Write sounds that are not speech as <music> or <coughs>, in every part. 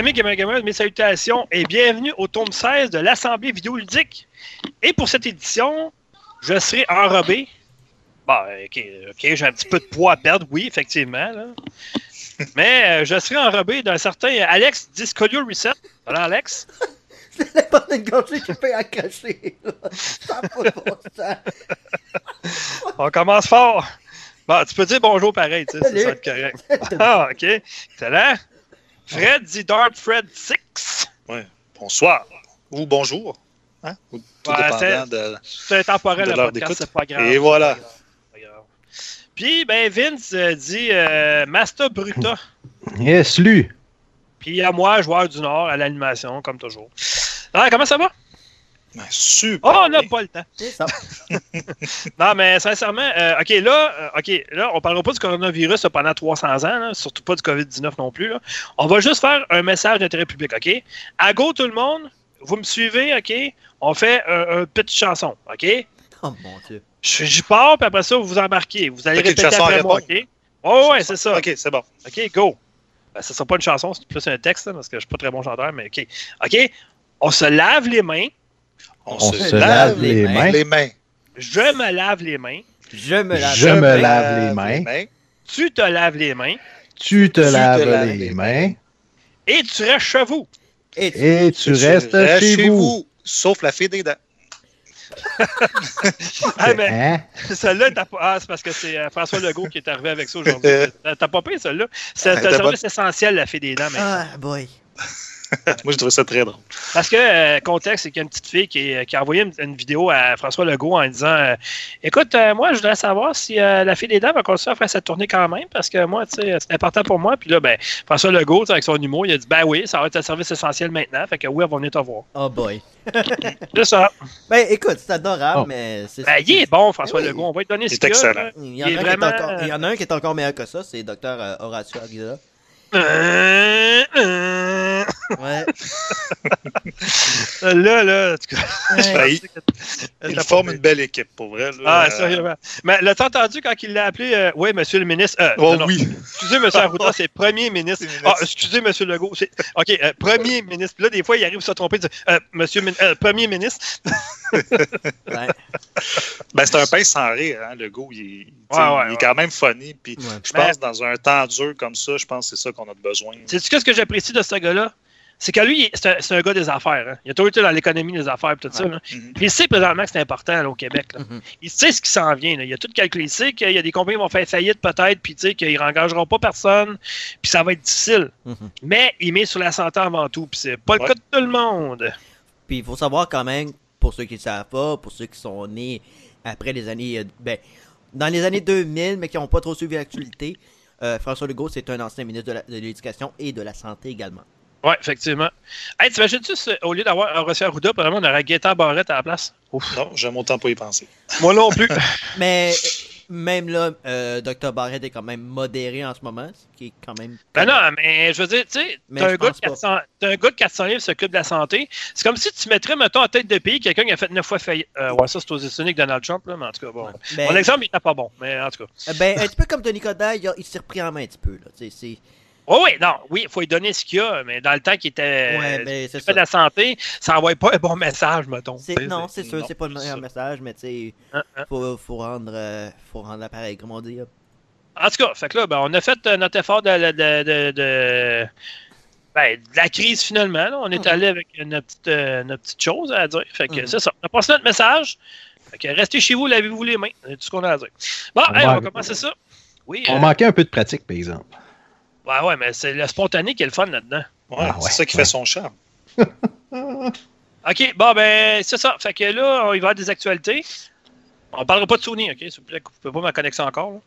Amis Gamer Gamers, mes salutations et bienvenue au tome 16 de l'Assemblée vidéoludique. Et pour cette édition, je serai enrobé. Bon, ok, ok, j'ai un petit peu de poids à perdre, oui, effectivement. là. Mais euh, je serai enrobé d'un certain Alex Discolio Reset. Voilà, Alex. <laughs> C'est pas une gorgée qui de sens. On commence fort. Bon, tu peux dire bonjour pareil, tu sais, ça va être correct. Ah, ok. Excellent. Fred dit Dart Fred 6. Bonsoir. Ou bonjour. Hein? Ou tout Ouais, dépendant de... C'est intemporel De le podcast, c'est pas grave. Et voilà. Puis, ben, Vince euh, dit euh, Master Bruta. <laughs> Yes, lui. Puis à moi, joueur du Nord, à l'animation, comme toujours. Ah, comment ça va? Super. Oh, on n'a pas le temps. <laughs> Ça. Non, mais sincèrement, euh, OK, là, euh, OK, là, on parlera pas du coronavirus là, pendant 300 ans, là, surtout pas du COVID-19 non plus. là. On va juste faire un message d'intérêt public, OK? À go, tout le monde, vous me suivez, OK? On fait un, un petite chanson, OK? Oh mon dieu. Je- pars, puis après ça, vous vous embarquez. Vous allez Petite répéter chanson après moi. OK? Oh, ouais, c'est ça. OK, c'est bon. OK, go. Ben, ce sera pas une chanson, c'est plus un texte, là, parce que je suis pas très bon chanteur, mais OK. OK, on se lave les mains. On, On se lave les mains. les mains. Je me lave les mains. Je me lave. Je me lave lave les mains. Tu te laves les mains. Tu te Tu te laves les les mains. Et tu restes chez vous. Et tu- Et tu restes chez vous. Sauf la fille des dents. <laughs> Ah, mais Hein? celle-là, t'as pas- ah, c'est parce que c'est euh, François Legault qui est arrivé avec ça aujourd'hui. <laughs> T'as pas payé celle-là. C'est un service essentiel, la fille des dents. maintenant. Ah, boy. <laughs> Moi, je trouvais ça très drôle. Parce que, euh, contexte, c'est qu'il y a une petite fille qui, qui a envoyé une, une vidéo à François Legault en disant euh, Écoute, euh, moi, je voudrais savoir si euh, la fille des dents va continuer à faire cette tournée quand même, parce que moi, tu sais, c'est important pour moi. Puis là, ben, François Legault, avec son humour, il a dit Ben oui, ça va être un service essentiel maintenant. Fait que oui, on va venir te voir. Oh boy. <laughs> C'est ça. Ben écoute, c'est adorable, Oh. mais c'est. Ben, il est bon, François Oui. Legault. On va lui donner ce Il est qu'il. Il y, en a un qui est encore... il y en a un qui est encore meilleur que ça, c'est Dr Horacio Aguila. Euh, euh. Ouais. Là, là, en tout cas. Il, forme une belle équipe, pour vrai. là. Ah, Euh, sérieusement. Mais l'as-tu entendu quand il l'a appelé euh, Oui, monsieur le ministre. euh, Oh non, non. oui. Excusez, monsieur Arruda, <laughs> c'est premier ministre. Ah, excusez, monsieur Legault. OK, euh, premier ministre. Puis là, des fois, il arrive à se tromper. Dit, euh, monsieur, euh, premier ministre. <laughs> <laughs> ouais. Ben, c'est un pince sans rire, hein, le go. Il, est- tu sais, Ouais, ouais, il est ouais. quand même funny. Puis je Ben- pense dans un temps dur comme ça, je pense que c'est ça qu'on a de besoin. Sais-tu qu'est-ce que j'apprécie de ce gars-là? C'est que lui, c'est un, gars des affaires. hein. Il a toujours été dans l'économie des affaires et tout ça. là. Mhm. Puis il sait présentement que c'est important là, au Québec. là. Mhm. Il sait ce qui s'en vient. là. Il a tout calculé. Il sait qu'il y a des compagnies qui vont faire faillite peut-être, puis qu'ils n'engageront pas personne, puis ça va être difficile. Mhm. Mais il met sur la santé avant tout, puis c'est pas le cas de tout le monde. Puis il faut savoir quand même, pour ceux qui ne savent pas, pour ceux qui sont nés après les années. euh, Ben, dans les années 2000, mais qui n'ont pas trop suivi l'actualité, euh, François Legault, c'est un ancien ministre de l'Éducation et de la Santé également. Ouais, effectivement. Hey, t'imagines-tu, au lieu d'avoir un Rossier Arruda, probablement, on aurait Gaétan Barrette à la place? Ouf. Non, j'aime autant pas y penser. Moi non plus. Mais <laughs> même là, euh, Dr Barrett est quand même modéré en ce moment, ce qui est quand même. Ben non, mais je veux dire, tu sais, t'as un, gars de pense pas. 400 t'as un gars de 400 livres qui s'occupe de la santé. C'est comme si tu mettrais, mettons, en tête de pays quelqu'un qui a fait 9 fois faillite. Euh, ouais, ça, c'est aux États-Unis avec Donald Trump, là, mais en tout cas, bon. Ben, Mon exemple, il était pas bon, mais en tout cas. ben, un petit peu comme Denis Coderre, il, s'est repris en main un petit peu. Là, tu sais, c'est... Oh, oui, non, oui, il faut lui donner ce qu'il y a, mais dans le temps qu'il était. Ouais, ben, c'est ça. de la santé, ça envoie pas un bon message, mettons. C'est- non, c'est sûr, c'est pas le meilleur message, mais tu sais, Hein, hein. faut, faut rendre, euh, faut rendre l'appareil, comme on dit. là. En tout cas, fait que là, ben, on a fait euh, notre effort de, de, de, de- de- ben, de la crise finalement. là. On est Mhm. allé avec notre petite, euh, notre petite chose à dire. Fait que Mhm. c'est ça. On a passé notre message. Fait que restez chez vous, lavez-vous les mains. C'est tout ce qu'on a à dire. Bon, On hey, on va- va commencer ça. Oui. On euh, manquait un peu de pratique, par exemple. Ouais, ouais, mais c'est le spontané qui est le fun là-dedans. Ouais, Ah, c'est ouais, ça qui ouais. fait son charme. <laughs> OK, bon, ben, c'est ça. Fait que là, on y va avoir des actualités. On parlera pas de Sony, OK? S'il vous plaît, coupez pas ma connexion encore. là.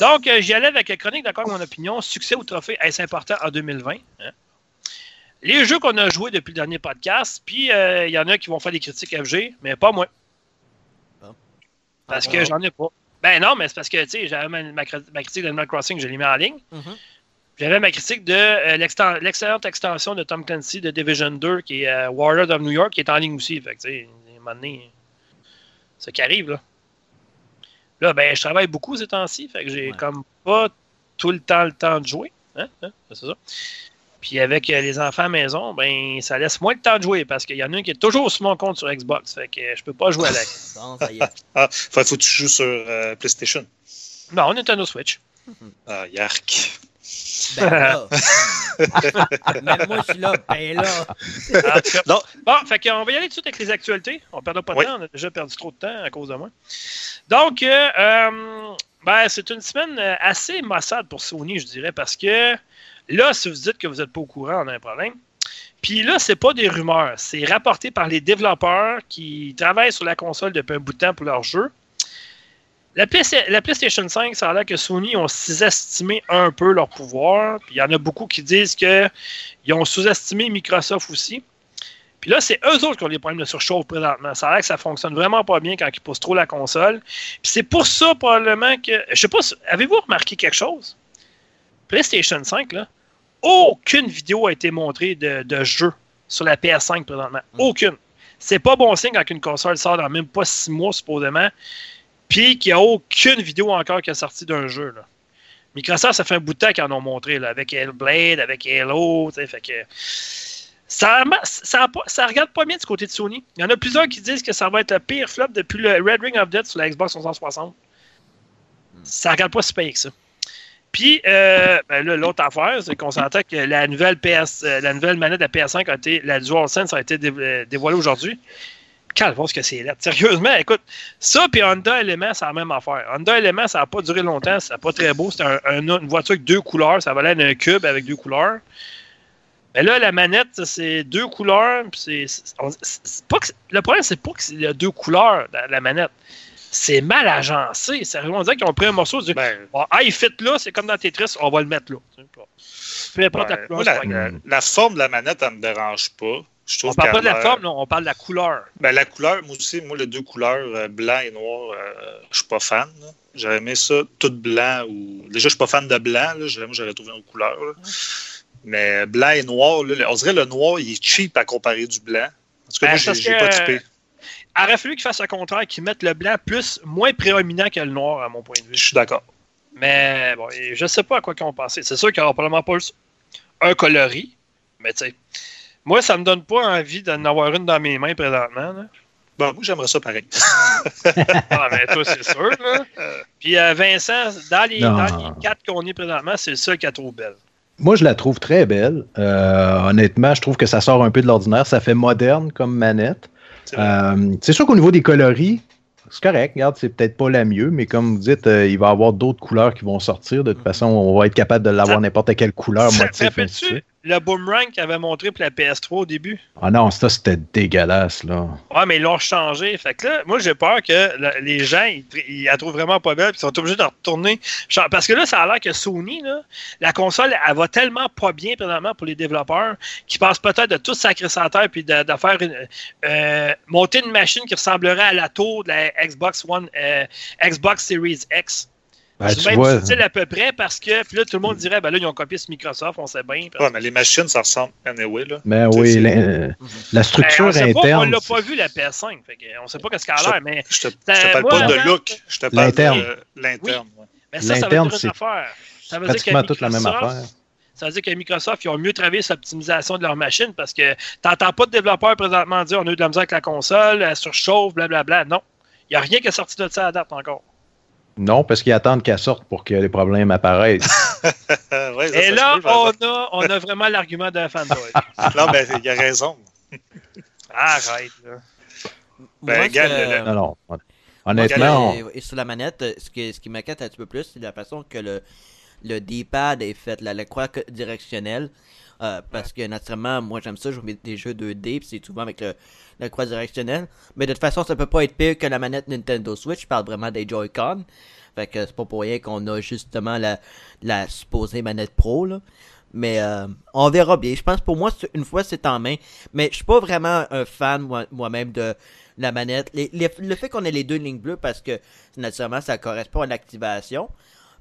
Donc, euh, j'y allais avec la chronique d'accord avec mon opinion. Succès ou trophée, est-ce important en 2020? hein? Les jeux qu'on a joués depuis le dernier podcast, puis euh, il y en a qui vont faire des critiques FG, mais pas moi. Parce Ah, que j'en ai pas. Ben non, mais c'est parce que, tu sais, j'avais ma, ma ma critique d'Animal Crossing, je l'ai mis en ligne. Mhm. J'avais ma critique de euh, l'excellente extension de Tom Clancy de Division 2, qui est euh, Warlord of New York, qui est en ligne aussi. Fait que, tu sais, à un moment donné, c'est ce qui arrive, là. Là, ben, je travaille beaucoup ces temps-ci, fait que j'ai Ouais. comme pas tout le temps le temps de jouer. Hein? Hein? C'est ça. Puis avec euh, les enfants à la maison, ben ça laisse moins de temps de jouer parce qu'il y en a un qui est toujours sur mon compte sur Xbox. Fait que je peux pas jouer avec. <laughs> Bon, ça y est. Ah, <laughs> faut, faut que tu joues sur euh, PlayStation. Non, on Nintendo Switch. Ah, yark. Ben là. <laughs> Même moi, je suis là. Ben là. Non. Bon, fait qu'on va y aller tout de suite avec les actualités. On ne perdra pas de Oui. temps, on a déjà perdu trop de temps à cause de moi. Donc, euh, euh, ben, c'est une semaine euh, assez maussade pour Sony, je dirais, parce que là, si vous dites que vous n'êtes pas au courant, on a un problème. Puis là, c'est pas des rumeurs, c'est rapporté par les développeurs qui travaillent sur la console depuis un bout de temps pour leur jeu. La, PlayStation 5, ça a l'air que Sony ont sous-estimé un peu leur pouvoir. Puis il y en a beaucoup qui disent qu'ils ont sous-estimé Microsoft aussi. Puis là, c'est eux autres qui ont des problèmes de surchauffe présentement. Ça a l'air que ça fonctionne vraiment pas bien quand ils poussent trop la console. Puis c'est pour ça, probablement, que. Je sais pas, avez-vous remarqué quelque chose? PlayStation 5, là, aucune vidéo a été montrée de, de jeu sur la PS5 présentement. Aucune. C'est pas bon signe quand une console sort dans même pas six mois, supposément. Puis qu'il n'y a aucune vidéo encore qui est sortie d'un jeu. Là. Microsoft, ça fait un bout de temps qu'ils en ont montré, là, avec Hellblade, avec Halo, fait que. Ça, ça, regarde pas bien du côté de Sony. Il y en a plusieurs qui disent que ça va être le pire flop depuis le Red Ring of Death sur la Xbox 360. Ça regarde pas si pire que ça. Puis, euh, ben là, l'autre affaire, c'est qu'on s'entend que la nouvelle, PS, euh, la nouvelle manette de la PS5 a été, la DualSense a été euh, dévoilée aujourd'hui. Calvaire, que c'est là. Sérieusement, écoute, ça puis Honda Element, c'est la même affaire. Honda Element, ça n'a pas duré longtemps, c'est pas très beau. C'était un- un- une voiture avec deux couleurs, ça valait un cube avec deux couleurs. Mais là, la manette, c'est deux couleurs. c'est- pas que- le problème, c'est pas qu'il y a deux couleurs dans la manette. C'est mal agencé. Sérieux, on dirait qu'ils ont pris un morceau du. Ben, Bon, ah, il fit là, c'est comme dans Tetris, on va le mettre là. Peu importe couleur. La- la forme de la manette, elle me dérange pas. Je trouve on parle pas de la forme, là, on parle de la couleur. Ben, la couleur, moi aussi, moi, les deux couleurs, euh, blanc et noir, euh, je suis pas fan. J'aurais aimé ça tout blanc. ou Déjà, je suis pas fan de blanc. J'aurais- Moi, j'aurais trouvé une couleur. là. Mais blanc et noir, là, on dirait le noir, il est cheap à comparer du blanc. En tout cas, Ben, moi, j'ai que- pas typé. Il aurait fallu qu'ils fassent le contraire, qu'ils mettent le blanc plus moins prédominant que le noir, à mon point de vue. Je suis d'accord. Mais bon, je sais pas à quoi qu'ils ont pensé. C'est sûr qu'il n'y aura probablement pas un coloris, mais tu sais. Moi, ça me donne pas envie d'en avoir une dans mes mains présentement. là. Bon, moi, j'aimerais ça pareil. <laughs> Ah, mais toi, c'est sûr. Là. Puis euh, Vincent, dans les, Non. dans les quatre qu'on est présentement, c'est le seul qui a trop belle. Moi, je la trouve très belle. Euh, honnêtement, je trouve que ça sort un peu de l'ordinaire. Ça fait moderne comme manette. C'est. Euh, c'est sûr qu'au niveau des coloris, c'est correct. Regarde, c'est peut-être pas la mieux, mais comme vous dites, euh, il va y avoir d'autres couleurs qui vont sortir. De toute façon, on va être capable de l'avoir Ça- n'importe quelle couleur, Ça- motif, ainsi. Le boomerang qu'il avait montré pour la PS3 au début? Ah non, ça, c'était dégueulasse, là. Ouais, mais ils l'ont changé. Fait que là, moi, j'ai peur que les gens, ils, ils la trouvent vraiment pas belle, puis ils sont obligés de retourner. Parce que là, ça a l'air que Sony, là, la console, elle va tellement pas bien présentement pour les développeurs qu'ils pensent peut-être de tout sacrer sa terre puis de, de faire une, euh, monter une machine qui ressemblerait à la tour de la Xbox One, euh, Xbox Series X. Ben, C'est tu même vois, style à peu près parce que puis là, tout le monde dirait, ben là, ils ont copié sur Microsoft, on sait bien. parce Ouais, mais les machines, ça ressemble anyway. Là. ben oui, la, euh, la Ben, structure on pas, on interne. l'a pas vu la PS5. Fait que on sait pas qu'est-ce qu'elle a l'air, mais, Je te, je Ben, te parle moi, pas de look, je te parle L'interne. de l'interne. ouais. mais ça, ça veut dire une c'est affaire. Ça veut dire que toute la même Microsoft- affaire. Ça veut dire que Microsoft, ils ont mieux travaillé sur l'optimisation de leur machine parce que t'entends pas de développeurs présentement dire on a eu de la misère avec la console, elle surchauffe, blablabla. Non. Il n'y a rien qui est sorti de ça à date encore. Non, parce qu'ils attendent qu'elle sorte pour que les problèmes apparaissent. <laughs> Ouais, ça, Et ça là, peut, on a, on a vraiment l'argument d'un fanboy. <laughs> Non, ben, il a raison. Arrête, là. Ben, Moi, regarde, que- non, non. Honnêtement, on- Et, et sur la manette, ce qui, ce qui m'inquiète un petit peu plus, c'est la façon que le, le D-pad est fait, la, la croix que- directionnelle. Euh, parce que naturellement, moi j'aime ça jouer des jeux 2D, puis c'est souvent avec le, la croix directionnelle. Mais de toute façon, ça peut pas être pire que la manette Nintendo Switch. Je parle vraiment des Joy-Con. Fait que c'est pas pour rien qu'on a justement la, la supposée manette Pro. Là. Mais euh, on verra bien. Je pense pour moi, une fois c'est en main. Mais je suis pas vraiment un fan moi- moi-même de la manette. Les- le fait qu'on ait les deux lignes bleues parce que naturellement ça correspond à l'activation.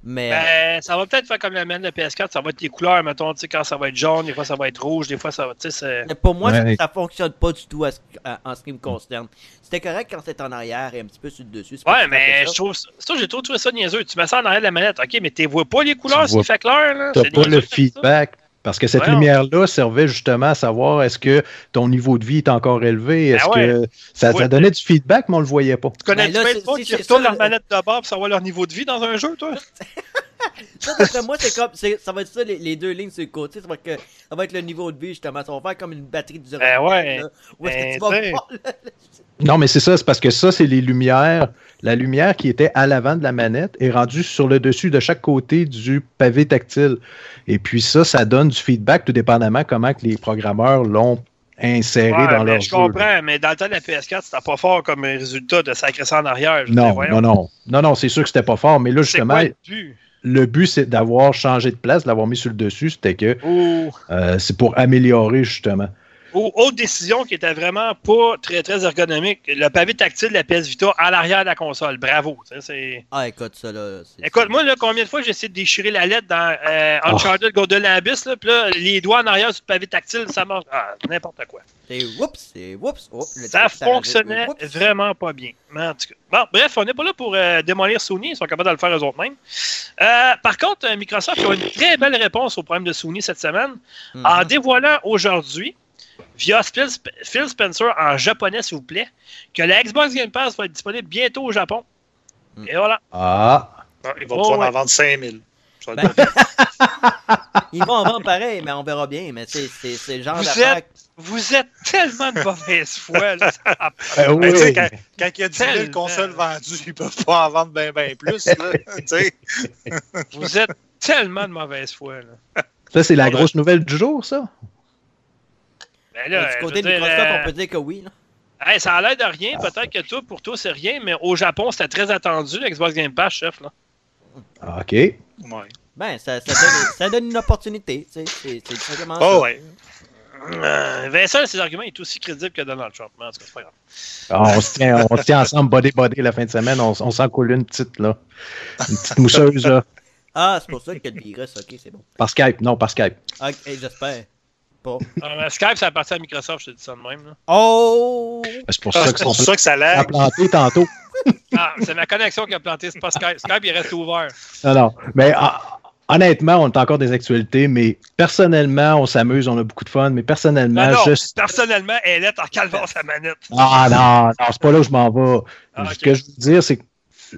Mais euh, Ben, ça va peut-être faire comme la manette de PS4, ça va être les couleurs, mettons, tu sais, quand ça va être jaune, des fois ça va être rouge, des fois ça va, tu sais, c'est... mais pour moi, Ouais. ça fonctionne pas du tout à ce- à- en ce qui me concerne. C'était correct quand c'était en arrière et un petit peu sur le dessus. Ouais, mais ça. je trouve ça, ça, j'ai trop trouvé ça niaiseux. Tu mets ça en arrière de la manette, ok, mais tu vois pas les couleurs, Tu c'est vois- fait clair, là. t'as C'est pas niaiseux le ça. feedback. Parce que cette lumière-là servait justement à savoir est-ce que ton niveau de vie est encore élevé, est-ce Ben ouais. que ça, donnait du feedback, mais on le voyait pas. Tu connais Ben monde si qui retournent leur le- manette de bord pour savoir leur niveau de vie dans un jeu, toi? <laughs> Ça, d'après moi, c'est comme, ça va être ça, les, les deux lignes sur le côté. Ça va, être que, ça va être le niveau de vie, justement. Ça va faire comme une batterie du Ben ouais. Où est-ce que Ben, tu vas voir, là? Non, mais c'est ça, c'est parce que ça, c'est les lumières. La lumière qui était à l'avant de la manette est rendue sur le dessus de chaque côté du pavé tactile. Et puis ça, ça donne du feedback, tout dépendamment comment que les programmeurs l'ont inséré Ouais, dans leur je jeu. comprends, mais dans le temps de la PS4, c'était pas fort comme résultat de sacrer ça en arrière. Non, non, non. Non, non, c'est sûr que c'était pas fort, mais là, justement, quoi le but? le but, c'est d'avoir changé de place, de l'avoir mis sur le dessus. C'était que euh, c'est pour améliorer, justement. Ou autre décision qui était vraiment pas très très ergonomique, le pavé tactile de la PS Vita à l'arrière de la console. Bravo. Ah, écoute, ça, là. Écoute, moi, là, combien de fois j'ai essayé de déchirer la lettre dans euh, Oh. Uncharted Golden Abyss, là, puis là, les doigts en arrière sur le pavé tactile, ça marche. Ah, n'importe quoi. C'est oups, c'est oups. Oh, le Ça fonctionnait oups. vraiment pas bien. Mais en tout cas. Bon, bref, on n'est pas là pour euh, démolir Sony, ils sont capables de le faire eux autres mêmes. Euh, par contre, euh, Microsoft a une très belle réponse au problème de Sony cette semaine Mhm. en dévoilant aujourd'hui, via Phil, Sp- Phil Spencer en japonais, s'il vous plaît, que la Xbox Game Pass va être disponible bientôt au Japon. Mm. Et voilà. Ah, Ah, Ils vont Oh, pouvoir ouais. en vendre 5000. Ça va <laughs> Ben, Ils vont en vendre pareil, mais on verra bien. Mais c'est c'est- c'est le genre Vous d'affaire. êtes- Vous êtes tellement de mauvaise foi. là, ça ben Ben, oui. quand, quand il y a 10 000 Tellement. consoles vendues, ils peuvent pas en vendre bien, bien plus. là, tu sais. vous êtes tellement de mauvaise foi. Là. Ça, c'est la grosse nouvelle du jour, ça? Ben là, du côté de Microsoft, euh, on peut dire que oui. là. Hey, ça a l'air de rien. Peut-être que toi, pour toi, c'est rien, mais au Japon, c'était très attendu, l'Xbox Game Pass, chef. Là. Ah, OK. Ouais. Ben, ça, ça, donne, ça donne une opportunité. tu sais, C'est simplement Oh, ça. ouais. Euh, Vincent, ses arguments est aussi crédible que Donald Trump. Mais en tout cas, c'est pas grave. Ah, on, se tient, on se tient ensemble, body body, la fin de semaine. On, on s'en coule une petite, là. Une petite mousseuse, là. Ah, c'est pour ça que le virus, ok, c'est bon. Par Skype, non, par Skype. Ok, j'espère. Pas. Euh, mais Skype, ça appartient à Microsoft, je te dis ça de même. là. Oh! C'est pour Ah, ça C'est que pour ça que ça lag. planté tantôt. <laughs> Ah, c'est ma connexion qui a planté, c'est pas Skype. Skype, il reste ouvert. Non, non. Mais ah, honnêtement, on a encore des actualités, mais personnellement, on s'amuse, on a beaucoup de fun, mais personnellement, Non, non, je... personnellement, elle est en calvant sa manette. Ah non, non, c'est pas là où je m'en vais. Ah, Ce que je veux dire, c'est que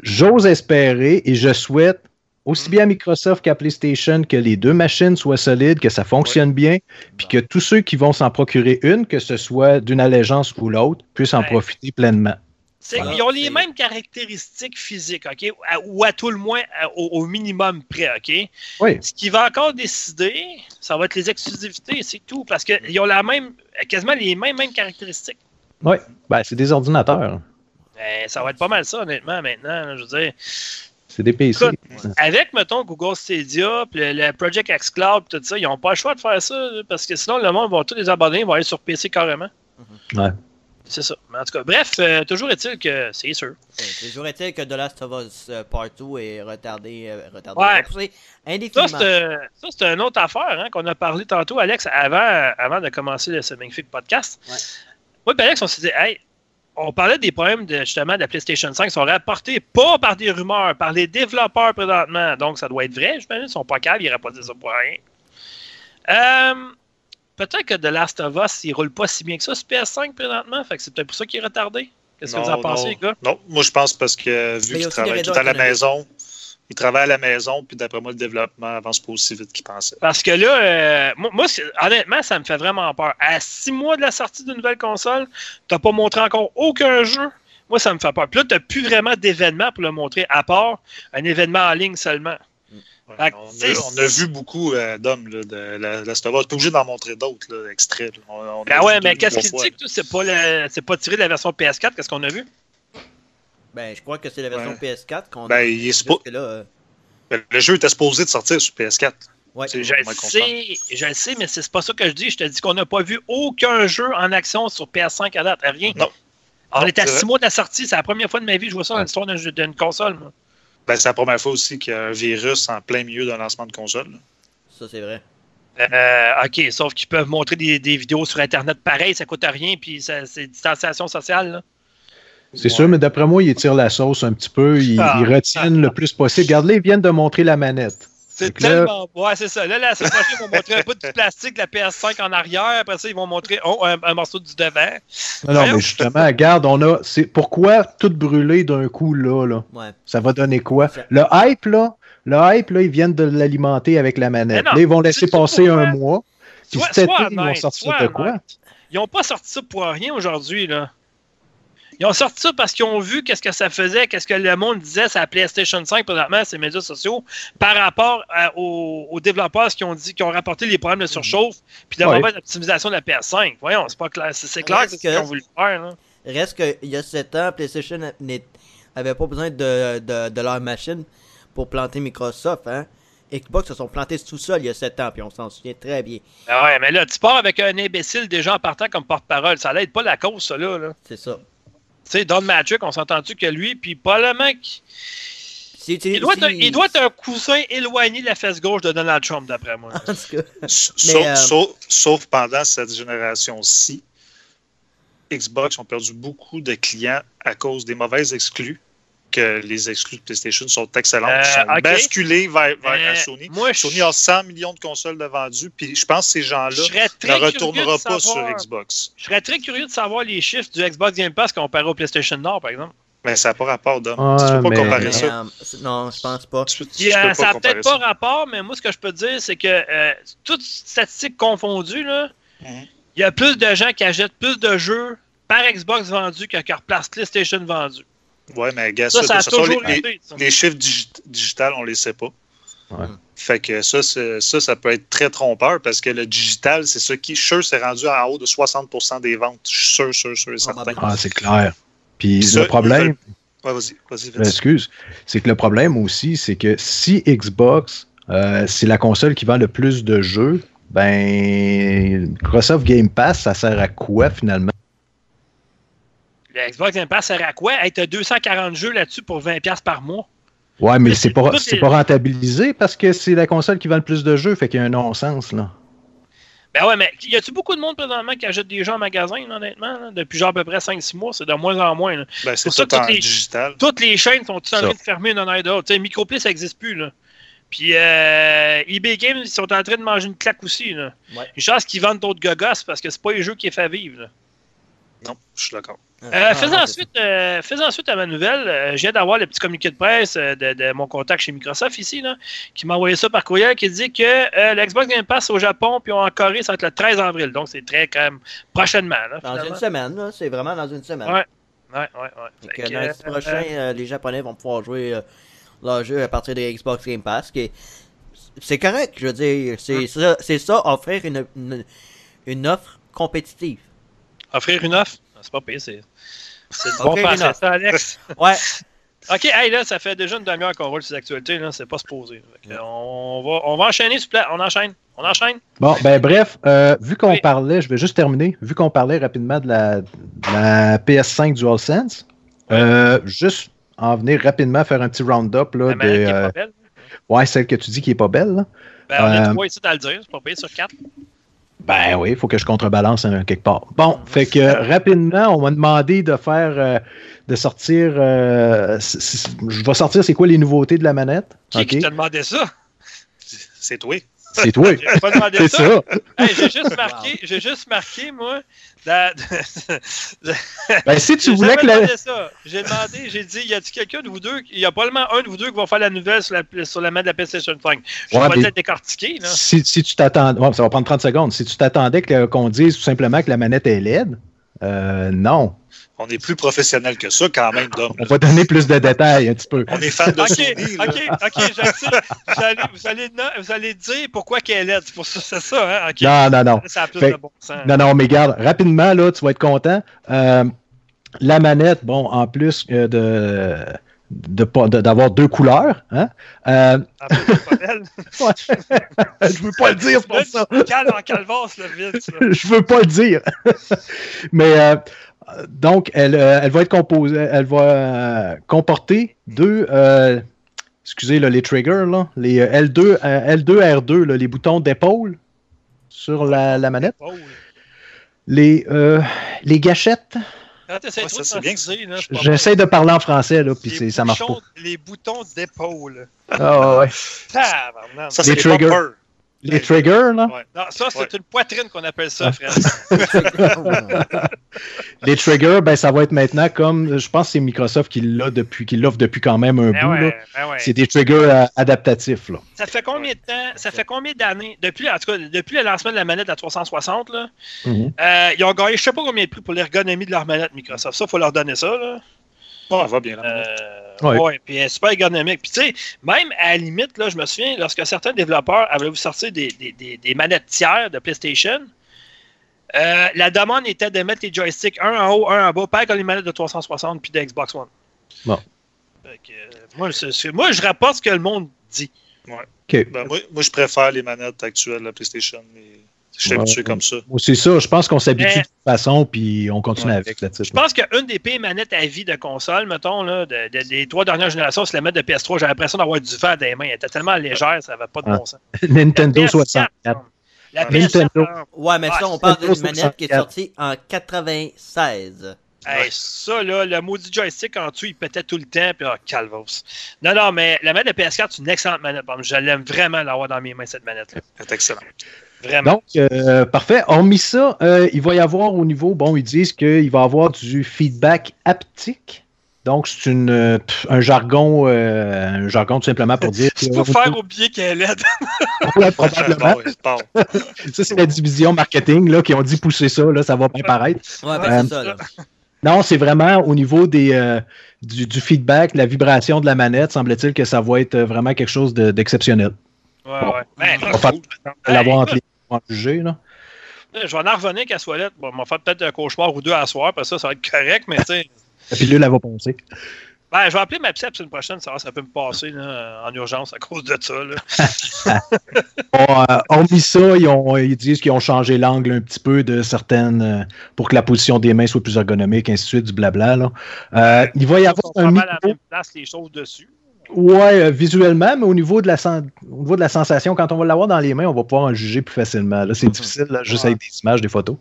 j'ose espérer et je souhaite aussi bien à Microsoft qu'à PlayStation que les deux machines soient solides, que ça fonctionne bien, puis que tous ceux qui vont s'en procurer une, que ce soit d'une allégeance ou l'autre, puissent en profiter pleinement. Voilà, qu'ils ont les mêmes caractéristiques physiques, OK? À- ou à tout le moins à- au, au minimum près, OK? Oui. Ce qui va encore décider, ça va être les exclusivités, c'est tout. Parce qu'ils ont la même, quasiment les mêmes, mêmes caractéristiques. Oui, ben, c'est des ordinateurs. Ben, ça va être pas mal ça, honnêtement, maintenant. là, je veux dire, C'est des PC. Écoute, avec, mettons, Google Stadia, puis le, le Project X Cloud, puis tout ça, ils n'ont pas le choix de faire ça, parce que sinon, le monde va tous les abonnés vont aller sur PC carrément. Ouais. C'est ça. Mais en tout cas, bref, euh, toujours est-il que c'est sûr. C'est toujours est-il que The Last of Us euh, Part 2 est retardé, euh, retardé Ouais. repoussé Ça, c'est euh, une autre affaire hein, qu'on a parlé tantôt, Alex, avant, avant de commencer le- ce magnifique podcast. Ouais. Moi et Alex, on s'est dit, hey, on parlait des problèmes de, justement de la PlayStation 5 qui sont rapportés pas par des rumeurs, par les développeurs présentement. Donc, ça doit être vrai, je Ils sont pas calmes, ils n'auraient pas dit ça pour rien. Euh, peut-être que The Last of Us, il roule pas si bien que ça sur PS5 présentement. Fait que c'est peut-être pour ça qu'il est retardé. Qu'est-ce que vous en pensez, non. les gars? Non, moi je pense parce que vu qu'il travaille tout à la maison, il travaille à la maison, puis d'après moi, le développement avance pas aussi vite qu'il pensait. Parce que là, euh, moi, honnêtement, ça me fait vraiment peur. À six mois de la sortie d'une nouvelle console, t'as pas montré encore aucun jeu. Moi, ça me fait peur. Puis là, t'as plus vraiment d'événement pour le montrer, à part un événement en ligne seulement. Ouais, on, a, on a vu beaucoup euh, d'hommes là, de la, la Stova. T'es obligé d'en montrer d'autres, extraits. On- on Ben ouais, mais qu'est-ce qu'il dit que pas, c'est pas tiré de la version PS4, qu'est-ce qu'on a vu? Ben, je crois que c'est la version Ouais. PS4 qu'on Ben, a. il est suppo- là, euh, là. Le jeu était supposé de sortir sur PS4. ouais. C'est- Je sais, je le sais, mais c'est pas ça que je dis. Je te dis qu'on n'a pas vu aucun jeu en action sur PS5 à date. Rien. Non. On Non, est à six mois de la sortie. C'est la première fois de ma vie que je vois ça dans l'histoire d'un jeu- d'une console. moi. Ben, c'est la première fois aussi qu'il y a un virus en plein milieu d'un lancement de console. là. Ça, c'est vrai. Euh, ok, sauf qu'ils peuvent montrer des, des vidéos sur Internet pareil, ça coûte rien, puis ça- c'est distanciation sociale. là. C'est sûr, mais d'après moi, ils tirent la sauce un petit peu. Ils, Ah. ils retiennent le plus possible. Regarde-les, ils viennent de montrer la manette. C'est que là- tellement. Ouais, c'est ça. Là, la semaine prochaine, ils vont montrer un bout de plastique de la PS5 en arrière. Après ça, ils vont montrer oh, un, un morceau du devant. Non, non, mais justement, regarde, on a. C'est pourquoi tout brûler d'un coup là, là? Ouais. Ça va donner quoi? Le hype, là, le hype, là, ils viennent de l'alimenter avec la manette. Non, là, ils vont laisser passer un mois. Puis cet été, ils vont sortir de quoi? Ils n'ont pas sorti ça pour rien aujourd'hui, là. Ils ont sorti ça parce qu'ils ont vu qu'est-ce que ça faisait, qu'est-ce que le monde disait sur la PlayStation 5 présentement, ces médias sociaux, par rapport à- aux, aux développeurs qui ont dit, qui ont rapporté les problèmes de surchauffe, puis de Ouais. mauvaise optimisation de la PS5. Voyons, c'est pas clair. C'est, c'est clair que c'est ce qu'ils ont voulu faire, là. Reste qu'il y a 7 ans, PlayStation n'est- avait pas besoin de, de, de leur machine pour planter Microsoft. Hein? Xbox se sont plantés tout seul il y a 7 ans, puis on s'en souvient très bien. Ah ouais, mais là, tu pars avec un imbécile déjà en partant comme porte-parole. Ça l'aide pas la cause, ça, là. là. C'est ça. Tu sais, Don Matrick, on s'entend-tu que lui, puis probablement qu'il Si tu- il doit, être, un- il doit être un cousin éloigné de la fesse gauche de Donald Trump, d'après moi. <laughs> En tout cas, S- Mais, Sauf, euh, sauf- sauf pendant cette génération-ci, Xbox ont perdu beaucoup de clients à cause des mauvaises exclus, que les exclus de PlayStation sont excellentes, Euh, qui sont basculés vers, vers Euh, Sony. moi, je, Sony a 100 millions de consoles de vendus, puis je pense que ces gens-là ne de pas savoir- sur Xbox. Je serais très curieux de savoir les chiffres du Xbox Game Pass comparé au PlayStation Nord, par exemple. Mais ça n'a pas rapport, Dom. Ouais, tu peux pas mais- comparer mais, ça. euh, c'est- non, je pense pas. Tu tu ça n'a peut-être ça. pas rapport, mais moi, ce que je peux te dire, c'est que euh, toutes statistiques confondues, là, il Mhm. y a plus de gens qui achètent plus de jeux par Xbox vendu que par PlayStation vendu. Ouais, mais gars, Ça, ça, ça a de toute façon, toujours les, été. ça. les chiffres digi- digitales, on les sait pas. Ouais. Fait que ça, ça, ça peut être très trompeur parce que le digital, c'est ce qui, sûr, c'est rendu en haut de 60% des ventes. Je suis sûr, sûr, sûr et certain. ben, Ah, c'est clair. Puis Puis ça, le problème, Ouais, vas-y, vas-y, je vas-y. m'excuse, c'est que le problème aussi, c'est que si Xbox, euh, c'est la console qui vend le plus de jeux, ben, Microsoft Game Pass, ça sert à quoi finalement? Le Xbox Game Pass sert à quoi? Hey, t'as 240 jeux là-dessus pour 20$ par mois. Ouais, mais Mais c'est pas, tout c'est est- pas rentabilisé parce que c'est la console qui vend le plus de jeux, fait qu'il y a un non-sens, là. Ben ouais, mais y a-tu beaucoup de monde présentement qui achète des jeux en magasin, là, honnêtement? là? Depuis genre à peu près 5-6 mois, c'est de moins en moins. là. Ben, c'est pour ça tout que en toutes les- digital. Toutes les chaînes sont toutes en train de fermer une sais, Microplay, ça n'existe plus. Là. Puis euh, eBay Games, ils sont en train de manger une claque aussi. Là. Ouais. Une chance qu'ils vendent d'autres gogos parce que c'est pas les jeux qui les fait vivre. là. Non, je suis d'accord. Euh, Ah, fais, non, c'est ensuite, euh, fais ensuite à ma nouvelle. Euh, je viens d'avoir le petit communiqué de presse euh, de, de mon contact chez Microsoft ici, là, qui m'a envoyé ça par courriel, qui dit que euh, l'Xbox Game Pass au Japon puis en Corée, ça va être le 13 avril. Donc, c'est très quand même prochainement. Là, Dans une semaine, là, c'est vraiment dans une semaine. Ouais. Ouais, ouais, ouais. Euh, que, lundi euh, prochain, euh, les Japonais vont pouvoir jouer euh, leur jeu à partir de Xbox Game Pass. qui est- C'est correct, je veux dire. Hein? C'est ça, c'est ça, offrir une, une, une offre compétitive. Offrir une offre? C'est pas payé, c'est. C'est du bon offre. ça, Alex. Ouais, OK, hey, là, ça fait déjà une demi-heure qu'on roule ces actualités, là, c'est pas supposé. Fait que on, va, on va enchaîner, s'il vous plaît. On enchaîne. On enchaîne. Bon, ben bref, euh, vu qu'on Oui. parlait, je vais juste terminer, vu qu'on parlait rapidement de la, de la PS5 DualSense, euh, juste en venir rapidement faire un petit round-up là, La de, est euh, pas belle. ouais, celle que tu dis qui est pas belle. là. Ben, on a euh, trois ici à le dire, c'est pas payé sur quatre. Ben oui, il faut que je contrebalance hein, quelque part. Bon, fait que rapidement, on m'a demandé de faire, euh, de sortir, euh, je vais sortir c'est quoi les nouveautés de la manette? Qui, Ok, qui t'a demandé ça? C'est toi. C'est toi. J'ai pas demandé C'est ça. ça. Hey, j'ai juste marqué, j'ai juste marqué, moi. la- <laughs> Ben, si tu voulais que la... ça. J'ai demandé, j'ai dit, y a-t-il quelqu'un de vous deux, il y a probablement un de vous deux qui va faire la nouvelle sur la, sur la main de la PlayStation 5. Je vais le décortiquer, là. Si, si tu t'attendais, ouais, ça va prendre 30 secondes. Si tu t'attendais qu'on dise tout simplement que la manette est laide, euh, non. On est plus professionnel que ça, quand même, Dom. On va donner plus de détails un petit peu. On est fan de Ok, Sony. là. ok, ok, sais. Vous allez, vous, allez, no- vous allez dire pourquoi qu'elle est. C'est pour ça, c'est ça, hein? Ok. Non, non, non. Ça a plus Fait- de bon sens. Non, non, mais garde, rapidement, là, tu vas être content. Euh, la manette, bon, en plus euh, de de pas- de- d'avoir deux couleurs, hein? Euh, Ah, <laughs> je veux pas le dire, c'est pour ça. Calme en calvasse, le vite. ça. <laughs> je veux pas le dire. <laughs> Mais euh, donc, elle, euh, elle va être composée, elle va euh, comporter deux, euh, excusez là, les triggers, là, les euh, L2, euh, L2, R2, là, les boutons d'épaule sur la, la manette, les, euh, les gâchettes pas J'essaie de parler en français, là, puis ça marche pas. Les boutons d'épaule. Ah, ouais. Ça, les triggers. Les triggers, là. Ouais. Non, ça, c'est Ouais. une poitrine qu'on appelle ça, Ah. frère. <laughs> Les triggers, ben, ça va être maintenant comme, je pense que c'est Microsoft qui l'a depuis, qui l'offre depuis quand même un Ben bout, ouais, ben ouais. C'est des triggers euh, adaptatifs, là. Ça fait combien de temps, ça fait combien d'années, depuis, en tout cas, depuis le lancement de la manette la 360, là, Mhm. euh, ils ont gagné je sais pas combien de prix pour l'ergonomie de leur manette Microsoft. Ça, il faut leur donner ça, là. Bon, elle va bien. Euh, manette. ouais. Puis elle est super ergonomique. Puis tu sais, même à la limite, là, je me souviens, lorsque certains développeurs avaient voulu sortir des, des, des, des manettes tiers de PlayStation, euh, la demande était de mettre les joysticks un en haut, un en bas, pareil comme les manettes de 360 puis de Xbox One. Bon. Fait que, euh, moi, moi, je rapporte ce que le monde dit. OK. Ben, moi, moi, je préfère les manettes actuelles de la PlayStation. Mais suis habitué comme ça. C'est ça, je pense qu'on s'habitue de toute façon, puis on continue Ouais. avec là-dessus. Je pense qu'une des pires manettes à vie de console, mettons, là, de- de- des trois dernières générations, c'est la manette de PS3. J'ai l'impression d'avoir du vent dans les mains. Elle était tellement légère, ça n'avait pas de Ah. bon sens. <laughs> Nintendo La PS4, 64. La Nintendo. PS4, Ouais, mais ça, on parle d'une manette qui est 64. sortie en 96. Hey, ça, là, le maudit joystick en dessous, il pétait tout le temps, puis ah, calvos. Non, non, mais la manette de PS4, c'est une excellente manette. Je l'aime vraiment l'avoir dans mes mains, cette manette-là. Elle est excellente. Vraiment. Donc, euh, parfait. Hormis ça, euh, il va y avoir au niveau, bon, ils disent qu'il va y avoir du feedback haptique. Donc, c'est une, euh, pff, un jargon, euh, un jargon tout simplement pour dire. C'est pour faire oublier qu'elle est laide. <laughs> Ouais, probablement. <laughs> Ça, c'est la division marketing là, qui ont dit pousser ça, là, ça va bien paraître. Ouais, ben Euh, c'est ça, là. Non, c'est vraiment au niveau des, euh, du, du feedback, la vibration de la manette, semble-t-il que ça va être euh, vraiment quelque chose de- d'exceptionnel. Ouais, Bon. ouais. Ben, On va l'avoir entre. En juger, là. je vais en revenir qu'elle soit laide. Bon, on va faire peut-être un cauchemar ou deux à soir, parce que ça, ça va être correct, mais tu sais. La pilule, elle va passer. Ben, je vais appeler ma psy la semaine prochaine, si ça peut me passer là, en urgence à cause de ça. Là. <laughs> Bon, euh, hormis ça, ils, ont- ils disent qu'ils ont changé l'angle un petit peu de certaines euh, pour que la position des mains soit plus ergonomique, ainsi de suite, du blabla. Là. Euh, il va y avoir un à la micro. même place, les choses dessus. Ouais, euh, visuellement, mais au niveau, de la sen- au niveau de la sensation, quand on va l'avoir dans les mains, on va pouvoir en juger plus facilement. Là, c'est difficile, là, juste Ouais. avec des images, des photos.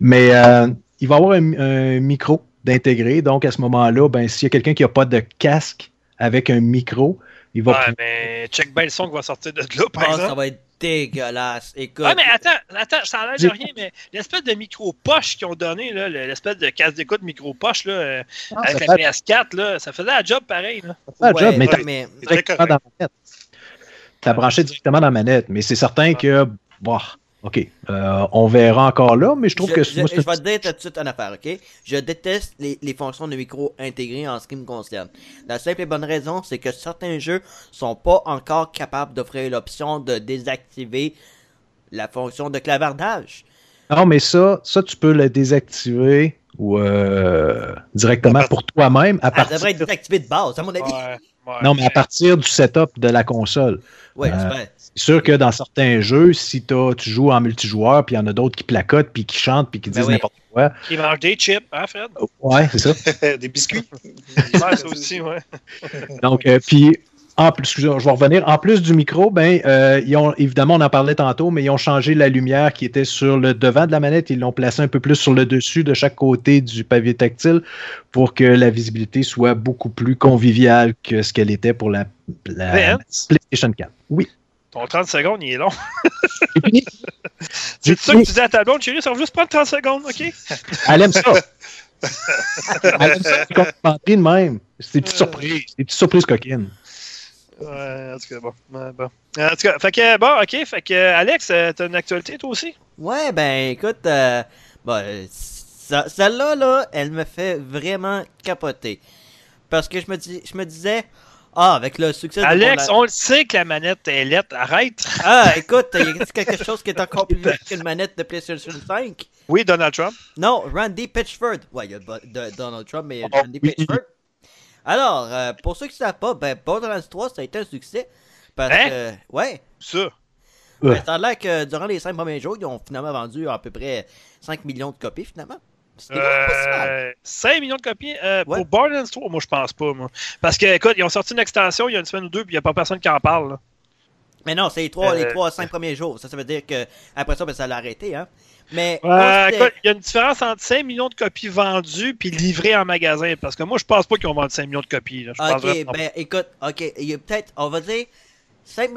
Mais euh, il va y avoir un, un micro d'intégrer. Donc, à ce moment-là, ben, s'il y a quelqu'un qui n'a pas de casque avec un micro, il va. Ouais, mais check bien le son qui va sortir de là, par Ah, exemple. ça va être dégueulasse. Écoute. Ah, mais attends, attends, ça a l'air de rien, mais l'espèce de micro-poche qu'ils ont donné, là, l'espèce de casse d'écoute micro-poche, là, euh, Ah, avec la fait PS4, là, ça faisait la job pareil, là. la job, mais ouais, t'as- mais directement dans la manette. T'as branché directement dans la manette, mais c'est certain que, bon, ok, euh, on verra encore là, mais je trouve je, que je- moi, je vais te dire tout de suite une affaire, ok? Je déteste les, les fonctions de micro intégrées en ce qui me concerne. La simple et bonne raison, c'est que certains jeux sont pas encore capables d'offrir l'option de désactiver la fonction de clavardage. Non, mais ça, ça, tu peux le désactiver ou euh, directement pour toi-même à Elle partir. devrait être désactivée de base, à mon avis. Ouais, ouais. Non, mais à partir du setup de la console. Ouais, Euh, j'espère. C'est sûr que dans certains jeux, si t'as- tu joues en multijoueur, puis il y en a d'autres qui placotent, puis qui chantent, puis qui Ben disent oui. n'importe quoi. Qui mange des chips, hein, Fred? Ouais, c'est ça. <laughs> Des biscuits. Ça aussi, ouais. Donc, euh, puis, en plus, je vais revenir. En plus du micro, ben, euh, ils ont, évidemment, on en parlait tantôt, mais ils ont changé la lumière qui était sur le devant de la manette. Ils l'ont placée un peu plus sur le dessus de chaque côté du pavé tactile pour que la visibilité soit beaucoup plus conviviale que ce qu'elle était pour la, la Ben. PlayStation 4. Oui. Ton 30 secondes, il est long. C'est <laughs> ça que tu dis à ta blonde, chérie, ça va juste prendre 30 secondes, OK? Elle aime ça. Elle aime ça, de même. C'est des petites surprises, des petites surprises coquines. Ouais, en tout cas, bon. En tout cas, fait que, bon, OK, fait que, Alex, euh, t'as une actualité, toi aussi? Ouais, ben écoute, euh, bon, euh, celle-là, là, elle me fait vraiment capoter. Parce que je me, dis, je me disais, ah, avec le succès de Alex, mon- on le sait que la manette est lettre, arrête. Ah, écoute, il y a quelque chose qui est encore plus qu'une manette de PlayStation 5. Oui, Donald Trump. Non, Randy Pitchford. Ouais, il y a de- Donald Trump, mais Oh, Randy oui. Pitchford. Alors, euh, pour ceux qui ne savent pas, ben, Borderlands 3, ça a été un succès. Parce Hein? que, ouais, Ça? ben, ça a l'air que durant les 5 premiers jours, ils ont finalement vendu à peu près 5 millions de copies, finalement. C'était vraiment pas si mal. Euh, 5 millions de copies. Euh, Ouais. Pour Borderlands 3, moi, je pense pas, moi. Parce que, écoute, ils ont sorti une extension il y a une semaine ou deux, puis il n'y a pas personne qui en parle. là. Mais non, c'est les trois, les Euh, trois, cinq premiers jours. Ça, ça veut dire que après ça, ben, ça l'a arrêté, hein. Mais c'était- écoute, il y a une différence entre 5 millions de copies vendues puis livrées en magasin. Parce que moi, je pense pas qu'ils ont vendu 5 millions de copies. là. Je pense Ok, vraiment ben écoute, ok, il y a peut-être, on va dire 5,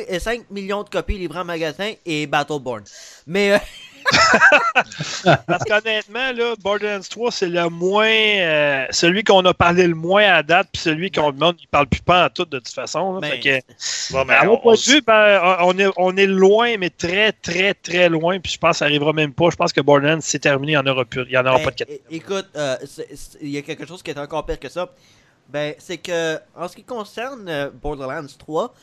millions de copies livrées en magasin et Battleborn. Mais euh, <laughs> <laughs> Parce qu'honnêtement, là, Borderlands 3, c'est le moins. euh, celui qu'on a parlé le moins à date, puis celui qu'on demande, il parle plus pas en tout de toute façon. là. ben, Fait que, Bon, mais à on- mon point de on- vue, ben, on, est, on est loin, mais très, très, très loin. Puis je pense que ça arrivera même pas. Je pense que Borderlands, c'est terminé, il n'y en aura plus. Il n'y en aura ben, pas de 4. é- écoute, euh, il y a quelque chose qui est encore pire que ça. Ben, c'est que, en ce qui concerne euh, Borderlands 3,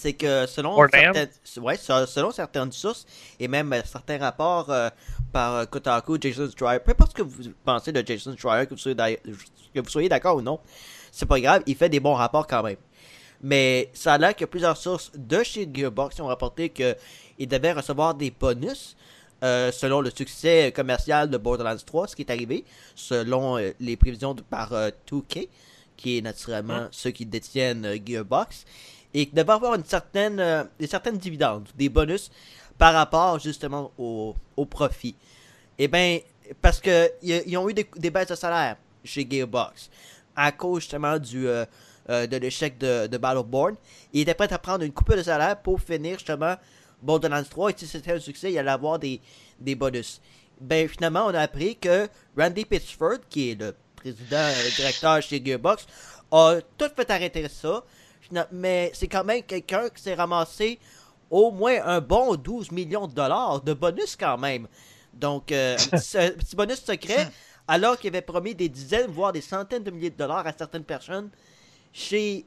c'est que selon certaines, ouais, se- selon certaines sources et même euh, certains rapports euh, par euh, Kotaku, Jason Schreier, peu importe ce que vous pensez de Jason Schreier, que vous soyez d'ailleurs- que vous soyez d'accord ou non, c'est pas grave, il fait des bons rapports quand même. Mais ça a l'air que plusieurs sources de chez Gearbox ont rapporté qu'il devait recevoir des bonus euh, selon le succès commercial de Borderlands 3, ce qui est arrivé, selon euh, les prévisions de- par euh, 2K, qui est naturellement ceux qui détiennent euh, Gearbox, et devait avoir une certaine, euh, des certaines dividendes, des bonus par rapport justement au, au profit. Eh bien, parce que ils ont eu des, des baisses de salaire chez Gearbox à cause justement du, euh, euh, de l'échec de, de Battleborn. Ils étaient prêts à prendre une coupe de salaire pour finir justement Borderlands 3 et si c'était un succès, il allait avoir des, des bonus. Ben finalement, on a appris que Randy Pitchford, qui est le président euh, directeur chez Gearbox, a tout fait arrêter ça. Mais c'est quand même quelqu'un qui s'est ramassé au moins un bon 12 millions de dollars de bonus quand même. Donc, euh, <laughs> un, petit, un petit bonus secret, alors qu'il avait promis des dizaines, voire des centaines de milliers de dollars à certaines personnes chez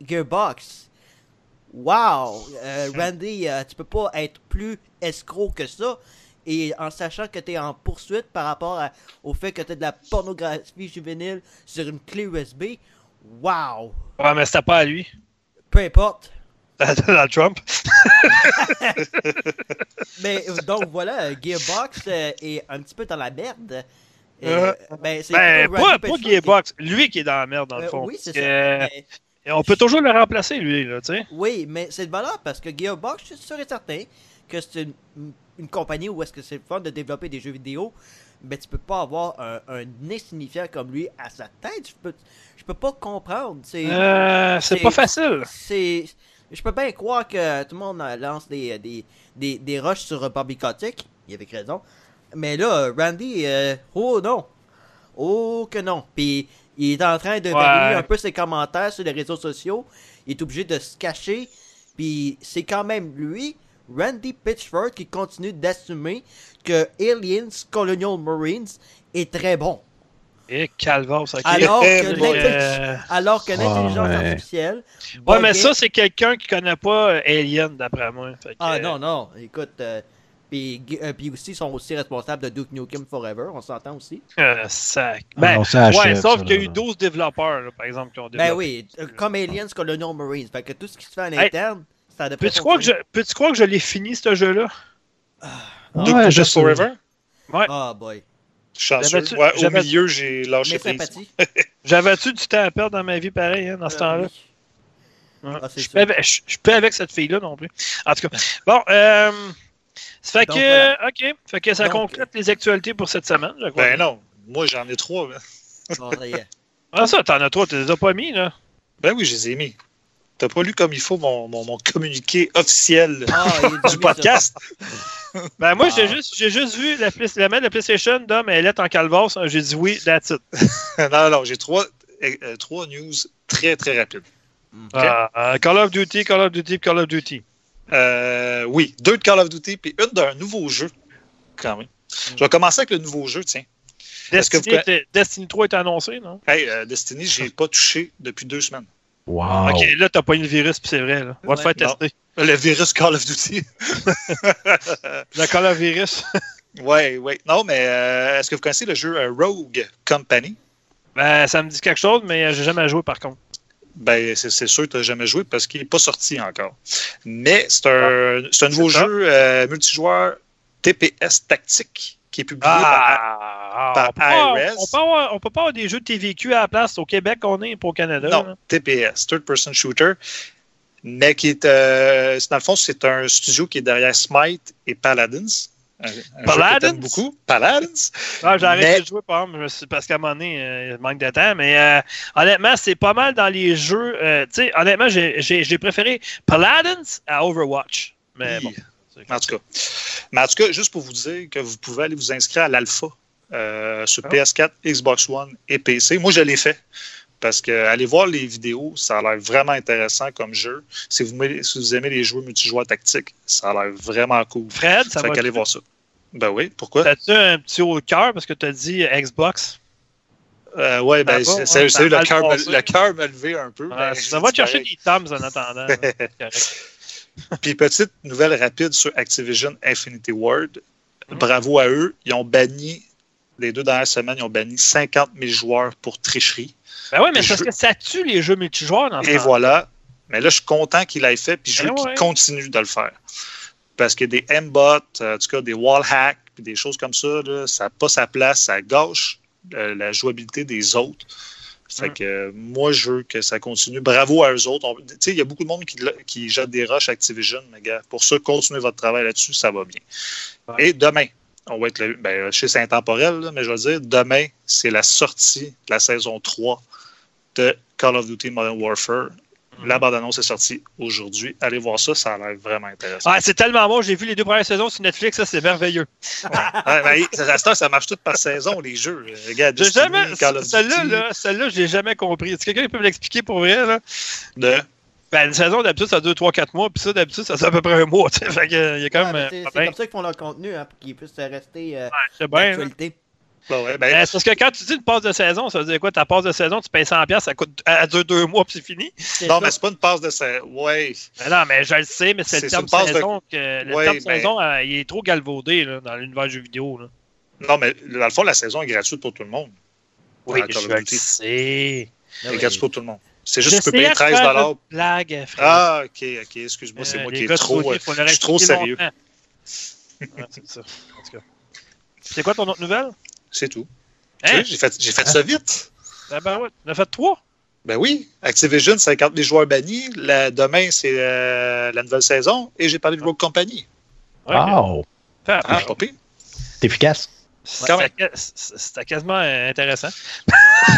Gearbox. Wow! Euh, Randy, euh, tu peux pas être plus escroc que ça. Et en sachant que tu es en poursuite par rapport à- au fait que tu as de la pornographie juvénile sur une clé USB. Wow! Ouais, mais c'était pas à lui. Peu importe. <laughs> Donald Trump. <laughs> Mais euh, donc voilà, euh, Gearbox euh, est un petit peu dans la merde. Euh, ben, c'est Ben, Randy pas, pas qui- Gearbox. Lui qui est dans la merde, dans le Euh, fond. oui, c'est ça. Mais- euh, On peut toujours le remplacer, lui, là, tu sais. Oui, mais c'est de valeur parce que Gearbox, je suis sûr et certain que c'est une, une compagnie où est-ce que c'est fun de développer des jeux vidéo, mais tu peux pas avoir un, un insignifiant comme lui à sa tête. Je peux, je peux pas comprendre. C'est, Euh, pas facile. c'est, je peux bien croire que tout le monde lance des, des, des, des rushs sur Bobby Kotick, il avait raison. Mais là, Randy, euh, oh non, oh que non. Puis il est en train de Ouais. un peu ses commentaires sur les réseaux sociaux. Il est obligé de se cacher. Puis c'est quand même lui, Randy Pitchford, qui continue d'assumer que Aliens Colonial Marines est très bon. Et calvaire, ça. Alors que <laughs> Euh, alors que Ah, l'intelligence ouais. artificielle. Ouais, mais ça, c'est quelqu'un qui connaît pas euh, Alien, d'après moi. Fait que, Ah euh, non, non, écoute, euh, puis euh, aussi, ils sont aussi responsables de Duke Nukem Forever, on s'entend aussi. <laughs> euh, sac. Ah Ben, non, ça ouais, sauf qu'il y a eu 12 développeurs, là, par exemple, qui ont développé. Ben oui, comme Aliens Colonial Marines, fait que tout ce qui se fait en Hey, interne, ça devrait Peux-tu croire, que je... Peux-tu croire que je l'ai fini, ce jeu-là? Duke Ouais, Nukem. Forever? Ah, boy. Chanceux. J'avais-tu- Ouais, au milieu, j'ai lâché prise. <laughs> J'avais-tu du temps à perdre dans ma vie pareil, hein, dans ce Euh, temps-là? oui. Ouais. Ah, je, peux avec, je, je peux avec cette fille-là non plus. En tout cas, bon, euh, ça fait Donc, que, voilà. fait que ça Donc, complète les actualités pour cette semaine, je crois. Ben non, moi j'en ai trois. ben. Bon, ça y est. Ah, ça, t'en as trois, tu les as pas mis, là. Ben oui, je les ai mis. T'as pas lu comme il faut mon, mon, mon communiqué officiel Ah, est <laughs> du podcast? <laughs> Ben, moi, j'ai Ah. juste, j'ai juste vu la, la main de la PlayStation d'homme et lettre en calvasse. J'ai dit oui, that's it. <laughs> non, non, j'ai trois, euh, euh, trois news très très rapides. Ah, ah, Call of Duty, Call of Duty, Call of Duty. Euh, oui, deux de Call of Duty puis une d'un nouveau jeu, quand même. Je vais commencer avec le nouveau jeu, tiens. Que Destiny, vous- Destiny 3 est annoncé, non? Hey, euh, Destiny, j'ai pas touché depuis deux semaines. Wow. Ok, là, t'as pas eu le virus, puis c'est vrai, là. On va te faire tester. Le virus Call of Duty. <laughs> Le Call of Virus. ouais, ouais. Non, mais euh, est-ce que vous connaissez le jeu euh, Rogue Company? Ben, ça me dit quelque chose, mais j'ai jamais joué, par contre. Ben, c'est c'est sûr que tu n'as jamais joué parce qu'il n'est pas sorti encore. Mais c'est un, c'est un nouveau jeu euh, multijoueur TPS tactique qui est publié Ah, par on, peut pas, IRS. on, peut avoir- on peut pas avoir des jeux de TVQ à la place. Au Québec, on est, pour au Canada. par. Non, là. TPS, Third Person Shooter. mais qui est, euh, dans le fond, c'est un studio qui est derrière Smite et Paladins. Un, un jeu que Paladins? beaucoup. Paladins. Ah, Mais- de jouer, par exemple, parce qu'à un moment donné, euh, il manque de temps. Mais euh, honnêtement, c'est pas mal dans les jeux. honnêtement, j'ai préféré Paladins à Overwatch. Mais bon. En tout cas. Mais en tout cas, juste pour vous dire que vous pouvez aller vous inscrire à l'alpha euh, sur Ah. PS4, Xbox One et PC. Moi, je l'ai fait. Parce que allez voir les vidéos, ça a l'air vraiment intéressant comme jeu. Si vous, aimez, si vous aimez les jeux multijoueurs tactiques, ça a l'air vraiment cool. Fred, ça fait va. qu'allez voir ça. Ben oui, pourquoi? T'as-tu un petit haut de cœur parce que t'as dit Xbox? Euh, ouais, ben, c'est- ouais, c'est- ça a le cœur me- m'a levé un peu. Mais ça va te chercher des thumbs en attendant. <laughs> Puis petite nouvelle rapide sur Activision Infinity Ward. Mhm. Bravo à eux. Ils ont banni, les deux dernières semaines, ils ont banni 50 000 joueurs pour tricherie. Ben ouais, mais parce veux- que ça tue les jeux multijoueurs dans ce Et temps. voilà. Mais là, je suis content qu'il l'ait fait, puis je veux qu'il ouais. continue de le faire. Parce que des M-bots, euh, en tout cas des wall hacks, puis des choses comme ça, là, ça n'a pas sa place, ça gâche euh, la jouabilité des autres. Fait Mm. que euh, moi, je veux que ça continue. Bravo à eux autres. On- Tu sais, il y a beaucoup de monde qui, jette des rushs à Activision, mais gars, pour ça, continuez votre travail là-dessus, ça va bien. Ouais. Et demain, on va être le, ben, je sais c'est intemporel, là, mais je veux dire, demain, c'est la sortie de la saison 3 de Call of Duty Modern Warfare. La bande-annonce est sortie aujourd'hui. Allez voir ça, ça a l'air vraiment intéressant. Ah, c'est tellement bon, j'ai vu les deux premières saisons sur Netflix, ça c'est merveilleux. Ouais, ben, ça, à marche tout par saison, les jeux. Regarde, J'ai jamais. Celle-là, là, celle-là, je l'ai jamais compris. Est-ce que quelqu'un peut me l'expliquer pour vrai? Là? de... Ben, une saison d'habitude, ça dure 3-4 mois, puis ça, d'habitude, ça fait à peu près un mois. Fait que, euh, il y a quand Ouais, même. euh, c'est c'est problème. comme ça qu'ils font leur contenu, hein, pour qu'ils puissent rester euh, là. D'actualité. Ben ouais, Euh, ben, c'est parce que quand tu dis une passe de saison, ça veut dire quoi? Ta passe de saison, tu payes 100$, ça coûte, elle dure deux mois, puis c'est fini? C'est non, ça. mais c'est pas une passe de saison. Ouais. Ben non, mais je le sais, mais c'est le terme passe de- saison. Que, le Ouais, terme mais- saison, euh, il est trop galvaudé là, dans l'univers du jeu vidéo. Là. Non, mais dans le fond, la saison est gratuite pour tout le monde. Oui, je of le sais. Ah Elle est oui. gratuite pour tout le monde. C'est juste que tu peux payer de 13 faire dollars. une blague, frère. Ah, ok, ok, excuse-moi, c'est Euh, moi qui est trop. Euh, je suis trop sérieux. Ouais, c'est ça. En tout cas. C'est quoi ton autre nouvelle? C'est tout. Hein? Tu sais, J'ai fait, j'ai fait ça vite. Ah ben ouais, on a fait trois. Ben oui, Activision, 50 000 joueurs bannis. La- demain, c'est euh, la nouvelle saison. Et j'ai parlé de Rogue Company. Wow! Ah, pas pire. C'est efficace. C'était quasiment euh, intéressant. <laughs>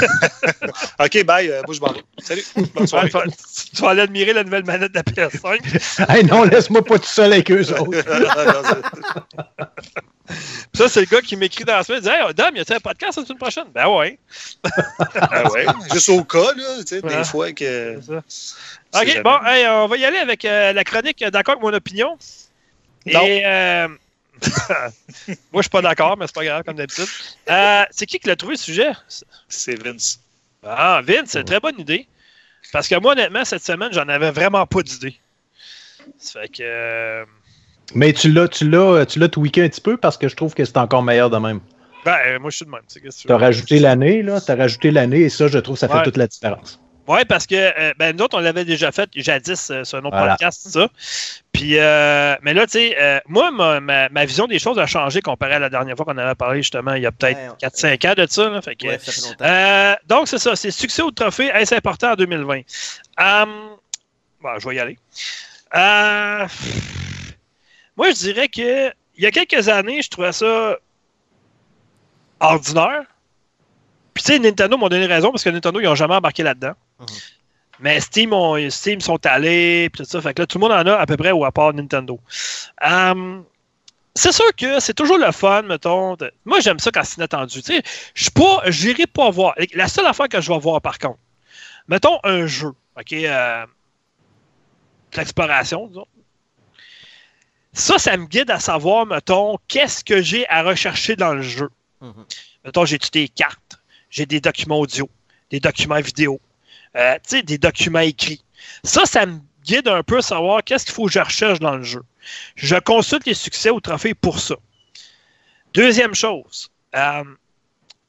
OK, bye. euh, moi, je m'en vais. Salut. Bonne soirée. Tu vas- tu vas aller admirer la nouvelle manette de la PS5. <laughs> Hey, non, laisse-moi pas tout seul avec eux autres. <laughs> Ça, c'est le gars qui m'écrit dans la semaine. Il dit Hey, Dom, y a-t-il un podcast la semaine prochaine? Ben ouais. Ah ouais, juste au cas, là, tu sais, Ouais. des fois que. Ok, jamais- bon, hey, on va y aller avec euh, la chronique D'accord avec mon opinion. Non. Et. euh, <laughs> Moi, je suis pas d'accord, mais c'est pas grave, comme d'habitude. Euh, c'est qui qui l'a trouvé, le sujet? C'est Vince. Ah, Vince, c'est une très bonne idée. Parce que moi, honnêtement, cette semaine, j'en avais vraiment pas d'idée. Ça fait que. euh, Mais tu l'as, tu l'as, tu l'as tweaké un petit peu parce que je trouve que c'est encore meilleur de même. Ben, euh, moi, je suis de même. tu as rajouté l'année, là. Tu as rajouté l'année et ça, je trouve que ça fait Ouais. toute la différence. Ouais, parce que euh, ben, nous autres, on l'avait déjà fait jadis euh, sur un autre Voilà. podcast, ça. Puis, euh, mais là, tu sais, euh, moi, ma, ma- ma vision des choses a changé comparé à la dernière fois qu'on avait parlé, justement, il y a peut-être Ouais, on- 4-5 ans de ça. là. fait que, Ouais, ça fait longtemps. euh, donc, c'est ça, c'est succès au trophée, est-ce important en 2020? Hum, bon, je vais y aller. Euh, moi, je dirais que il y a quelques années, je trouvais ça ordinaire. Puis, tu sais, Nintendo m'ont donné raison parce que Nintendo, ils n'ont jamais embarqué là-dedans. Mhm. Mais Steam, ont- Steam sont allés, puis tout ça. Fait que là, tout le monde en a à peu près, ou à part Nintendo. Hum, c'est sûr que c'est toujours le fun, mettons. de- Moi, j'aime ça quand c'est inattendu. Tu sais, je suis pas, j'irai pas voir. La seule affaire que je vais voir, par contre, mettons un jeu, OK, euh, l'exploration, disons. Ça, ça me guide à savoir, mettons, qu'est-ce que j'ai à rechercher dans le jeu. Mhm. Mettons, j'ai des cartes, j'ai des documents audio, des documents vidéo, euh, tu sais, des documents écrits. Ça, ça me guide un peu à savoir qu'est-ce qu'il faut que je recherche dans le jeu. Je consulte les succès au trophée pour ça. Deuxième chose, euh,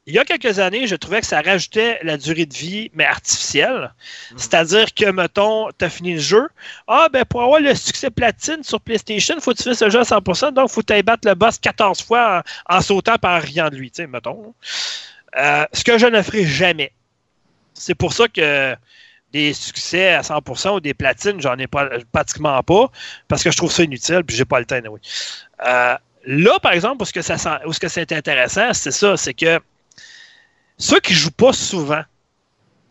il y a quelques années, je trouvais que ça rajoutait la durée de vie, mais artificielle. C'est-à-dire que, mettons, tu as fini le jeu. Ah, ben pour avoir le succès platine sur PlayStation, il faut que tu fasses le jeu à 100%, donc il faut que tu battre le boss 14 fois en, en sautant par rien de lui, tu sais, mettons. Euh, ce que je ne ferai jamais. C'est pour ça que des succès à 100% ou des platines, j'en ai pas, pratiquement pas, parce que je trouve ça inutile, puis j'ai pas le temps, oui. Euh, là, par exemple, où ce que, ça, où ce que c'est intéressant, c'est ça, c'est que ceux qui jouent pas souvent,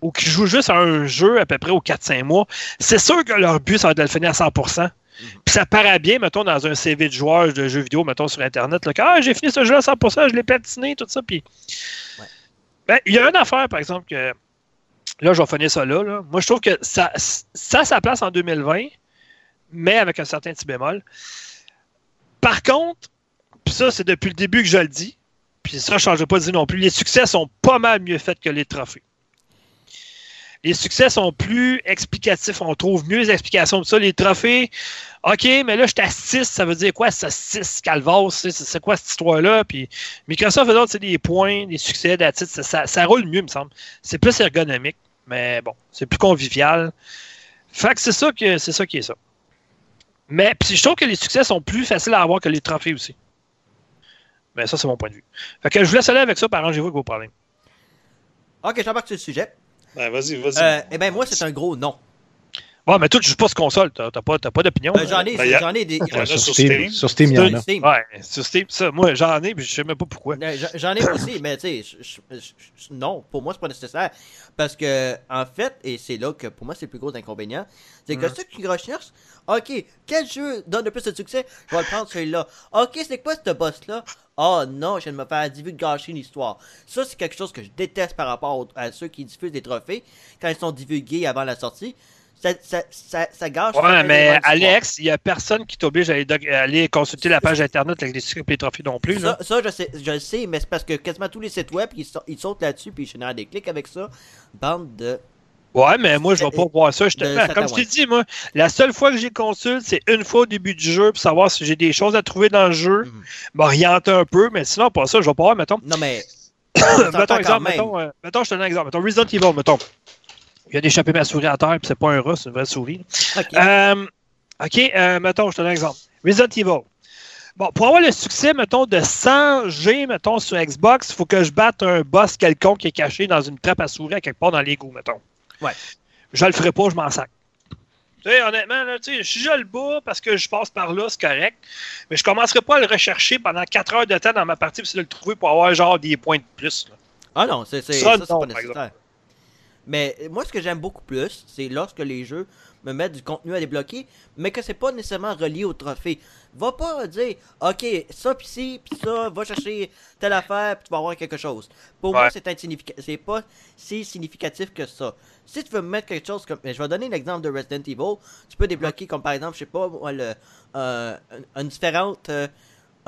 ou qui jouent juste à un jeu à peu près aux 4-5 mois, c'est sûr que leur but, ça va être de le finir à 100%. Puis ça paraît bien, mettons, dans un CV de joueur de jeux vidéo, mettons, sur Internet, là, que ah, j'ai fini ce jeu à 100%, je l'ai platiné, tout ça. Puis. Ben, il y a une affaire, par exemple, que. Là, je vais finir ça là, Moi, je trouve que ça, ça a sa place en 2020, mais avec un certain petit bémol. Par contre, puis ça, c'est depuis le début que je le dis, puis ça, je ne change pas de dire non plus, les succès sont pas mal mieux faits que les trophées les succès sont plus explicatifs. On trouve mieux les explications de ça. Les trophées, OK, mais là, j'étais à 6, ça veut dire quoi, ça 6 calvas, c'est quoi cette histoire-là? Puis Microsoft, c'est des points, des succès, des ça, ça, ça, roule mieux, me semble. C'est plus ergonomique, mais bon, c'est plus convivial. Fait que c'est ça, que, c'est ça qui est ça. Mais puis je trouve que les succès sont plus faciles à avoir que les trophées aussi. Mais ça, c'est mon point de vue. Fait que je vous laisse aller avec ça, arrangez-vous avec vos problèmes. Ok, j'embarque sur le sujet. Ben, vas-y, vas-y. Euh, eh bien, moi, c'est un gros non. Ouais, mais toi, tu joues pas ce console, t'as pas, pas d'opinion. Euh, j'en ai, Ben, j'en ai des. Ouais, sur, sur Steam, Steam. sur Steam, il y en a. Steam. Ouais, sur Steam, ça, moi, j'en ai, puis je sais même pas pourquoi. J'en- ai aussi, mais tu sais, non, pour moi, c'est pas nécessaire. Parce que, en fait, et c'est là que pour moi, c'est le plus gros inconvénient, c'est que Mhm. ceux qui recherchent, ok, quel jeu donne le plus de succès? Je vais le prendre celui-là. Ok, c'est quoi ce boss-là? Oh non, je viens de me faire divulgacher une histoire. Ça, c'est quelque chose que je déteste par rapport à ceux qui diffusent des trophées quand ils sont divulgués avant la sortie. Ça, ça, ça, ça gâche. Ouais, mais. Alex, il y a personne qui t'oblige à aller, consulter la page internet avec les succès et les trophées non plus. Ça, ça, je, sais, je le sais, mais c'est parce que quasiment tous les sites web, ils, sa- ils sautent là-dessus puis ils génèrent des clics avec ça. Bande de. Ouais, mais moi, je vais pas voir ça. de justement. Comme je t'ai dit, moi, la seule fois que j'ai consulte, c'est une fois au début du jeu pour savoir si j'ai des choses à trouver dans le jeu. Mhm. M'orienter un peu, mais sinon, pas ça, je vais pas voir, mettons. Non, mais. <coughs> mettons, exemple, mettons, euh, mettons, je te donne un exemple. Mettons Resident Evil, mettons. Il vient d'échapper ma souris à terre, puis c'est pas un rat, c'est une vraie souris. Ok. Euh, euh, mettons, je te donne un exemple. Resident Evil. Bon, pour avoir le succès, mettons, de 100 G, mettons, sur Xbox, il faut que je batte un boss quelconque qui est caché dans une trappe à souris à quelque part dans l'égout, mettons. Ouais. Je le ferai pas, je m'en sac. Tu sais, honnêtement, là, tu sais, si je le bats parce que je passe par là, c'est correct. Mais je commencerai pas à le rechercher pendant 4 heures de temps dans ma partie pour essayer de le trouver pour avoir genre des points de plus. là. Ah non, c'est Ça, ça, c'est pas nécessaire. Mais moi, ce que j'aime beaucoup plus, c'est lorsque les jeux me mettent du contenu à débloquer, mais que c'est pas nécessairement relié au trophée. Va pas dire, ok, ça pis ci, pis ça, va chercher telle affaire, pis tu vas avoir quelque chose. Pour moi, c'est pas si significatif que ça. Si tu veux me mettre quelque chose comme. Je vais donner l'exemple de Resident Evil. Tu peux débloquer, comme par exemple, je sais pas, moi, le, euh, une une différente. euh,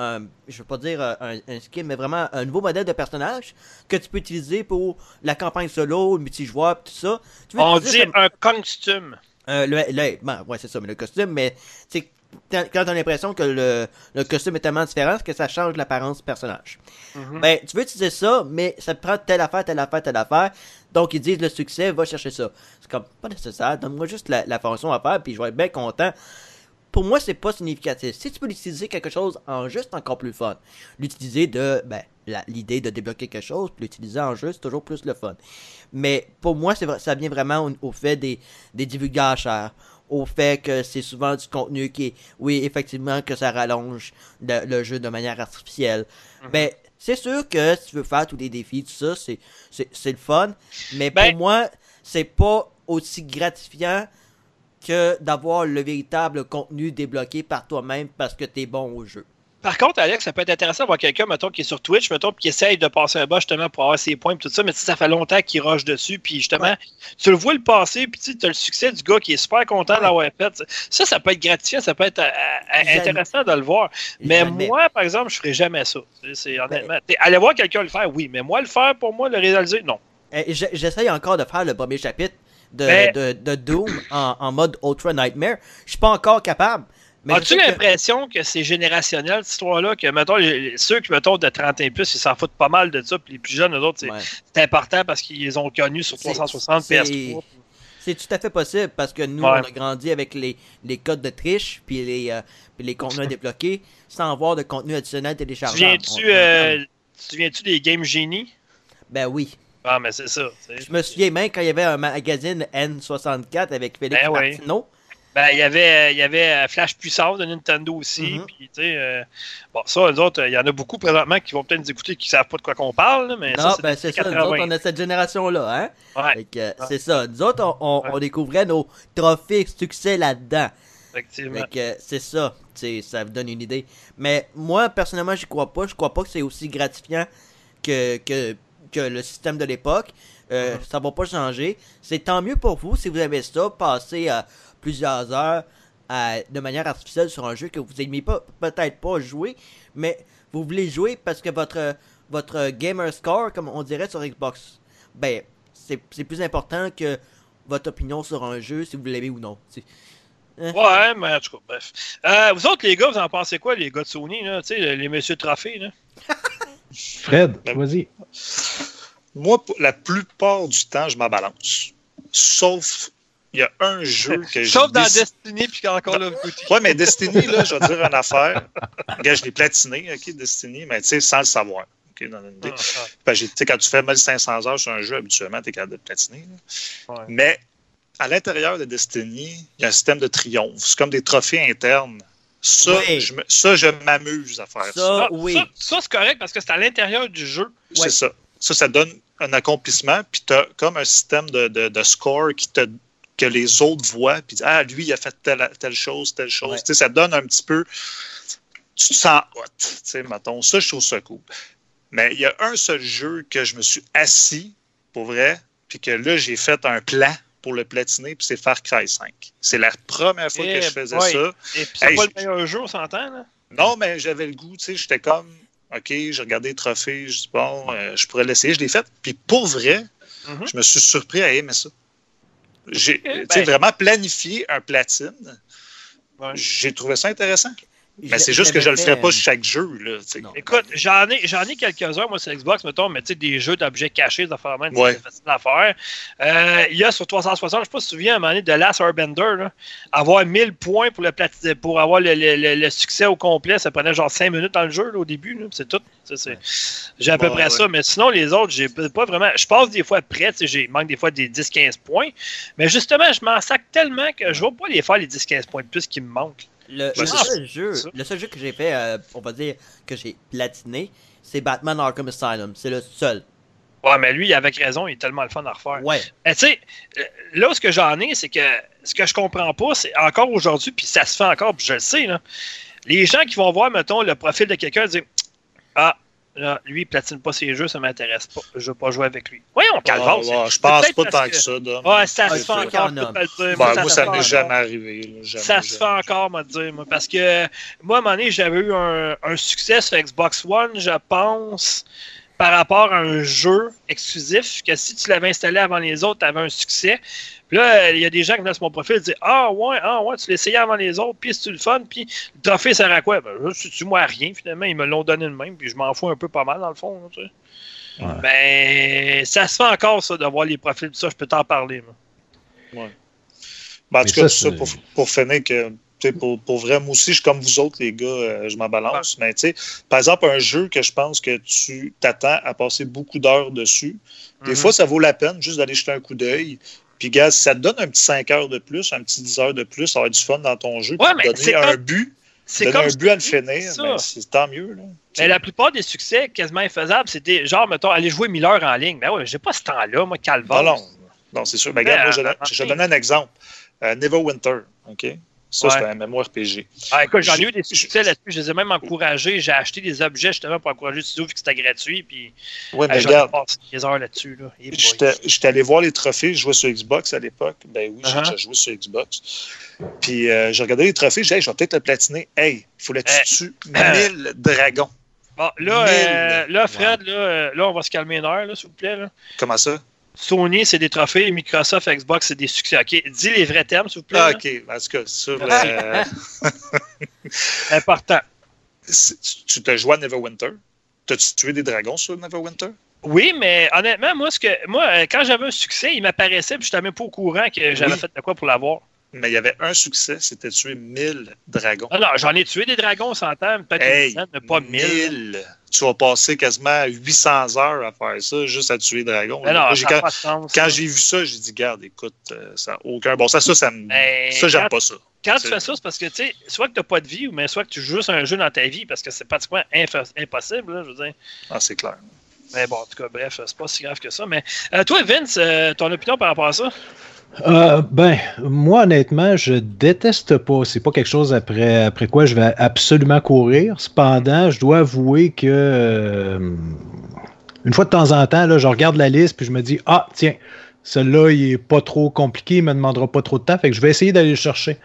un- je veux pas dire euh, un, un skin, mais vraiment un nouveau modèle de personnage que tu peux utiliser pour la campagne solo, le multijoueur, tout ça. Tu veux On dit comme- un costume. euh, le, le- ben, ouais, c'est ça, mais le costume, mais tu quand t'as l'impression que le, le costume est tellement différent que ça change l'apparence du personnage. Mhm. Ben, tu veux utiliser ça, mais ça te prend telle affaire, telle affaire, telle affaire. Donc, ils disent le succès, va chercher ça. C'est comme, pas nécessaire, donne-moi juste la, la fonction à faire, puis je vais être bien content. Pour moi, c'est pas significatif. Si tu peux l'utiliser quelque chose en juste encore plus fun, l'utiliser de, ben, l'idée de débloquer quelque chose, puis l'utiliser en jeu, c'est toujours plus le fun. Mais pour moi, ça vient vraiment au, au fait des, des divulgateurs, au fait que c'est souvent du contenu qui est, oui, effectivement, que ça rallonge le, le jeu de manière artificielle. Ben, c'est sûr que si tu veux faire tous les défis, tout ça, c'est, c'est, c'est le fun. Mais Ben- pour moi, c'est pas aussi gratifiant que d'avoir le véritable contenu débloqué par toi-même parce que t'es bon au jeu. Par contre, Alex, ça peut être intéressant de voir quelqu'un, mettons, qui est sur Twitch, mettons, qui essaye de passer un bas justement pour avoir ses points et tout ça, mais tu sais, ça fait longtemps qu'il rush dessus, puis justement, tu le vois le passer, puis tu as le succès du gars qui est super content Ouais. d'avoir fait. Ça, ça peut être gratifiant, ça peut être euh, euh, intéressant de le voir. Mais Jamais. moi, par exemple, je ferais jamais ça. C'est- honnêtement. T'sais, Aller voir quelqu'un le faire, oui, mais moi, le faire pour moi, le réaliser, non. Eh, J'essaye encore de faire le premier chapitre de, Mais- de, de Doom en, en mode Ultra Nightmare. Je suis pas encore capable. As-tu que- l'impression que c'est générationnel, cette histoire-là, que, mettons, les- ceux qui, mettons, de 30 et plus, ils s'en foutent pas mal de ça, puis les plus jeunes, eux autres, c'est Ouais. important parce qu'ils les ont connus sur C'est- 360 c'est- PS3. C'est tout à fait possible parce que nous, Ouais. on a grandi avec les, les codes de triche puis les, euh, puis les contenus <laughs> débloqués sans avoir de contenu additionnel Tu téléchargeable. viens-tu euh, tu te souviens-tu des Game Genie? Ben oui. Ah, mais c'est ça. Je me souviens même quand il y avait un magazine N64 avec Félix Ben oui. Martineau. Ben, il y avait, il y avait euh, Flash Puissance de Nintendo aussi. Mhm. Puis, tu sais, euh, bon, ça, les autres, il y en a beaucoup présentement qui vont peut-être nous écouter qui savent pas de quoi qu'on parle. là, mais Non, ça, ben c'est ça, nous 80. autres, on a cette génération-là, hein? Ouais, c'est ça. Nous autres, on, on, on découvrait nos trophées succès là-dedans. effectivement. Euh, c'est ça, ça vous donne une idée. Mais moi, personnellement, j'y crois pas. Je crois pas que c'est aussi gratifiant que, que, que le système de l'époque. Euh, Mhm. Ça va pas changer. C'est tant mieux pour vous si vous avez ça, passer euh, plusieurs heures à- de manière artificielle sur un jeu que vous n'aimez pas, peut-être pas jouer, mais vous voulez jouer parce que votre, votre gamer score, comme on dirait sur Xbox, ben, c'est plus important que votre opinion sur un jeu, si vous l'aimez ou non. C'est- Ouais, mais en tout cas, bref. Euh, vous autres, les gars, vous en pensez quoi, les gars de Sony, là? Les messieurs trophées, là? <laughs> Fred, vas-y. Moi, pour la plupart du temps, je m'en balance. Sauf, il y a un jeu <laughs> que j'ai. Sauf dans Destiny, puis encore of Duty. Ouais, mais Destiny, là, je vais te dire une <laughs> affaire. Je l'ai platiné, OK, Destiny, mais tu sais, sans le savoir. OK, dans une idée. Ah, ah, Ben, j'ai- tu sais, quand tu fais 1500 heures sur un jeu, habituellement, tu es capable de platiner. là. ouais. Mais à l'intérieur de Destiny, il y a un système de triomphe. C'est comme des trophées internes. Ça, Oui. je, me- ça, je m'amuse à faire ça. Ça, oui. ça, ça, c'est correct parce que c'est à l'intérieur du jeu. C'est ça. Ça, ça donne un accomplissement, puis tu as comme un système de, de, de score qui te, que les autres voient, puis ah, lui, il a fait telle, telle chose, telle chose. Ouais. Tu sais, Ça donne un petit peu. Tu te sens hot, tu sais, mettons. Ça, je trouve ça cool. Mais il y a un seul jeu que je me suis assis, pour vrai, puis que là, j'ai fait un plan pour le platiner, puis c'est Far Cry 5. C'est la première fois Eh que je faisais ça. Et puis, c'est Hey, pas le meilleur jeu, on s'entend, là? Non, mais j'avais le goût, tu sais, j'étais comme, OK, j'ai regardé les trophées, je dis, bon, euh, je pourrais l'essayer, je l'ai fait. Puis pour vrai, Mhm. je me suis surpris à aimer ça. J'ai Eh tu sais, ben. vraiment planifié un platine. Ouais. J'ai trouvé ça intéressant. Mais Je- c'est juste que je le l'avais ferais pas chaque jeu. Là. Non. Écoute, j'en ai, j'en ai quelques-uns, moi, sur Xbox, mettons, mais tu sais, des jeux d'objets cachés, des affaires même, Ouais. c'est facile à faire. Euh, il y a sur 360, je sais pas si tu te souviens, à un moment donné, de Last Airbender, là, avoir 1000 points pour, le plati- pour avoir le, le- le- le succès au complet, ça prenait genre 5 minutes dans le jeu, là, au début, là, c'est tout. C'est- J'ai à peu Ouais, près ouais. ça, mais sinon, les autres, j'ai pas vraiment. Je passe des fois près, j'ai manque des fois des 10-15 points, mais justement, je m'en sac tellement que je vais pas les faire les 10-15 points de plus qui me manquent. Le, Ben, le seul jeu, le seul jeu que j'ai fait, euh, on va dire que j'ai platiné, c'est Batman Arkham Asylum. C'est le seul. Ouais, mais lui, avec raison, il est tellement le fun à refaire. Ouais. Tu sais, là où ce que j'en ai, c'est que ce que je comprends pas, c'est encore aujourd'hui, puis ça se fait encore, puis je le sais, là, les gens qui vont voir, mettons, le profil de quelqu'un dire Ah, lui, il platine pas ses jeux, ça m'intéresse pas. Je veux pas jouer avec lui. Voyons, calvaire. Ah, ouais, je pense pas tant que- que ça. Dom. Ouais, ça Ah, se fait encore. Ben, ça moi, ça fait m'est jamais arrivé. là, jamais, Ça se fait encore, me dire, moi, parce que moi, à un moment donné, j'avais eu un, un succès sur Xbox One, je pense, par rapport à un jeu exclusif, que si tu l'avais installé avant les autres, tu avais un succès. Puis là, il y a des gens qui venaient sur mon profil et disaient Ah ouais, ah ouais, tu l'essayais avant les autres, puis c'est-tu le fun, puis le trophée sert à quoi? Ben, je suis moi à rien, finalement, ils me l'ont donné de même, puis je m'en fous un peu pas mal, dans le fond. là, tu sais. Ouais. Ben, ça se fait encore, ça, de voir les profils de ça, je peux t'en parler. moi. Ben, en Mais tout cas, ça, ça, c'est- pour, pour finir, que, tu pour, pour vrai, moi aussi, je suis comme vous autres, les gars, euh, je m'en balance. Mais tu sais, par exemple, un jeu que je pense que tu t'attends à passer beaucoup d'heures dessus, des Mhm. fois, ça vaut la peine juste d'aller jeter un coup d'œil. Puis, gars, si ça te donne un petit 5 heures de plus, un petit 10 heures de plus, ça va être du fun dans ton jeu. Ouais, mais donner c'est un comme- but, C'est donner comme un but à le finir, ben, c'est tant mieux. Là. Mais la plupart des succès quasiment infaisables, c'était genre, mettons, aller jouer 1000 heures en ligne. Ben ouais, j'ai pas ce temps-là, moi, calvaire. Non, non, non c'est sûr. Mais regarde, moi, je, euh, je vais donner un exemple. Euh, Neverwinter, OK? Ça, Ouais. c'est un MMORPG. Ah, écoute, j'en ai eu des succès là-dessus. Je les ai même encouragés. J'ai acheté des objets justement pour encourager le studio vu que c'était gratuit. Puis, Oui, mais regarde, passé des heures là-dessus. Là. J'étais allé voir les trophées, je jouais sur Xbox à l'époque. Ben oui, j'ai Uh-huh. joué sur Xbox. Puis euh, j'ai regardé les trophées, j'ai dit, hey, je vais peut-être le platiner. Hey, il faut le tuer 1000 dragons? Bon, là, euh, là Fred, là, euh, là, on va se calmer une heure, s'il vous plaît. Là. Comment ça? Sony, c'est des trophées. Microsoft, Xbox, c'est des succès. OK, dis les vrais termes, s'il vous plaît. Ah. OK. En tout cas, sur, <laughs> euh, Important. tu- tu te joué à Neverwinter? T'as-tu tué des dragons sur Neverwinter? Oui, mais honnêtement, moi, ce que, moi euh, quand j'avais un succès, il m'apparaissait, puis je n'étais même pas au courant que j'avais Oui. fait de quoi pour l'avoir. mais il y avait un succès, c'était tuer 1000 dragons. Ah non, j'en ai tué des dragons, on s'entend, peut-être une Hey, dizaine, mais pas 1000. 1000. Tu vas passer quasiment 800 heures à faire ça, juste à tuer non, Moi, ça n'a quand sens. quand ça. j'ai vu ça, j'ai dit, garde, écoute, euh, ça n'a aucun bon sens. Ça, ça, me... Ben, ça j'aime pas ça. Quand tu fais ça, c'est parce que, tu sais, soit que tu n'as pas de vie, ou mais soit que tu joues juste un jeu dans ta vie, parce que c'est pratiquement impossible, là, je veux dire. Ah, c'est clair. Mais bon, en tout cas, bref, c'est pas si grave que ça. Mais euh, toi, Vince, euh, ton opinion par rapport à ça? Euh, ben, moi, honnêtement, je déteste pas. C'est pas quelque chose après, après quoi je vais absolument courir. Cependant, je dois avouer que euh, une fois de temps en temps, là, je regarde la liste puis je me dis Ah, tiens, celui-là, il est pas trop compliqué, il me demandera pas trop de temps, fait que je vais essayer d'aller le chercher.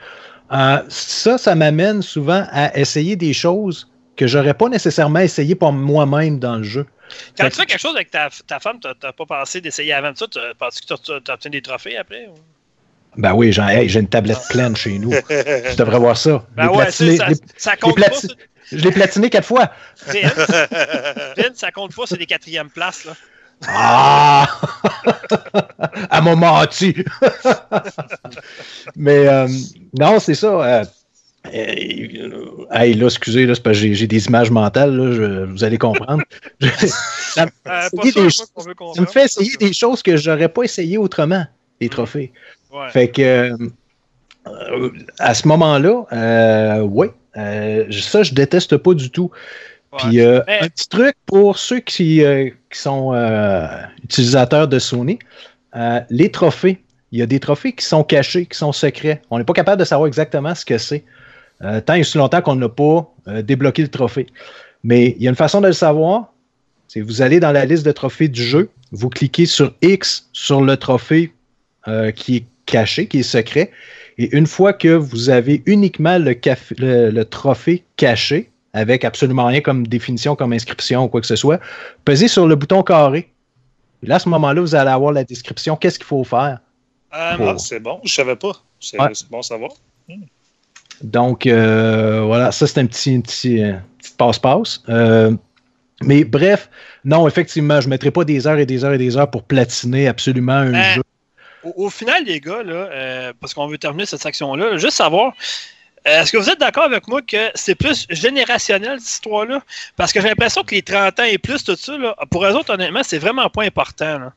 Euh, ça, ça m'amène souvent à essayer des choses que j'aurais pas nécessairement essayé par moi-même dans le jeu. Quand Fait tu fais quelque chose avec ta, ta femme, tu n'as pas pensé d'essayer avant de ça? Tu penses que tu as obtenu des trophées après? ou? Ben oui, j'ai hey, une tablette pleine chez nous. <laughs> Je devrais voir ça. Ben Les ouais, ça, les- ça compte les pas. Je l'ai platiné quatre fois. Vince, <laughs> Vince, ça compte pas, c'est des quatrièmes places. Là. Ah! <laughs> Elle m'a menti. Mais euh, non, c'est ça. euh, hey, là, excusez, là, c'est parce que j'ai- des images mentales, là, je- vous allez comprendre. <laughs> Je- ça, me- Euh, ça, des me fait essayer des choses que j'aurais pas essayé autrement, les trophées. Ouais. Fait que euh, euh, à ce moment-là, euh, oui, euh, ça, je déteste pas du tout. Puis euh, Mais- un petit truc pour ceux qui, euh, qui sont euh, utilisateurs de Sony, euh, les trophées. Il y a des trophées qui sont cachés, qui sont secrets. On n'est pas capable de savoir exactement ce que c'est. Euh, tant et aussi longtemps qu'on n'a pas euh, débloqué le trophée. Mais il y a une façon de le savoir. C'est vous allez dans la liste de trophées du jeu, vous cliquez sur X sur le trophée euh, qui est caché, qui est secret. Et une fois que vous avez uniquement le, caf- le- le trophée caché, avec absolument rien comme définition, comme inscription ou quoi que ce soit, pesez sur le bouton carré. Et là, à ce moment-là, vous allez avoir la description, qu'est-ce qu'il faut faire. Ah, c'est bon, je savais pas. C'est Ouais. bon à savoir. Donc, euh, voilà, ça, c'est un petit, euh, passe-passe. Euh, mais bref, non, effectivement, je ne mettrai pas des heures et des heures et des heures pour platiner absolument un Ben, jeu. Au, au final, les gars, là, parce qu'on veut terminer cette section-là, là, juste savoir, est-ce que vous êtes d'accord avec moi que c'est plus générationnel, cette histoire-là? Parce que j'ai l'impression que les 30 ans et plus, tout ça, là, pour eux autres, honnêtement, c'est vraiment pas important. là.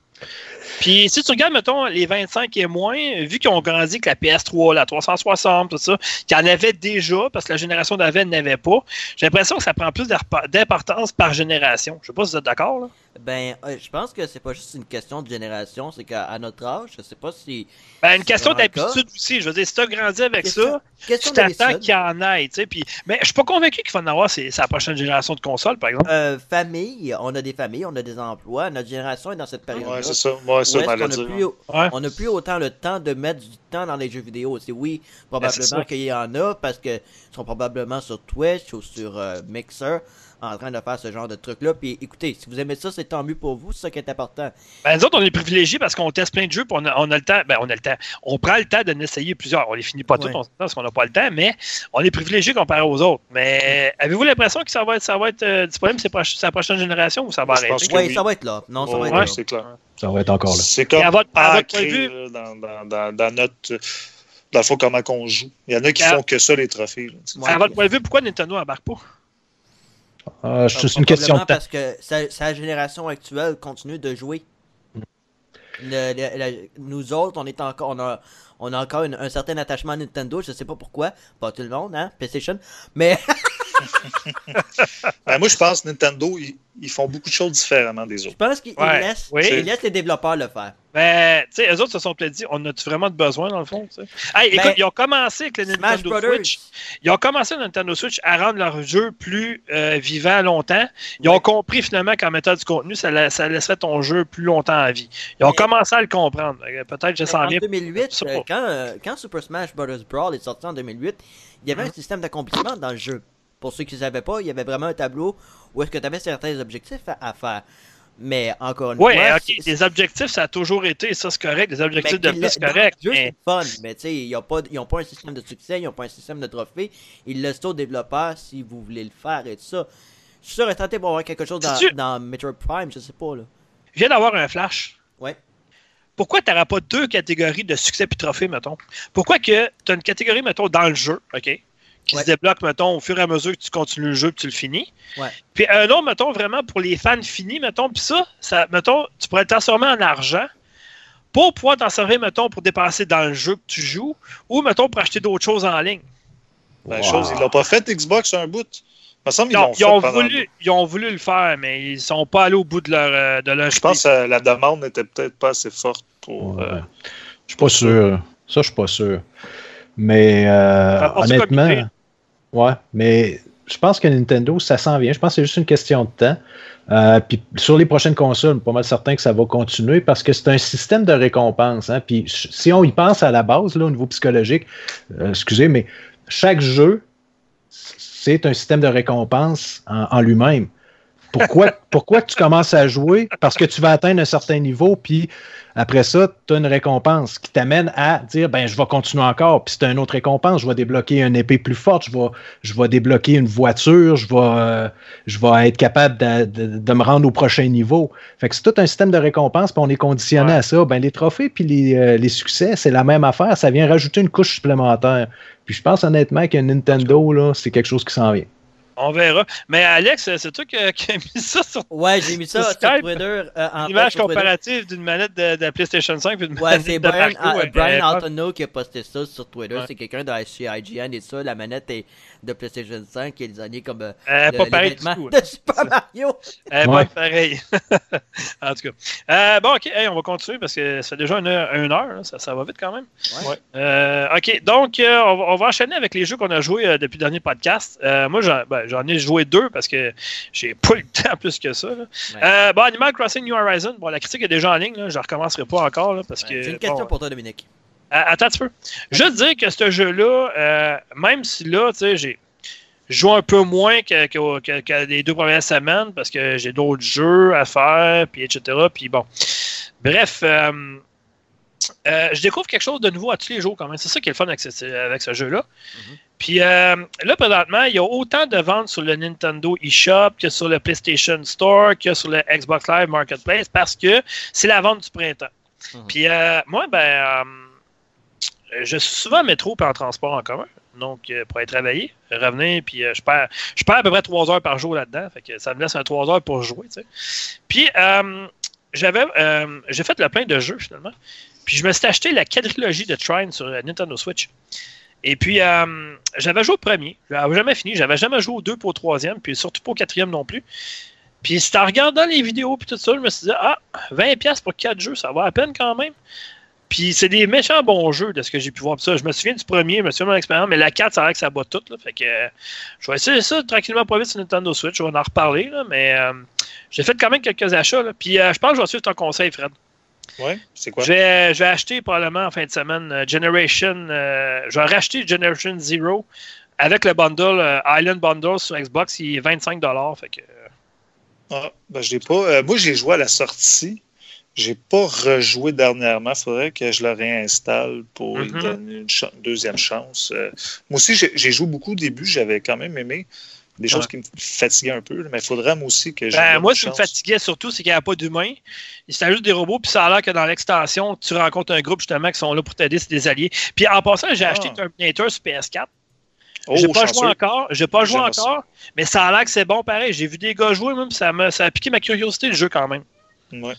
Puis si tu regardes, mettons, les 25 et moins, vu qu'ils ont grandi avec la PS3, la 360, tout ça, qu'il y en avait déjà, parce que la génération d'avant n'avait pas, j'ai l'impression que ça prend plus d'importance par génération. Je sais pas si vous êtes d'accord, là. Ben, euh, je pense que c'est pas juste une question de génération, c'est qu'à notre âge, je sais pas si. Ben, une question d'habitude aussi. Je veux dire, si tu as grandi avec Question- ça, Question tu t'attends qu'il y en ait, tu sais. Puis, mais je suis pas convaincu qu'il va en avoir, c'est la prochaine génération de consoles, par exemple. Euh, famille, on a des familles, on a des emplois, notre génération est dans cette période-là. Ouais, c'est ça. Ouais, ça, on allait qu'on a dire. plus, Ouais. on n'a plus autant le temps de mettre du temps dans les jeux vidéo. C'est oui, Ben, probablement qu'il y en a parce que ils sont probablement sur Twitch ou sur euh, Mixer en train de faire ce genre de truc-là. Puis écoutez, si vous aimez ça, c'est tant mieux pour vous, c'est ça qui est important. Ben, nous autres, on est privilégiés parce qu'on teste plein de jeux, puis on a, on a le temps. Ben, on a le temps. On prend le temps de essayer plusieurs. On les finit pas Ouais. on s'entend parce qu'on n'a pas le temps, mais on est privilégiés comparé aux autres. Mais avez-vous l'impression que ça va être, ça va être euh, disponible c'est proche- la prochaine génération ou ça va arrêter? Oui, oui. ça va être là. Non, ça Ouais, va être ouais, là. c'est clair. Ça va être encore là. C'est comme à votre- à votre ancré, point de vue- là, dans, dans, dans, dans notre. Dans le fond, comment qu'on joue. Il y en a qui À- font que ça, les trophées. là. Ouais. À votre point de vue, pourquoi Nintendo embarque pas? Ah, c'est une question de temps. parce que sa, sa génération actuelle continue de jouer. Le- le- le- nous autres, on est encore, on a, on a encore une- un certain attachement à Nintendo. Je sais pas pourquoi, pas tout le monde, hein, PlayStation. Mais <laughs> Ben, moi, je pense que Nintendo, ils, ils font beaucoup de choses différemment des je autres. pense qu'ils Ouais, laissent, oui. laissent les développeurs le faire. Ben, tu sais, eux autres se sont peut-être dit, on a-tu vraiment de besoin dans le fond? Hey, écoute, Ben, ils ont commencé avec le Smash Nintendo Brothers. Switch. Ils ont commencé le Nintendo Switch à rendre leur jeu plus euh, vivant longtemps. Ils ont compris finalement qu'en mettant du contenu, ça, la- ça laisserait ton jeu plus longtemps à vie. Ils ont Mais- commencé à le comprendre. Euh, Peut-être je sens en bien. 2008, euh, pas. quand, euh, quand Super Smash Bros. Brawl est sorti en 2008, il y avait un système d'accomplissement dans le jeu. Pour ceux qui ne savaient pas, il y avait vraiment un tableau où est-ce que tu avais certains objectifs à, à faire. Mais encore une Oui, fois, ok. c'est- Des objectifs, ça a toujours été, ça c'est correct. Des objectifs Ben, de qu'il plus, c'est correct. mais- c'est fun, mais tu sais, ils n'ont pas, pas un système de succès, ils n'ont pas un système de trophée. Ils laissent ça aux développeurs si vous voulez le faire et tout ça. Je suis sûr tenté pour avoir quelque chose dans, Prime, je sais pas là. Je viens d'avoir un flash. Ouais. pourquoi tu n'auras pas deux catégories de succès puis trophées, mettons? Pourquoi que tu as une catégorie, mettons, dans le jeu, OK? Qui Ouais. se débloque, mettons, au fur et à mesure que tu continues le jeu puis tu le finis. Ouais. Puis un autre, mettons, vraiment pour les fans finis, mettons, puis ça, ça, mettons, tu pourrais le transformer en argent pour pouvoir t'en servir, mettons, pour dépenser dans le jeu que tu joues ou, mettons, pour acheter d'autres choses en ligne. Ben, Wow. chose, ils l'ont pas fait Xbox un bout. Il semble Non, ils, ont voulu, ils ont voulu le faire, mais ils sont pas allés au bout de leur, euh, de leur Je pense que la demande n'était peut-être pas assez forte pour. Ouais. euh, Je suis pas sûr. Ça, je suis pas sûr. Mais euh, honnêtement, ouais, mais je pense que Nintendo, ça s'en vient. Je pense que c'est juste une question de temps. Euh, puis sur les prochaines consoles, pas mal certain que ça va continuer parce que c'est un système de récompense. Hein. Puis si on y pense à la base, là, au niveau psychologique, euh, excusez, mais chaque jeu, c'est un système de récompense en, en lui-même. Pourquoi, pourquoi tu commences à jouer? Parce que tu vas atteindre un certain niveau, puis après ça, tu as une récompense qui t'amène à dire ben je vais continuer encore. Puis c'est une autre récompense, je vais débloquer une épée plus forte, je vais, je vais débloquer une voiture, je vais, euh, je vais être capable de, de- de me rendre au prochain niveau. Fait que c'est tout un système de récompense, puis on est conditionné Ouais. à ça. Ben les trophées puis les, euh, les succès, c'est la même affaire. Ça vient rajouter une couche supplémentaire. Puis je pense honnêtement que Nintendo, là, c'est quelque chose qui s'en vient. On verra. Mais Alex, c'est toi qui, qui a mis ça sur Ouais, j'ai mis ça Sur Twitter. euh, en fait, l'image sur Twitter. comparative d'une manette de, de PlayStation 5 et d'une Ouais, manette c'est de Brian, Mario avec, Brian euh, Antono qui a posté ça sur Twitter. Ouais. C'est quelqu'un de chez IGN et ça. La manette est de PlayStation 5 qui est des années comme euh, euh, le- pas les pareil du tout. de Super Mario. Euh, pas Ouais. pareil. <laughs> en tout cas. Euh, bon, ok, hey, on va continuer parce que ça fait déjà une heure, une heure là. ça, ça va vite quand même. Ouais. Euh, ok, donc euh, on, va, on va enchaîner avec les jeux qu'on a joués euh, depuis le dernier podcast. Euh, moi, j'en ben, j'en ai joué deux parce que j'ai pas eu le temps plus que ça. Euh, bon, Animal Crossing New Horizon, bon, la critique est déjà en ligne, là, je ne recommencerai pas encore là, parce Ouais, que. J'ai une question bon, pour toi, Dominique. Euh, Attends un petit peu. Juste dire que ce jeu-là, euh, même si là, tu sais, j'ai joué un peu moins que, que- que- que les deux premières semaines parce que j'ai d'autres jeux à faire, puis etc. Puis bon. Bref, euh, euh, je découvre quelque chose de nouveau à tous les jours quand même. C'est ça qui est le fun avec ce, avec ce jeu-là. Mhm. Puis euh, là, présentement, il y a autant de ventes sur le Nintendo eShop que sur le PlayStation Store que sur le Xbox Live Marketplace parce que c'est la vente du printemps. Mhm. Puis euh, moi, ben, euh, je suis souvent en métro et en transport en commun. Donc, euh, pour aller travailler, revenir, puis euh, je, perds, je à peu près trois heures par jour là-dedans. Fait que ça me laisse un trois heures pour jouer. Puis, euh, j'avais, euh, j'ai fait le plein de jeux finalement. Puis, je me suis acheté la quadrilogie de Trine sur euh, Nintendo Switch. Et puis, euh, j'avais joué au premier. J'avais jamais fini. J'avais jamais joué au deux pour au troisième, puis surtout pas au quatrième non plus. Puis, c'est en regardant les vidéos, puis tout ça, je me suis dit, ah, 20$ pour quatre jeux, ça va à peine quand même. Puis c'est des méchants bons jeux de ce que j'ai pu voir. Puis ça, je me souviens du premier, je me souviens de mon expérience, mais la 4, ça a l'air que ça bat tout. Là, fait que euh, je vais essayer ça tranquillement pas vite sur Nintendo Switch. Je vais en reparler, là, mais euh, j'ai fait quand même quelques achats. Là, puis euh, je pense que je vais suivre ton conseil, Fred. Ouais, c'est quoi? Je, vais, je vais acheter probablement en fin de semaine Generation. je vais racheter Generation Zero avec le bundle Island Bundle sur Xbox. Il est 25 Fait que, Ah, ben, je l'ai pas. moi, j'ai joué à la sortie. J'ai pas rejoué dernièrement. Il faudrait que je le réinstalle pour lui Mhm. donner une deuxième chance. Euh, moi aussi, j'ai joué beaucoup au début. J'avais quand même aimé des choses qui me fatiguaient un peu. Mais il faudrait moi aussi que je. Ben, moi, ce qui me fatiguait surtout, c'est qu'il n'y avait pas d'humains. C'était juste des robots, puis ça a l'air que dans l'extension, tu rencontres un groupe justement qui sont là pour t'aider, c'est des alliés. Puis en passant, j'ai Ah. acheté Terminator sur PS4. Oh, j'ai pas chanceux. joué encore, j'ai pas joué encore, mais ça a l'air que c'est bon pareil. J'ai vu des gars jouer, même, ça, ça a piqué ma curiosité le jeu quand même. Ouais.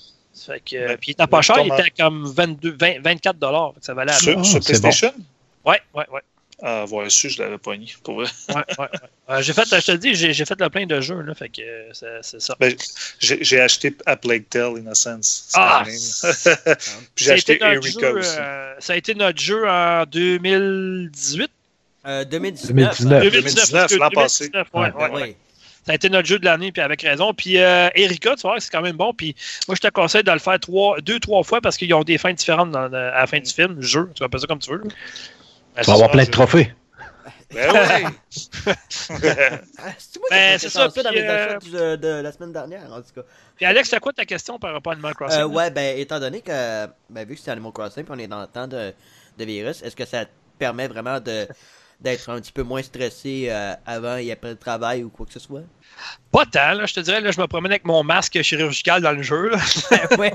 Fait que, Ben, puis il était pas cher, il était comme 22, 20 24 dollars. Ça valait. Sur, Ah, sur PlayStation? Ouais, ouais, ouais. Ah, voilà, su, je l'avais pogné. Pour vrai. ouais, ouais, ouais. Euh, j'ai fait, je te le dis, j'ai j'ai fait le plein de jeux, là, fait que euh, c'est- c'est ça. Ben, j'ai j'ai acheté A Plague Tale Innocence. C'est Ah! <laughs> j'ai acheté Erika jeu, aussi. euh, ça a été notre jeu en 2018. Euh, 2019. 2019. 2019, l'an passé. 2019, ouais, Ouais. ouais. Ça a été notre jeu de l'année, puis avec raison. Puis euh, Erika, tu vois, c'est quand même bon. Puis moi, je te conseille de le faire trois, deux, trois fois parce qu'ils ont des fins différentes dans- à la fin du film, le jeu. Tu vas appeler ça comme tu veux. Ben, Tu vas avoir plein de trophées. Ben oui. C'est moi qui Ben, c'est ça, ça, dans puis, mes euh, de, de la semaine dernière, en tout cas. Puis Alex, c'est quoi ta question par rapport à Animal Crossing? Euh, ouais, ben, étant donné que, ben, vu que c'est Animal Crossing puis on est dans le temps de, de virus, est-ce que ça te permet vraiment de, d'être un petit peu moins stressé euh, avant et après le travail ou quoi que ce soit? Pas tant, là, je te dirais, là, je me promène avec mon masque chirurgical dans le jeu. <laughs> Ouais,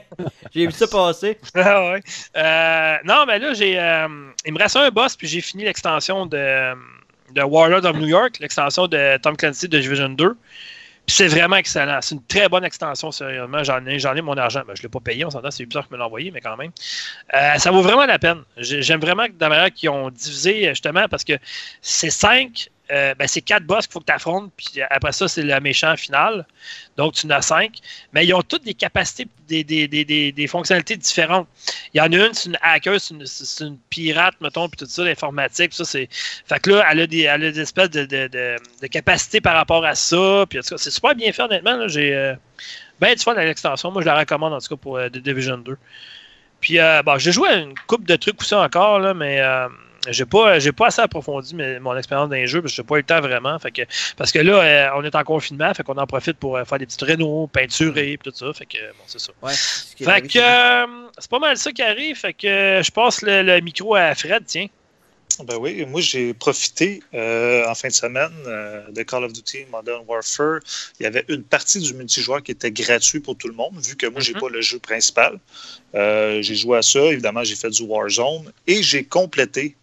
j'ai vu ça passer. <laughs> Ah ouais. Euh, non, mais là, j'ai, euh, il me reste un boss, puis j'ai fini l'extension de, de Warlord of New York, l'extension de Tom Clancy de Division 2. C'est vraiment excellent. C'est une très bonne extension, sérieusement. J'en ai, mon argent. Ben, je ne l'ai pas payé, on s'entend, c'est bizarre que me l'envoyer, mais quand même. Euh, ça vaut vraiment la peine. J'ai- J'aime vraiment que la qu'ils ont divisé, justement, parce que c'est cinq, euh, ben, c'est quatre boss qu'il faut que tu affrontes, puis après ça, c'est le méchant final. Donc, tu en as cinq. Mais ils ont toutes des capacités, des, des, des, des, fonctionnalités différentes. Il y en a une, c'est une hacker, c'est une, pirate, mettons, puis tout ça, l'informatique. Ça, c'est... Fait que là, elle a des, elle a des espèces de, de, de, capacités par rapport à ça. Puis en tout cas, c'est super bien fait, honnêtement. J'ai euh, ben du fun à l'extension. Moi, je la recommande, en tout cas, pour euh, The Division 2. Puis, euh, bon, j'ai joué à une coupe de trucs aussi encore, là, mais j'ai pas, j'ai pas assez approfondi mon expérience dans les jeux parce que j'ai pas eu le temps vraiment. Fait que, parce que là, euh, on est en confinement, fait qu'on en profite pour euh, faire des petites rénaux, peinturer, et tout ça. Fait que, bon, c'est ça. Ouais. ce Fait que, c'est euh, c'est pas mal ça qui arrive. Fait que, euh, je passe le, le micro à Fred, tiens. Ben oui, moi j'ai profité euh, en fin de semaine euh, de Call of Duty Modern Warfare. Il y avait une partie du multijoueur qui était gratuit pour tout le monde, vu que moi j'ai Mhm. pas le jeu principal. Euh, j'ai joué à ça, évidemment j'ai fait du Warzone et j'ai complété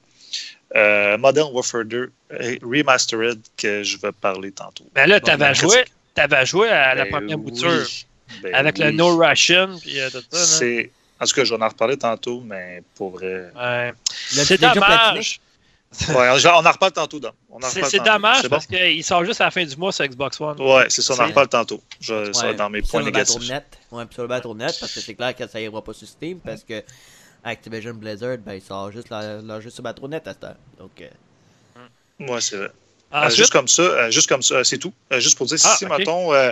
euh, Modern Warfare 2 Remastered que je vais parler tantôt. Ben là, Bon, t'avais ben, joué, t'avais joué à la Ben première oui. bouture Ben avec le oui. No Russian, puis euh, tout ça. en tout cas, je vais en reparler tantôt, mais pour vrai. Ouais. C'est dommage. <laughs> Ouais, on en reparle tantôt, Dom. C'est dommage bon? parce qu'il sort juste à la fin du mois sur Xbox One. Ouais, c'est ça, on en reparle tantôt. Je, ça va Ouais, être dans mes points le négatifs. Battle.net. Ouais, puis sur le Battle.net, parce que c'est clair que ça ira pas sur Steam, parce que Activision Blizzard, ben, il sort juste leur, leur jeu sur Battle.net à cette heure. Donc, euh, Ouais, c'est vrai. Euh, juste comme ça, euh, juste comme ça, euh, c'est tout. Euh, juste pour dire, Ah, si, mettons, euh,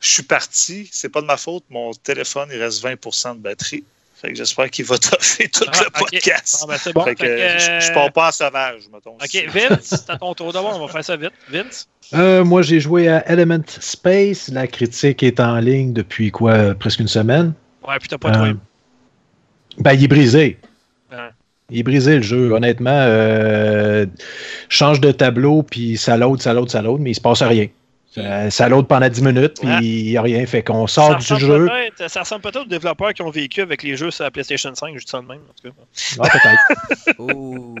je suis parti, c'est pas de ma faute, mon téléphone, il reste 20% de batterie. Fait que j'espère qu'il va <laughs> toffer tout Ah, le podcast. Ah, ben, bon. Fait que, Fait que, euh, je, je euh, pars pas en sauvage, mettons. Ok, Vince, c'est à ton tour d'abord, on va faire ça vite. Vince? Euh, moi, j'ai joué à Element Space. La critique est en ligne depuis quoi, presque une semaine. Ouais, puis t'as pas. Euh, ben, il est brisé. Il est brisé le jeu, honnêtement. euh, change de tableau, puis ça load, ça load, ça mais il se passe rien. Ça, ça load pendant 10 minutes, puis Ouais. il n'y a rien. Fait qu'on Ça sort du ressemble jeu. peut-être- Ça ressemble peut-être aux développeurs qui ont vécu avec les jeux sur la PlayStation 5, juste ça de même. En tout cas. Ah, peut-être. <laughs> ouh.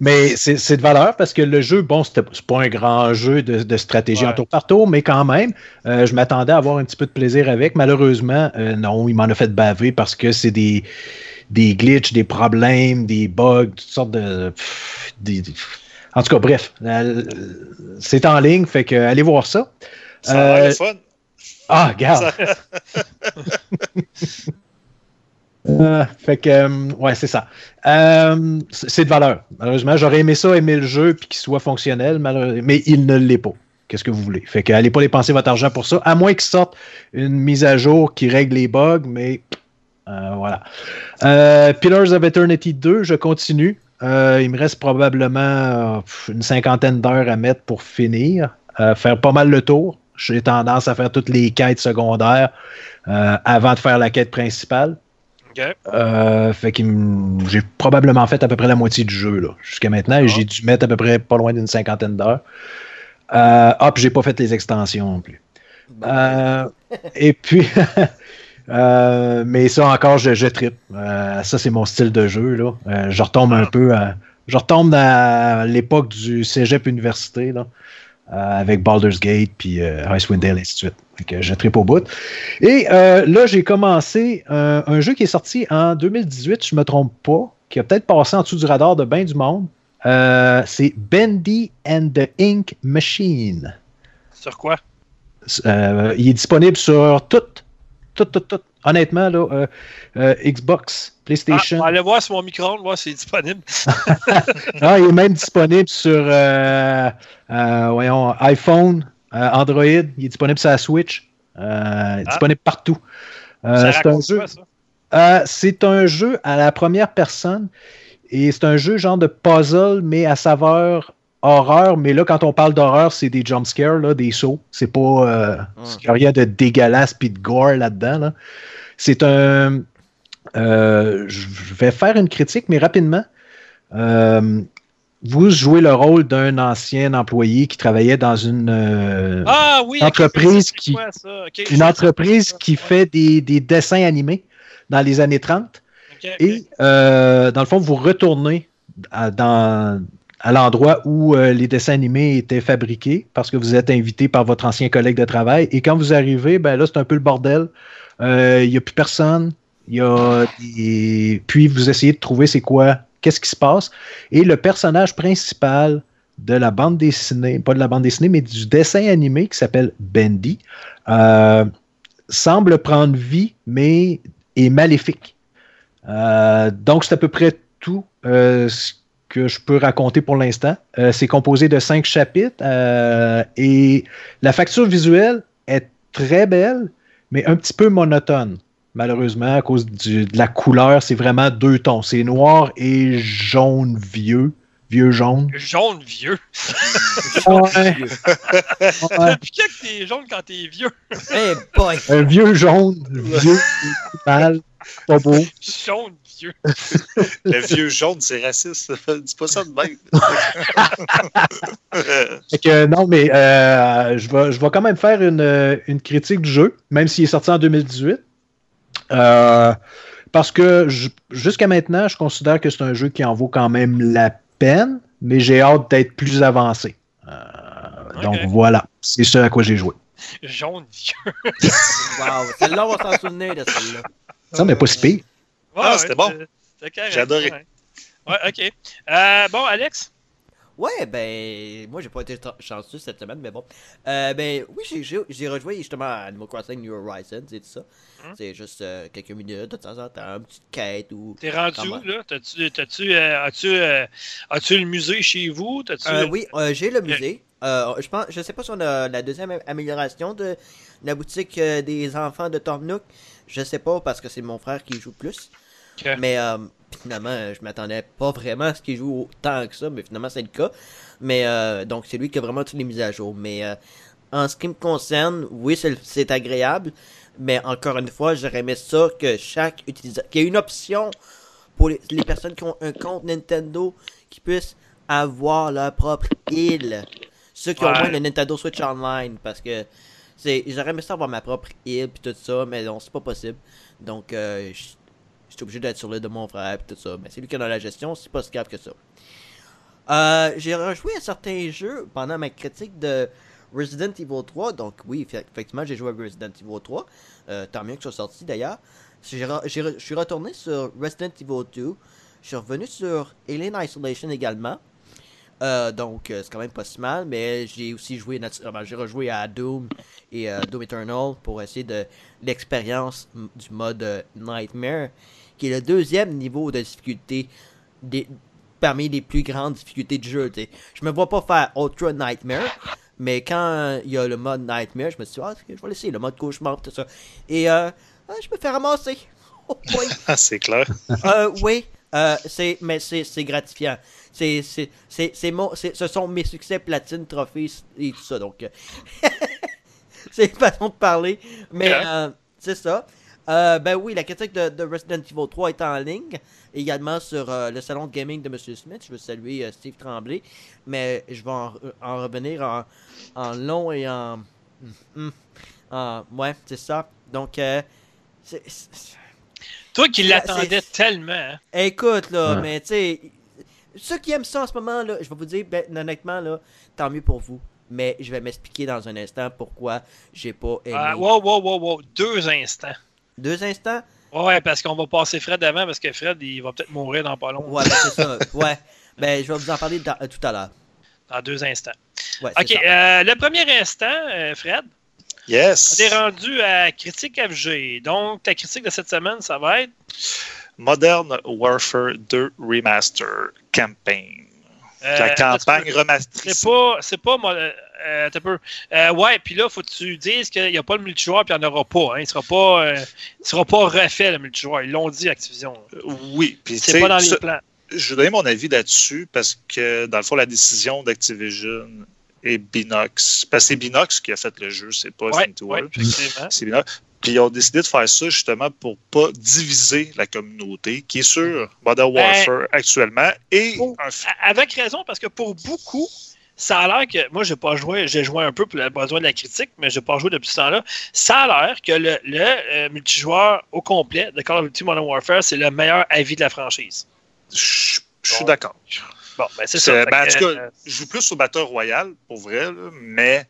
Mais c'est de valeur parce que le jeu, bon, c'est pas un grand jeu de, de stratégie Ouais. en tour par tour, mais quand même, euh, je m'attendais à avoir un petit peu de plaisir avec. Malheureusement, euh, non, il m'en a fait baver parce que c'est des, des glitches, des problèmes, des bugs, toutes sortes de. pff, des- des- en tout cas, bref, c'est en ligne, fait que allez voir ça. Ça a l'air Euh, le fun. Ah, regarde. <laughs> Euh, fait que, euh, ouais, c'est ça. Euh, c'est de valeur. Malheureusement, j'aurais aimé ça, aimer le jeu, puis qu'il soit fonctionnel, mais il ne l'est pas. Qu'est-ce que vous voulez? Fait que, allez pas dépenser votre argent pour ça, à moins qu'ils sortent une mise à jour qui règle les bugs, mais voilà. Pillars of Eternity 2, je continue. Euh, il me reste probablement euh, une cinquantaine d'heures à mettre pour finir, euh, faire pas mal le tour. J'ai tendance à faire toutes les quêtes secondaires euh, avant de faire la quête principale. Ok. Euh, fait que hum, j'ai probablement fait à peu près la moitié du jeu jusqu'à maintenant. et J'ai dû mettre à peu près pas loin d'une cinquantaine d'heures. Puis j'ai pas fait les extensions non plus. Euh, et puis, <laughs> euh, mais ça encore, je, je tripe. Euh, ça, c'est mon style de jeu. Là. Euh, je retombe un peu. à- je retombe dans l'époque du cégep université, là, avec Baldur's Gate, puis Icewind Dale, et ainsi de suite. Je tripe au bout. Et là, j'ai commencé un, jeu qui est sorti en 2018, je me trompe pas, qui a peut-être passé en dessous du radar de bien du monde. C'est Bendy and the Ink Machine. Sur quoi? Il est disponible sur tout, tout, tout, tout. Honnêtement, là, euh, euh, Xbox, Ah, PlayStation. on va aller voir sur mon micro-ondes, voir si c'est disponible. <laughs> Ah, il est même disponible sur euh, voyons, iPhone, Android. Il est disponible sur la Switch. Euh, disponible partout. Euh, Ça c'est un jeu. c'est un jeu à la première personne et c'est un jeu genre de puzzle, mais à saveur horreur. Mais là, quand on parle d'horreur, c'est des jumpscares, là, des sauts. C'est pas. euh, il y a rien de dégueulasse puis de gore là-dedans. là. C'est un. euh, je vais faire une critique, mais rapidement. Euh, vous jouez le rôle d'un ancien employé qui travaillait dans une euh, Ah oui, entreprise qui- quoi, une entreprise qui fait des, des dessins animés dans les années 30. Ok, ok. Et euh, dans le fond, vous retournez à, dans- à l'endroit où euh, les dessins animés étaient fabriqués parce que vous êtes invité par votre ancien collègue de travail. Et quand vous arrivez, ben là, c'est un peu le bordel. Euh, Il n'y a plus personne. Y a des... Puis vous essayez de trouver c'est quoi, qu'est-ce qui se passe. Et le personnage principal de la bande dessinée, pas de la bande dessinée, mais du dessin animé qui s'appelle Bendy, euh, semble prendre vie, mais est maléfique. Donc, c'est à peu près tout ce que je peux raconter pour l'instant. Euh, c'est composé de cinq chapitres euh, et la facture visuelle est très belle, mais un petit peu monotone. Malheureusement, à cause du- de la couleur, c'est vraiment deux tons. C'est noir et jaune vieux. Vieux jaune. Jaune vieux. Ouais. <laughs> Ouais. Que t'es jaune quand t'es vieux? Hey boy! Un vieux jaune, vieux, <laughs> mal, pas beau. Jaune vieux. <laughs> Le vieux jaune, c'est raciste. <laughs> Dis pas ça de même. <laughs> Fait que, non, mais euh, je, vais, je vais quand même faire une, euh, une critique du jeu, même s'il est sorti en 2018. Euh, parce que jusqu'à maintenant, je considère que c'est un jeu qui en vaut quand même la peine, mais j'ai hâte d'être plus avancé. Euh, Donc voilà, c'est ce à quoi j'ai joué. Jaune vieux. Wow! Celle-là, on va s'en souvenir de celle-là. Ça, mais pas si pire. Ouais, Ah, ouais, c'était bon. J'ai adoré. Ouais, Ouais, ok. Euh, bon, Alex? Ouais, ben, moi j'ai pas été ch- chanceux cette semaine, mais bon. Euh, ben, oui, j'ai- rejoué justement à Animal Crossing New Horizons et tout ça. Hum. C'est juste euh, quelques minutes de temps en temps, une petite quête ou. T'es rendu où, là? Euh, as-tu, euh, as-tu le musée chez vous? Euh, oui, euh, j'ai le musée. Euh, je pense, je sais pas si on a la deuxième am- amélioration de la boutique euh, des enfants de Tom Nook. Je sais pas parce que c'est mon frère qui joue plus. Mais euh, finalement, euh, je m'attendais pas vraiment à ce qu'il joue autant que ça, mais finalement c'est le cas. Mais euh, donc c'est lui qui a vraiment toutes les mises à jour. Mais euh, en ce qui me concerne, oui, c'est agréable. Mais encore une fois, j'aurais aimé ça que chaque utilisateur. qu'il y ait une option pour les, les personnes qui ont un compte Nintendo qui puissent avoir leur propre île. Ceux qui ont moins le Nintendo Switch Online. Parce que j'aurais aimé ça avoir ma propre île puis tout ça, mais non, c'est pas possible. Donc, euh, je J'étais obligé d'être sur l'île de mon frère et tout ça. Mais c'est lui qui a la gestion, c'est pas si grave que ça. Euh, j'ai rejoué à certains jeux pendant ma critique de Resident Evil 3. Donc oui, effe- effectivement, j'ai joué à Resident Evil 3. Euh, tant mieux que ça soit sorti d'ailleurs. Je suis retourné sur Resident Evil 2. Je suis revenu sur Alien Isolation également. Euh, donc euh, c'est quand même pas si mal, mais j'ai aussi joué naturellement, j'ai rejoué à Doom et euh, Doom Eternal pour essayer de l'expérience du mode euh, Nightmare, qui est le deuxième niveau de difficulté des, parmi les plus grandes difficultés du jeu. t'sais. Je me vois pas faire Ultra Nightmare, mais quand il y a le mode Nightmare, je me suis dit, ah, je vais laisser le mode cauchemar, tout ça. Et euh, ah, je me fais ramasser. <laughs> Oh. Ah, <laughs> c'est clair. Euh, oui, euh, c'est, mais c'est, c'est gratifiant. C'est, c'est, c'est, c'est mon, c'est, ce sont mes succès platine, trophées et tout ça. Donc, euh, <laughs> c'est une façon de parler. Mais euh, c'est ça. Euh, ben oui, la critique de, de Resident Evil 3 est en ligne. Également sur euh, le salon de gaming de Monsieur Smith. Je veux saluer euh, Steve Tremblay. Mais je vais en, en revenir en, en long et en. Hmm, en- ouais, c'est ça. Donc, c'est- c'est- Toi qui l'attendais tellement, hein? Écoute, là, Ouais. mais tu sais, ceux qui aiment ça en ce moment, là, je vais vous dire, ben, honnêtement, là, tant mieux pour vous. Mais je vais m'expliquer dans un instant pourquoi j'ai pas aimé. Ah, wow, wow, wow, wow. Deux instants. Deux instants? Ouais, parce qu'on va passer Fred avant, parce que Fred, il va peut-être mourir dans pas long. Ouais, ben, c'est ça. <laughs> Ouais. Ben, je vais vous en parler dans- euh, tout à l'heure. Dans deux instants. Ouais, OK, ça. euh, le premier instant, euh, Fred, Yes. on est rendu à Critique FG. Donc, ta critique de cette semaine, ça va être... Modern Warfare 2 Remaster Campaign. euh, La campagne C'est remasterisée. pas... C'est pas... euh, euh, peu. Euh, ouais, puis là, faut que tu dises qu'il n'y a pas le multijoueur, puis il n'y en aura pas. Hein. Il sera pas, il sera pas refait, le multijoueur. Ils l'ont dit, Activision. Oui. Puis, C'est pas dans les plans. je vais donner mon avis là-dessus parce que, dans le fond, la décision d'Activision et Binox, parce que c'est Binox qui a fait le jeu, c'est pas Ouais, Infinity ouais, effectivement. C'est Binox. Puis ils ont décidé de faire ça justement pour pas diviser la communauté qui est sur Modern Warfare actuellement. Et Pour- un Avec raison, parce que pour beaucoup, ça a l'air que. Moi, j'ai pas joué, j'ai joué un peu pour le besoin de la critique, mais j'ai pas joué depuis ce temps-là. Ça a l'air que le, le, euh, multijoueur au complet de Call of Duty Modern Warfare, c'est le meilleur avis de la franchise. je suis d'accord. Bon, ben c'est ça. ben, en tout cas, euh, je joue plus au Battle Royale, pour vrai, là, mais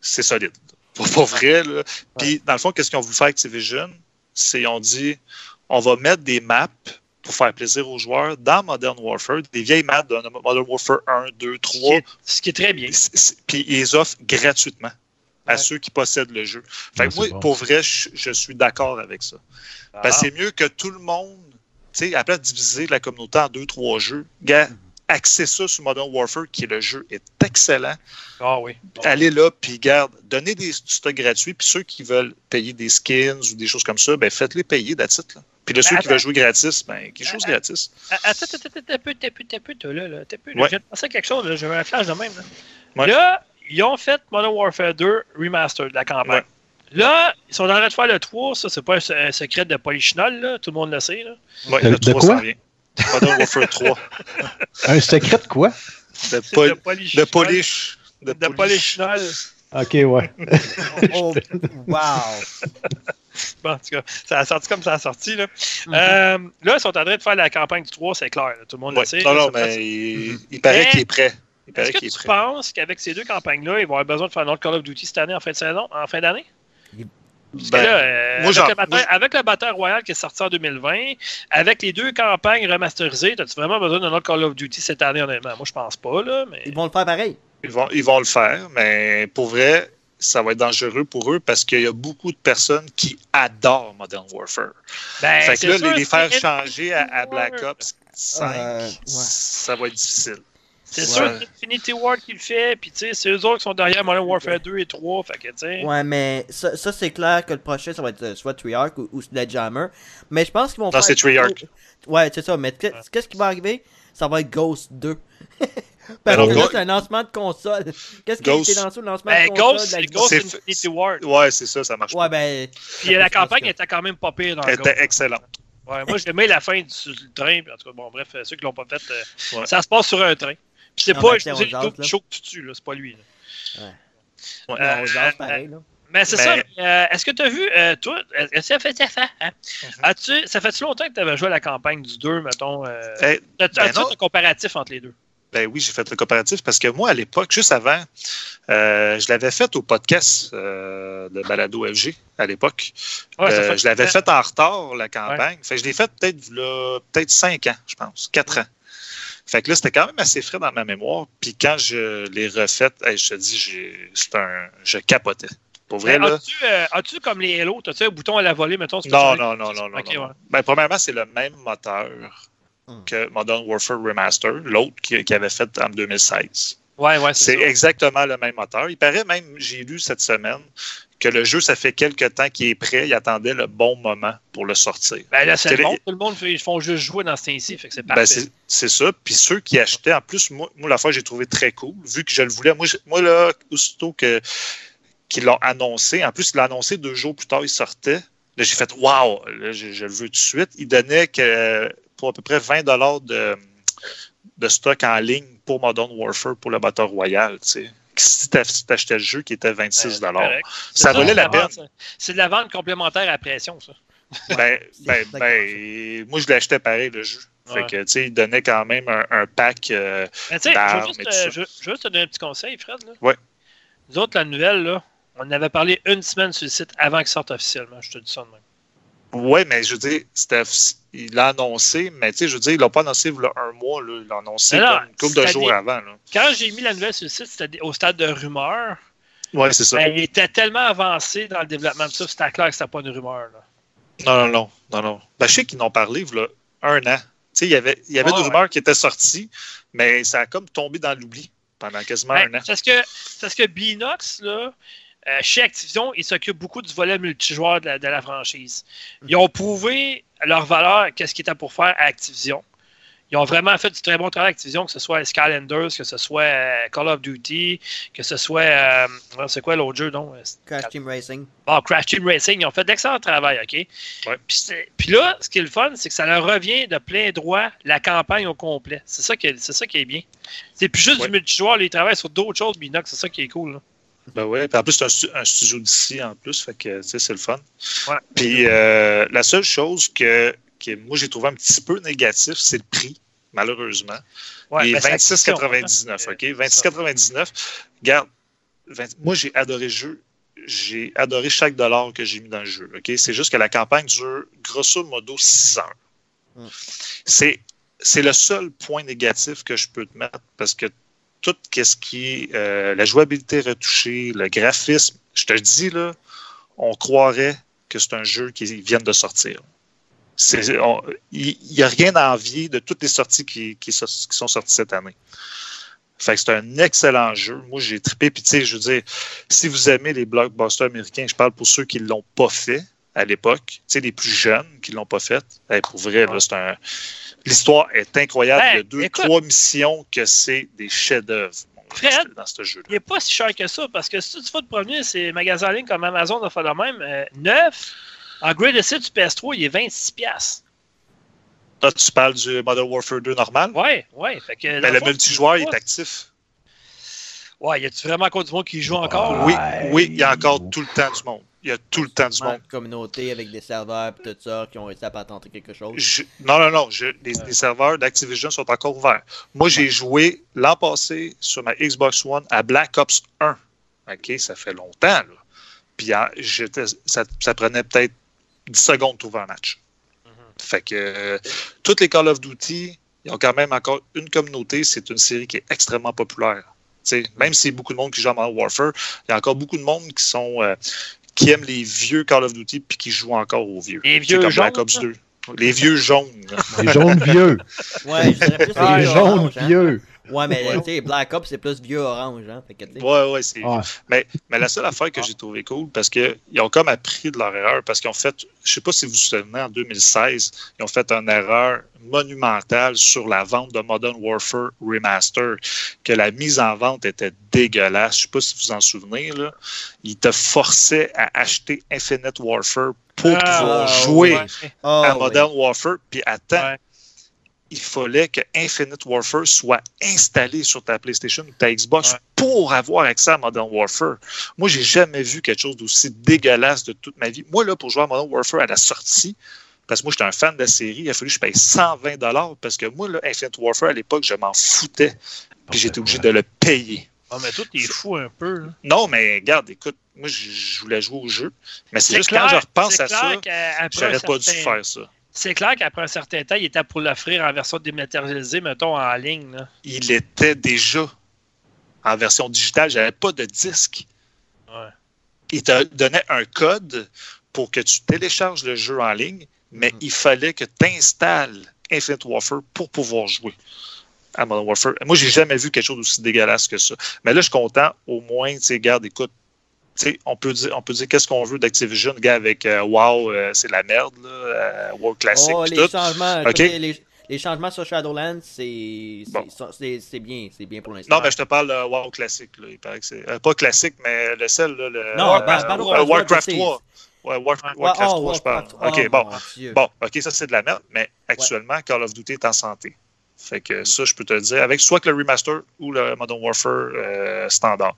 c'est solide. <laughs> Pour, pour vrai. Là. Puis, dans le fond, qu'est-ce qu'ils ont voulu faire Activision? C'est ont dit on va mettre des maps pour faire plaisir aux joueurs dans Modern Warfare, des vieilles maps de Modern Warfare 1, 2, ce, qui 3. est, ce qui est très bien. Puis ils les offrent gratuitement à Ouais. ceux qui possèdent le jeu. Fait que moi, bon. pour vrai, je, je suis d'accord avec ça. Ah. Parce que c'est mieux que tout le monde, tu sais, après diviser la communauté en deux, trois jeux, gars, axez ça sur Modern Warfare, qui est le jeu est excellent. Ah oui. Allez là, puis garde, donnez des stocks gratuits, puis ceux qui veulent payer des skins ou des choses comme ça, ben faites-les payer, là. Puis de ceux qui veulent jouer gratis, ben quelque chose Attends. gratis. Ah, Attends, attends, attends, attends, un peu, t'as peu, t'as peu, toi, là, là, t'as peu. là. Ouais. Je viens de penser à quelque chose, là, j'ai eu un flash de même. Là, Ouais. Là, ils ont fait Modern Warfare 2 Remastered, la campagne. Ouais. Là, ils sont en train de faire le 3, ça, c'est pas un, se- un secret de Polichinol, là, tout le monde le sait. Là. Ouais, De- le de 3 quoi? s'en vient. Modern Warfare 3. Un secret de quoi? De, C'est pol- de polish. De, polish. Ok, ouais. <laughs> Oh, wow. Bon, en tout cas, ça a sorti comme ça a sorti. Là. Mhm. Euh, là, ils sont en train de faire la campagne du 3, c'est clair. là, tout le monde Ouais. le sait. Non, là, non, il, il paraît Mais- qu'il est prêt. Est-ce que tu prêt. penses qu'avec ces deux campagnes-là, ils vont avoir besoin de faire un autre Call of Duty cette année, en fin de saison, en fin d'année? Parce que Ben, là, euh, moi, avec, j'en- le Battle, moi, avec le Battle Royale qui est sorti en 2020, avec les deux campagnes remasterisées, as-tu vraiment besoin d'un autre Call of Duty cette année, honnêtement? Moi, je pense pas, là, mais... Ils vont le faire pareil. Ils vont, ils vont le faire, mais pour vrai, ça va être dangereux pour eux parce qu'il y a beaucoup de personnes qui adorent Modern Warfare. Ben, fait que là, sûr, les, les faire changer à, à Black Ops 5, Euh, ouais. ça va être difficile. C'est Ouais. sûr que c'est Infinity Ward qui le fait, puis tu sais, c'est eux autres qui sont derrière Modern Warfare 2 et 3, fait que tu sais... Ouais, mais ça, ça, c'est clair que le prochain, ça va être euh, soit Treyarch ou, ou Sledgehammer. Mais je pense qu'ils vont Non, faire. c'est Treyarch. Ouais, c'est ça. Mais qu'est- qu'est-ce qui va arriver? Ça va être Ghost 2. <laughs> Parce Alors, que là, c'est un lancement de console. Qu'est-ce qui a Ghost- été lancé au lancement Ben, de console Ghost, la- Ghost C'est- Infinity Ward. Ouais, c'est ça, ça marche Ouais, pas. ben. Puis la campagne que- était quand même pas pire dans Elle Ghost. était excellente. Ouais, moi, j'ai aimé la fin du train. En tout cas, bon, bref, ceux qui l'ont pas fait, euh, Ouais. ça se passe sur un train. Puis c'est pas le double show que tu tues, là. C'est pas lui. là. Ouais. Euh, jase pareil, là. Mais c'est ça. euh, Est-ce que tu as vu, euh, toi, est-ce que ça fait ça fait, hein? Mhm. As-tu, ça fait-tu longtemps que tu avais joué à la campagne du 2, mettons? Euh, Eh, as-tu ben as-tu non. un comparatif entre les deux? Ben oui, j'ai fait le coopératif parce que moi, à l'époque, juste avant, euh, je l'avais fait au podcast euh, de Balado FG à l'époque. Ouais, Euh, fait- je l'avais fait en retard, la campagne. Fait que je l'ai fait peut-être peut-être cinq ans, je pense, quatre ans. Fait que là, c'était quand même assez frais dans ma mémoire. Puis quand je l'ai refait, hey, je te dis, j'ai- c'est un, je capotais. Pour vrai, Mais là. As-tu, euh, as-tu comme les Halo, as-tu un bouton à la volée, mettons? Non, non, non, non, non. Ok, non. ouais. Ben, premièrement, c'est le même moteur Hmm. que Modern Warfare Remaster, l'autre qui, qui avait fait en 2016. Ouais, ouais, c'est exactement le même moteur. Il paraît même, j'ai lu cette semaine, que le jeu, ça fait quelques temps qu'il est prêt. Il attendait le bon moment pour le sortir. Ben là, c'est monde. Tout le monde, fait- ils font juste jouer dans ce temps-ci, fait que c'est Ben, parfait. c'est c'est ça. Puis ceux qui achetaient, en plus, moi, moi la fois, j'ai trouvé très cool, vu que je le voulais. Moi, je- moi là, aussitôt que qu'ils l'ont annoncé, en plus, il l'a annoncé deux jours plus tard, il sortait. Là, j'ai fait je, je le veux tout de suite. Il donnait que pour à peu près 20 de, de stock en ligne pour Modern Warfare pour le Battle Royale. Tu sais. Si tu achetais le jeu qui était 26 Ben, ça valait la peine. C'est de la vente complémentaire à pression, ça. Ben, ben, ben, moi, je l'achetais pareil, le jeu. Ouais. Fait que, tu sais, il donnait quand même un, un pack. euh, Mais tu sais, je d'armes veux juste, et tout euh, ça. je, je veux juste te donner un petit conseil, Fred. Là. Ouais. Nous autres, la nouvelle, là, on en avait parlé une semaine sur le site avant qu'il sorte officiellement. Je te dis ça de même. Ouais, mais je veux dire, c'était, il l'a annoncé, mais tu sais, je veux dire, il l'a pas annoncé il y a un mois, là, il l'a annoncé comme une couple de jours avant. Là. Quand j'ai mis la nouvelle sur le site, c'était au stade de rumeur. Ouais, c'est ça. Ben, il était tellement avancé dans le développement de ça, c'était clair que c'était pas une rumeur. Là. Non, non, non, non, non. Ben, je sais qu'ils n'ont parlé, là, un an. Tu sais, il y avait, il y avait des ouais. rumeurs qui étaient sorties, mais ça a comme tombé dans l'oubli pendant quasiment Ben, un an. parce que, parce que Binox, là, euh, chez Activision, ils s'occupent beaucoup du volet multijoueur de la, de la franchise. Ils ont prouvé leur valeur, qu'est-ce qu'ils étaient pour faire à Activision. Ils ont vraiment fait du très bon travail Activision, que ce soit Skylanders, que ce soit euh, Call of Duty, que ce soit. euh, c'est quoi l'autre jeu, donc? Crash Team Racing. Bon, Crash Team Racing, ils ont fait d'excellent travail, OK? Ouais. Puis, là, ce qui est le fun, c'est que ça leur revient de plein droit la campagne au complet. C'est ça qui est, c'est ça qui est bien. C'est plus juste Ouais. du multijoueur, ils travaillent sur d'autres choses, Binox, c'est ça qui est cool. là. Ben ouais, puis en plus, c'est un, un studio d'ici en plus, fait que tu sais, c'est le fun. Ouais. Puis euh, la seule chose que, que moi j'ai trouvé un petit peu négatif, c'est le prix, malheureusement. Ouais, Il est ben, c'est 26,99. Activision, OK? hein. 26,99. Regarde, 20 moi j'ai adoré le jeu. J'ai adoré chaque dollar que j'ai mis dans le jeu. OK? C'est juste que la campagne dure grosso modo 6 heures. Mm. C'est, c'est le seul point négatif que je peux te mettre parce que tout ce qui est euh, la jouabilité retouchée, le graphisme, je te dis, là, on croirait que c'est un jeu qui vient de sortir. Il n'y a rien à envier de toutes les sorties qui, qui so- qui sont sorties cette année. Fait que c'est un excellent jeu. Moi, j'ai trippé. Puis, tu sais, je veux dire, si vous aimez les blockbusters américains, je parle pour ceux qui ne l'ont pas fait à l'époque, tu sais, les plus jeunes qui ne l'ont pas fait. Hey, pour vrai, là, c'est un. L'histoire est incroyable. Ben, Il y a deux, écoute. trois missions que c'est des chefs-d'œuvre Fred, dans ce jeu-là. Il n'est pas si cher que ça, parce que si tu vas te promener, c'est magasins en ligne comme Amazon a fait le même. euh, neuf, en Great Essay du PS3, il est 26$. piastres. Là, tu parles du Modern Warfare 2 normal? Ouais, ouais. Fait que, dans Ben, le multijoueur il est actif. Ouais, y a-tu vraiment encore du monde qui joue encore? Oui, oui, il y a encore tout le temps du monde. Il y a tout le temps du monde. Une communauté avec des serveurs et tout ça qui ont réussi à patenter quelque chose. Je- non, non, non. je- les, les serveurs d'Activision sont encore ouverts. Moi, j'ai joué l'an passé sur ma Xbox One à Black Ops 1. OK, ça fait longtemps, là. Puis en- j'étais- ça, ça prenait peut-être 10 secondes de trouver un match. Fait que euh, toutes les Call of Duty, ils ont quand même encore une communauté. C'est une série qui est extrêmement populaire. Tu sais, même s'il y a beaucoup de monde qui joue à Modern Warfare, il y a encore beaucoup de monde qui sont euh, qui aiment les vieux Call of Duty puis qui jouent encore aux vieux. Les vieux comme Black jaunes, Ops là. 2. Les vieux jaunes. Les jaunes vieux. Ouais, je dirais plus Ah, les jaunes hein. vieux. Ouais, mais Ouais. tu sais, Black Ops, c'est plus vieux orange, hein. Fait que, Ouais, ouais, c'est. Ouais. Mais, mais la seule affaire que j'ai trouvé cool, parce qu'ils ont comme appris de leur erreur, parce qu'ils ont fait, je sais pas si vous vous souvenez, en 2016, ils ont fait une erreur monumentale sur la vente de Modern Warfare Remaster, que la mise en vente était dégueulasse. Je sais pas si vous vous en souvenez, là. Ils te forçaient à acheter Infinite Warfare pour Ah, pouvoir jouer Ouais. Ah, à oui. Modern Warfare, puis attends, Ouais. Il fallait que Infinite Warfare soit installé sur ta PlayStation ou ta Xbox Ouais. pour avoir accès à Modern Warfare. Moi, j'ai jamais vu quelque chose d'aussi dégueulasse de toute ma vie. Moi, là, pour jouer à Modern Warfare à la sortie, parce que moi, j'étais un fan de la série, il a fallu que je paye 120 parce que moi, là, Infinite Warfare, à l'époque, je m'en foutais. Puis j'étais obligé de le payer. Ah, mais toi, t'es fou un peu. Non, mais regarde, écoute, moi, je voulais jouer au jeu. Mais c'est juste clair- quand je repense à ça, j'aurais pas dû faire ça. C'est clair qu'après un certain temps, il était pour l'offrir en version dématérialisée, mettons, en ligne. là. il était déjà en version digitale. J'avais pas de disque. Ouais. Il te donnait un code pour que tu télécharges le jeu en ligne, mais Mhm. il fallait que tu installes Infinite Warfare pour pouvoir jouer à Modern Warfare. Moi, j'ai jamais vu quelque chose d'aussi dégueulasse que ça. Mais là, je suis content, au moins, tu sais, garde, écoute, on peut dire, on peut dire qu'est-ce qu'on veut d'Activision, gars, avec euh, WoW, euh, c'est la merde, là, euh, WoW Classic, Oh, les tout. changements, Ok. écoutez, les, les changements sur Shadowlands, c'est Bon. bien, c'est bien pour l'instant. Non, mais je te parle de WoW Classic, là. Il paraît que c'est. euh, pas classique, mais le sel, là. Le, Non, Warcraft c'est- 3. Ouais, War- Ouais. Warcraft oh, 3, je parle. Warcraft, OK, oh, bon. Dieu. Bon, OK, ça, c'est de la merde, mais actuellement, Call of Duty est en santé. Fait que ça, je peux te le dire, avec soit que le remaster ou le Modern Warfare euh, standard.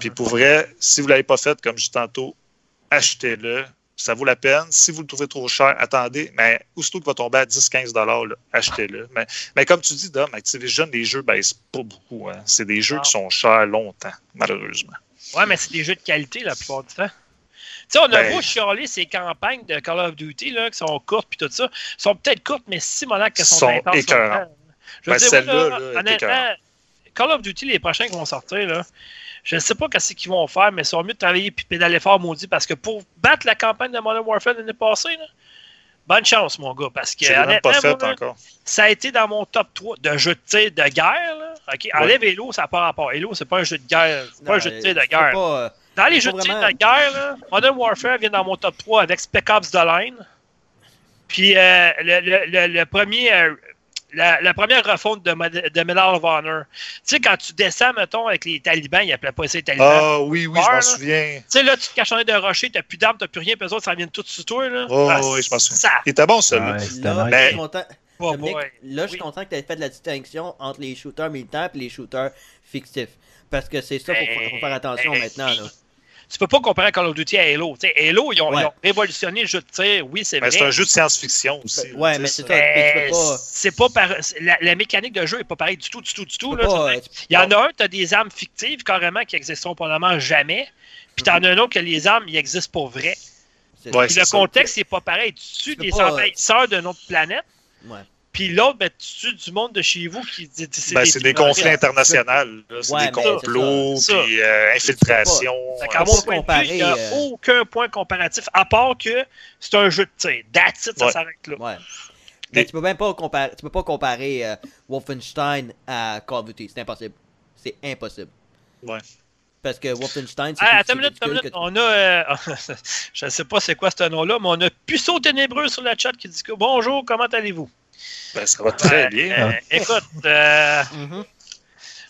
Puis pour vrai, si vous ne l'avez pas fait, comme je dis tantôt, achetez-le. Ça vaut la peine. Si vous le trouvez trop cher, attendez. Mais aussitôt qu'il va tomber à 10-15 là, achetez-le. Mais, mais comme tu dis, Dom, Activision, les jeux baissent pas beaucoup. hein. C'est des jeux qui sont chers longtemps, malheureusement. Ouais, mais c'est des jeux de qualité la plupart du temps. Tu sais, on a Ben- beau chialer ces campagnes de Call of Duty là, qui sont courtes puis tout ça. sont peut-être courtes, mais si monaques qu'elles sont, Sont intenses. Je Ben, veux dire, celle-là, honnêtement. Call of Duty, les prochains qui vont sortir, là, je ne sais pas qu'est-ce qu'ils vont faire, mais ils sont mieux de travailler puis pédaler fort, maudit, parce que pour battre la campagne de Modern Warfare l'année passée, là, bonne chance, mon gars, parce que honnêtement, pas fait moi, là, encore. ça a été dans mon top 3 de jeux de tir de guerre. Là. OK, enlève Halo, ça n'a pas rapport. Halo, c'est pas un jeu de guerre. C'est pas un jeu de tir de guerre. pas, euh, Dans les jeux de tir vraiment- de guerre, là, Modern Warfare vient dans mon top 3 avec Spec Ops The Line. Puis euh, le, le- le- le premier, euh, la, la première refonte de, de Medal of Honor. Tu sais, quand tu descends, mettons, avec les talibans, ils appelaient pas ça les talibans. Ah oui, oui, je m'en souviens. Tu sais, là, tu te caches en arrière d'un rocher, t'as plus d'armes, t'as plus rien, puis eux autres, ça vient tout sur toi, là. Oh, Ah, oui, je m'en souviens. Ça, Il était bon, celui-là. Ouais, c'était Là, nice. je suis Ben, Dominique, boy. là, je suis Oui. content que tu aies fait la distinction entre les shooters militaires et les shooters fictifs. Parce que c'est ça, il faut, faut faire attention maintenant. Là. Tu peux pas comparer Call of Duty à Halo. Tu sais, Halo, ils ont, Ouais. ils ont révolutionné le jeu de tir, oui, c'est Mais vrai. c'est un jeu de science-fiction aussi. Ouais, mais c'est peux pas- c'est pas par... la, la mécanique de jeu est pas pareille du tout, du tout, du tout. Là. pas, euh, tu- Il y en a un, tu as des armes fictives carrément qui existeront probablement jamais. Puis t'en as un autre que les armes, ils existent pour vrai. Ouais, le ça. contexte, c'est pas pareil. Tu tues des pas, euh, envahisseurs d'une autre planète, Ouais. Puis l'autre, ben, tu tues du monde de chez vous qui. Ben, c'est des conflits internationaux. C'est Ouais, des complots, puis euh, infiltration. Euh, mon de vue, il n'y a euh, aucun point comparatif, à part que c'est un jeu de tir. That's it, ça Ouais. s'arrête là. Ouais. Mais tu peux même pas comparer, tu peux pas comparer euh, Wolfenstein à Call of Duty. C'est impossible. C'est impossible. Ouais. Parce que Wolfenstein, c'est Ah, attends une minute, attends minute. tu- On a. euh, <laughs> je ne sais pas c'est quoi ce nom-là, mais on a Puceau Ténébreux sur la chat qui dit que bonjour, comment allez-vous? Ben, ça va très bien. euh, écoute, euh, Mhm.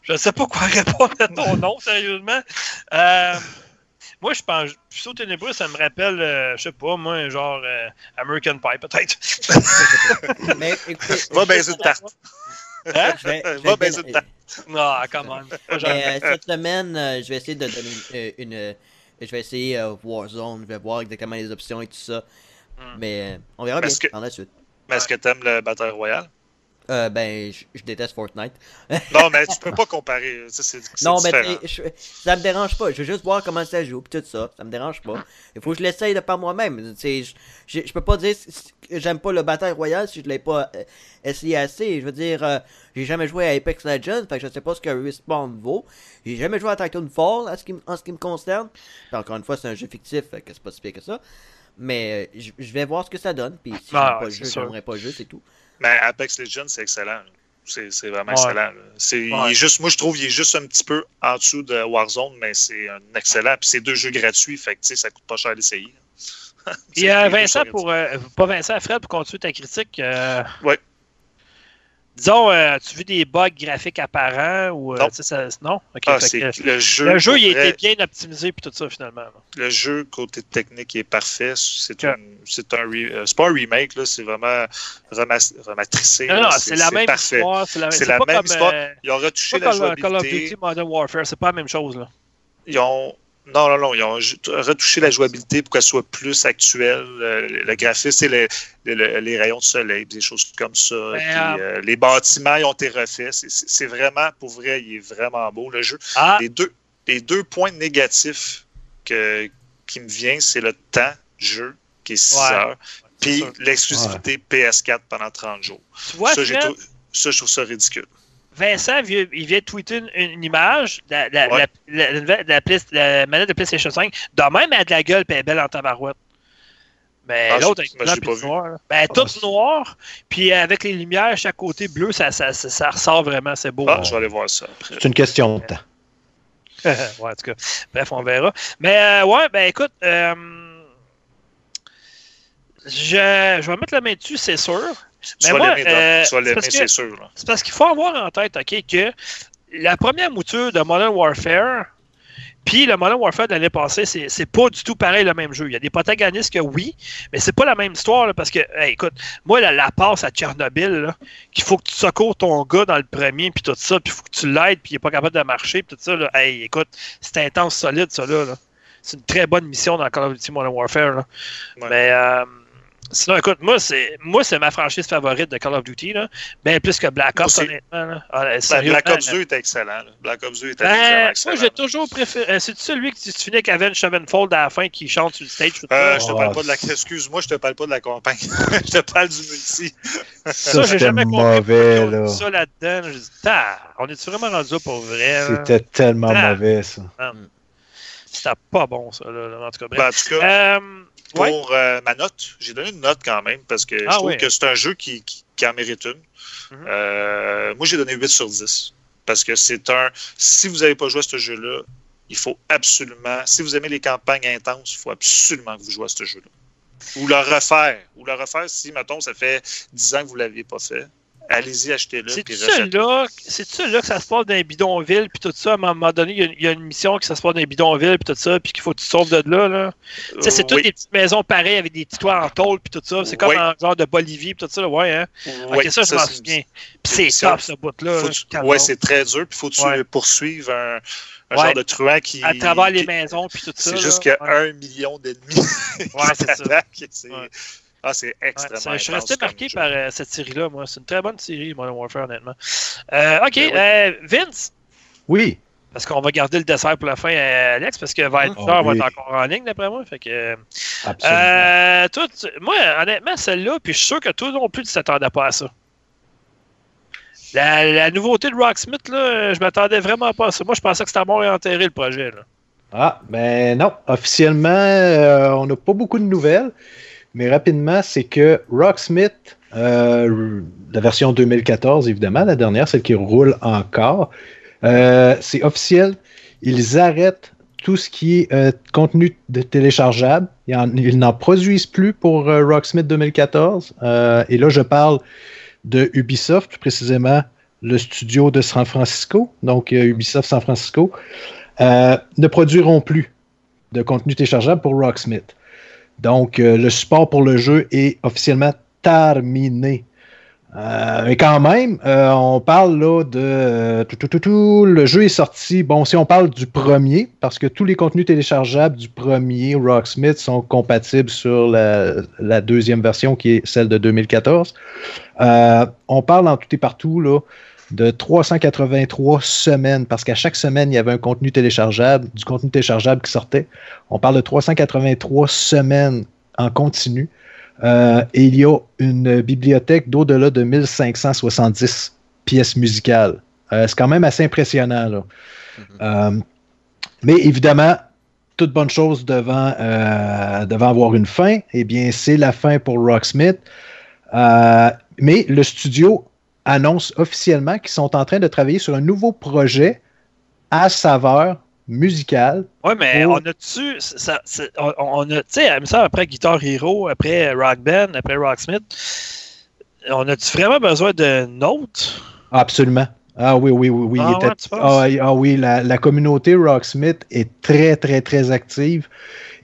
je ne sais pas quoi <laughs> répondre à ton nom, sérieusement. Euh, moi, je pense. Puceau Ténébreux, ça me rappelle, euh, je sais pas, moi, genre euh, American Pie, peut-être. <laughs> Mais <laughs> écoutez, Va baiser une tarte. Hein? je vais- je Va baiser une tarte. Ah, comment? Mais, euh, cette semaine, euh, je vais essayer de donner une. une- euh, je vais essayer euh, Warzone, je vais voir exactement les options et tout ça. Hmm. Mais euh, on verra bien que- par la suite. Mais est-ce que t'aimes le Battle Royale? Euh, ben, je, je déteste Fortnite. Non, mais tu peux pas comparer. Ça, c'est c'est Non, mais différent. je- ça me dérange pas. Je veux juste voir comment ça joue, pis tout ça. Ça me dérange pas. Il faut que je l'essaye de par moi-même. Je, je, je peux pas dire que j'aime pas le Battle Royale si je l'ai pas euh, essayé assez. Je veux dire, euh, j'ai jamais joué à Apex Legends, fait que je sais pas ce que Respawn vaut. J'ai jamais joué à Titanfall en ce qui, en ce qui me concerne. Puis encore une fois, c'est un jeu fictif, fait que c'est pas si pire que ça. Mais euh, je je vais voir ce que ça donne. Puis si Ah, pas le jeu, j'aimerais pas le jeu, c'est tout. Mais Apex Legends, c'est excellent. C'est c'est vraiment Ouais. excellent. C'est, il Ouais. juste, moi, je trouve qu'il est juste un petit peu en dessous de Warzone, mais c'est un excellent. Puis c'est deux jeux gratuits, fait que tu sais, ça coûte pas cher d'essayer. <laughs> Et euh, Les deux Vincent, pour, euh, pas Vincent, Fred, pour continuer ta critique. euh, Ouais. Disons, euh, as-tu vu des bugs graphiques apparents ou euh, Non. ça, non? Ah, que le jeu. le jeu, pour il a été bien optimisé puis tout ça finalement. Le jeu côté technique est parfait. C'est Ok. un, c'est un, re- euh, c'est pas un remake là, c'est vraiment rematricé. Non, non, c'est la même parfait. histoire. C'est la, la pas même comme, histoire. Ils ont retouché pas la euh, Call of jouabilité. Duty Modern Warfare, c'est pas la même chose. Là. Ils ont non, non, non, ils ont retouché la jouabilité pour qu'elle soit plus actuelle. Euh, le, le graphisme, c'est le- le- le- les rayons de soleil, des choses comme ça. Ben, Puis, euh, les bâtiments, ils ont été refaits. C'est- vraiment, pour vrai, il est vraiment beau, le jeu. Ah, Les deux, les deux points négatifs que, qui me viennent, c'est le temps de jeu, qui est 6 Ouais, heures, puis l'exclusivité PS4 pendant 30 jours. tu vois, ça, je trouve ça ridicule. Vincent, vient- il vient de tweeter une, une image de la, la, Ouais. la- la- la- la play- la manette de PlayStation 5. De même, elle a de la gueule elle est belle en tabarouette. Mais Ah, l'autre, je- avec blanc puis pas vu. noir. Ben, tout noir, puis avec les lumières à chaque côté bleu, ça, ça, ça, ça ressort vraiment, c'est beau. Ah, je vais aller voir ça après. C'est une question de temps. <laughs> ouais, en tout cas, bref, on verra. Mais euh, ouais, ben écoute, euh, je, je vais mettre la main dessus, c'est sûr. Vas moi, l'aimer, euh, c'est l'aimer, c'est sûr. là. C'est parce qu'il faut avoir en tête, OK, que la première mouture de Modern Warfare, puis le Modern Warfare de l'année passée, c'est c'est pas du tout pareil le même jeu. Il y a des protagonistes que oui, mais c'est pas la même histoire, là, parce que, hey, écoute, moi, la, la passe à Tchernobyl, là, qu'il faut que tu secours ton gars dans le premier, puis tout ça, puis il faut que tu l'aides, puis il est pas capable de marcher, puis tout ça, là, hey, écoute, c'est intense, solide, ça, là. là. C'est une très bonne mission dans Call of Duty Modern Warfare, là. Ouais. Mais, euh, sinon, écoute, moi, c'est moi c'est ma franchise favorite de Call of Duty, là. Bien plus que Black Ops, honnêtement. Là. Ah, Ben, sérieusement, Black Ops là. 2 était excellent. là. Black Ops 2 était Ben, vraiment moi, excellent. j'ai toujours préféré. euh, C'est celui que tu, tu finis avec Avenged Sevenfold à la fin qui chante sur le stage. tout Euh, je te Oh. parle pas de la. Excuse-moi, je te parle pas de la campagne. <laughs> je te parle du multi. ça, Ça, j'ai jamais compris mauvais, ont là. ça là-dedans. Je dis, on est vraiment rendu là pour vrai? C'était tellement mauvais, ça. C'était pas bon, ça. Là, en tout cas, bref. Ben, en tout cas, Euh, ouais. pour euh, ma note, j'ai donné une note quand même parce que Ah je trouve oui. que c'est un jeu qui, qui, qui en mérite une. Mhm. Euh, moi, j'ai donné 8 sur 10 parce que c'est un. Si vous n'avez pas joué à ce jeu-là, il faut absolument. Si vous aimez les campagnes intenses, il faut absolument que vous jouiez à ce jeu-là. Ou le refaire. Ou le refaire si, mettons, ça fait 10 ans que vous ne l'aviez pas fait. Allez-y, achetez-le. C'est puis ça c'est là que ça se passe dans les bidonvilles puis tout ça. À un moment donné, il y a- il y, a une mission qui ça se passe dans les bidonvilles puis tout ça, puis qu'il faut que tu sauves de là. là. C'est Euh, toutes oui. des petites maisons pareilles avec des petits toits en tôle puis tout ça. C'est comme Oui. en genre de Bolivie puis tout ça. là, Ouais, hein. Oui, ça, je m'en c'est- souviens. Puis c'est top ce bout-là. ouais, c'est très dur. Puis faut que tu Ouais. poursuives un, un Ouais. genre de truand qui. À travers les qui- maisons puis tout ça. C'est juste qu'il y a Ouais. un million d'ennemis. Ouais, c'est ça. t'attaquent. C'est- Ouais. Ah, c'est extrêmement. je suis resté marqué jeu. par euh, cette série-là, moi. C'est une très bonne série, Modern Warfare, honnêtement. Euh, ok, Ben oui. euh, Vince, Oui. parce qu'on va garder le dessert pour la fin, Alex, parce que Viper Oh, va être encore en ligne, d'après moi. Fait que, Absolument. euh, toi, tu- moi, honnêtement, celle-là, puis je suis sûr que toi non plus, tu t'attendais pas à ça. La, la nouveauté de Rocksmith, là, je m'attendais vraiment pas à ça. Moi, je pensais que c'était mort et enterré, le projet. Là. Ah, ben non. Officiellement, euh, on n'a pas beaucoup de nouvelles. Mais rapidement, c'est que Rocksmith, euh, la version 2014, évidemment, la dernière, celle qui roule encore, euh, c'est officiel. Ils arrêtent tout ce qui est euh, contenu de téléchargeable. Ils en- Ils n'en produisent plus pour Rocksmith 2014. Euh, et là, je parle de Ubisoft, plus précisément le studio de San Francisco, donc Ubisoft San Francisco, ne produiront plus de contenu téléchargeable pour Rocksmith. Donc, euh, le support pour le jeu est officiellement terminé. Euh, mais quand même, euh, on parle là de. tout, tout, tout, le jeu est sorti. Bon, si on parle du premier, parce que tous les contenus téléchargeables du premier Rocksmith sont compatibles sur la, la deuxième version qui est celle de 2014. Euh, on parle en tout et partout là, de 383 semaines, parce qu'à chaque semaine, il y avait un contenu téléchargeable, du contenu téléchargeable qui sortait. On parle de 383 semaines en continu. Euh, et il y a une bibliothèque d'au-delà de 1570 pièces musicales. Euh, c'est quand même assez impressionnant. Là. Euh, mais évidemment, toute bonne chose devant, devant avoir une fin, eh bien, c'est la fin pour Rocksmith. Mais le studio annonce officiellement qu'ils sont en train de travailler sur un nouveau projet à saveur musicale. Ouais, mais on a-tu. ça- ça- on, on a, tu sais, après Guitar Hero, après Rock Band, après Rocksmith, on a-tu vraiment besoin de notes? Absolument. Ah oui, oui, oui, oui. Ah il ouais, ah, ah oui, la, la communauté Rocksmith est très, très, très active.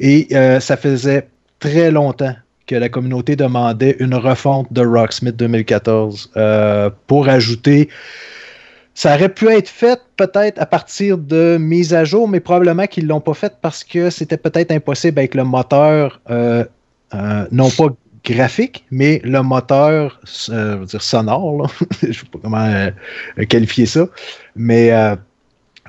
Et euh, ça faisait très longtemps que la communauté demandait une refonte de Rocksmith 2014 euh, pour ajouter. Ça aurait pu être fait peut-être à partir de mises à jour, mais probablement qu'ils ne l'ont pas fait parce que c'était peut-être impossible avec le moteur, euh, euh, non pas graphique, mais le moteur dire sonore. <laughs> Je ne sais pas comment qualifier ça. Mais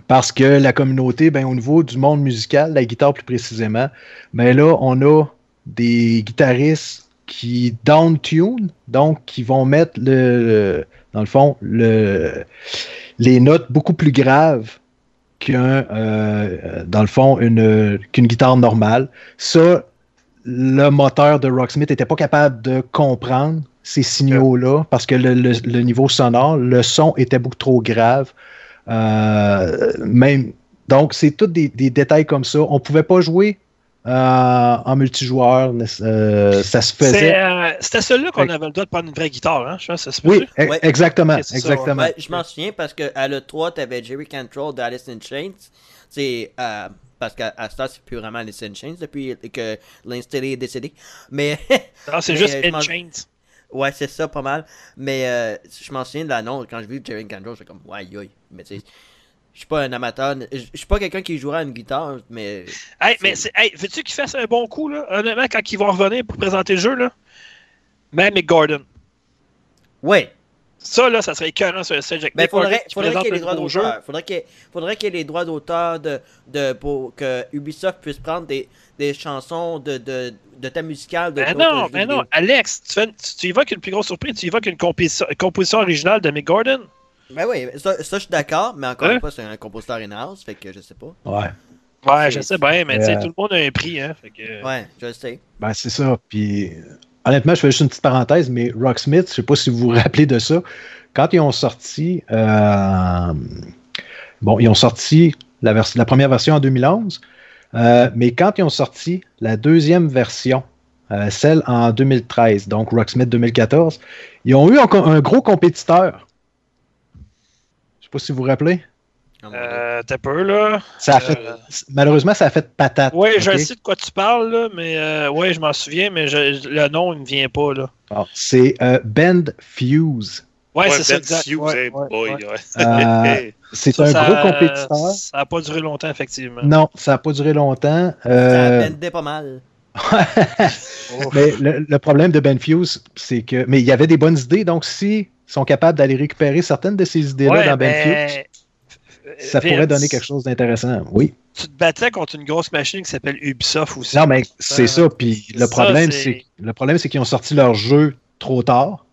parce que la communauté, ben, au niveau du monde musical, la guitare plus précisément, ben là, on a des guitaristes qui down-tune, donc qui vont mettre le, dans le fond le, les notes beaucoup plus graves qu'un euh, dans le fond une qu'une guitare normale. Ça, le moteur de Rocksmith n'était pas capable de comprendre ces signaux-là parce que le, le- le niveau sonore, le son était beaucoup trop grave. Euh, même, donc, c'est tous des, des détails comme ça. On ne pouvait pas jouer euh, en multijoueur. euh, ça se faisait. euh, C'était celui-là qu'on avait le droit de prendre une vraie guitare, hein? Je pense que ça se Oui, e- Ouais. exactement. Ça, exactement. Ouais, je m'en souviens parce que à l'E3, t'avais Jerry Cantrell d'Alice in Chains. C'est euh, parce qu'à à ce temps, c'est plus vraiment Alice in Chains depuis que l'installé est décédé. Mais Non, c'est <laughs> juste euh, m'en- Enchained. ouais, c'est ça, pas mal. Mais euh, je m'en souviens de l'annonce quand je vu Jerry Cantrell, j'étais comme ouais. Mais tu sais, je suis pas un amateur, je suis pas quelqu'un qui jouera à une guitare, mais Hey, mais c'est, hey, veux-tu qu'il fasse un bon coup, là? Honnêtement, quand ils vont revenir pour présenter le jeu, là? Même Mick Gordon. ouais. Ça, là, ça serait écœurant sur le stage avec Mais Mick faudrait, faudrait qu'il y ait le les droits d'auteur. Faudrait qu'il y ait- faudrait qu'il y ait les droits d'auteur de, de, pour que Ubisoft puisse prendre des, des chansons de, de, de thème musical de d'autres non, mais non. Alex, tu, fais, tu, tu évoques une plus grosse surprise, tu évoques une composition, composition originale de Mick Gordon. Ben oui, ça, ça je suis d'accord, mais encore Hein? une fois, c'est un compositeur in-house, fait que je sais pas. Ouais. Ouais, je sais bien, mais Euh, tout le monde a un prix, hein. Fait que... Ouais, je sais. Ben, c'est ça. Puis, honnêtement, je fais juste une petite parenthèse, mais Rocksmith, je sais pas si vous vous rappelez de ça. Quand ils ont sorti, euh, bon, ils ont sorti la, vers- la première version en 2011, euh, mais quand ils ont sorti la deuxième version euh, celle en 2013, donc Rocksmith 2014. Ils ont eu un, un gros compétiteur. Je sais pas si vous vous rappelez. Euh, T'as peu, là? Ça a fait, Euh, Malheureusement, ça a fait patate. Oui, je sais de quoi tu parles, là, mais euh, ouais, je m'en souviens, mais je- le nom, il me vient pas, là. Bon, C'est euh, Bend Fuse. Ouais, Ouais, c'est ça, Ben exact. Fuse, Ouais, hey ouais, boy, ouais. ouais. Euh, <laughs> C'est un ça- gros compétiteur. Ça n'a pas duré longtemps, effectivement. Non, ça n'a pas duré longtemps. Ça Euh, vendait pas mal. <laughs> Mais le, le problème de Ben Fuse, c'est que. Mais il y avait des bonnes idées, donc s'ils sont capables d'aller récupérer certaines de ces idées-là Ouais, dans Ben mais- ça Vince, pourrait donner quelque chose d'intéressant. Oui. Tu te battais contre une grosse machine qui s'appelle Ubisoft aussi. Non, mais c'est Ça- ça. Puis le problème, c'est- le problème, c'est qu'ils ont sorti leur jeu trop tard.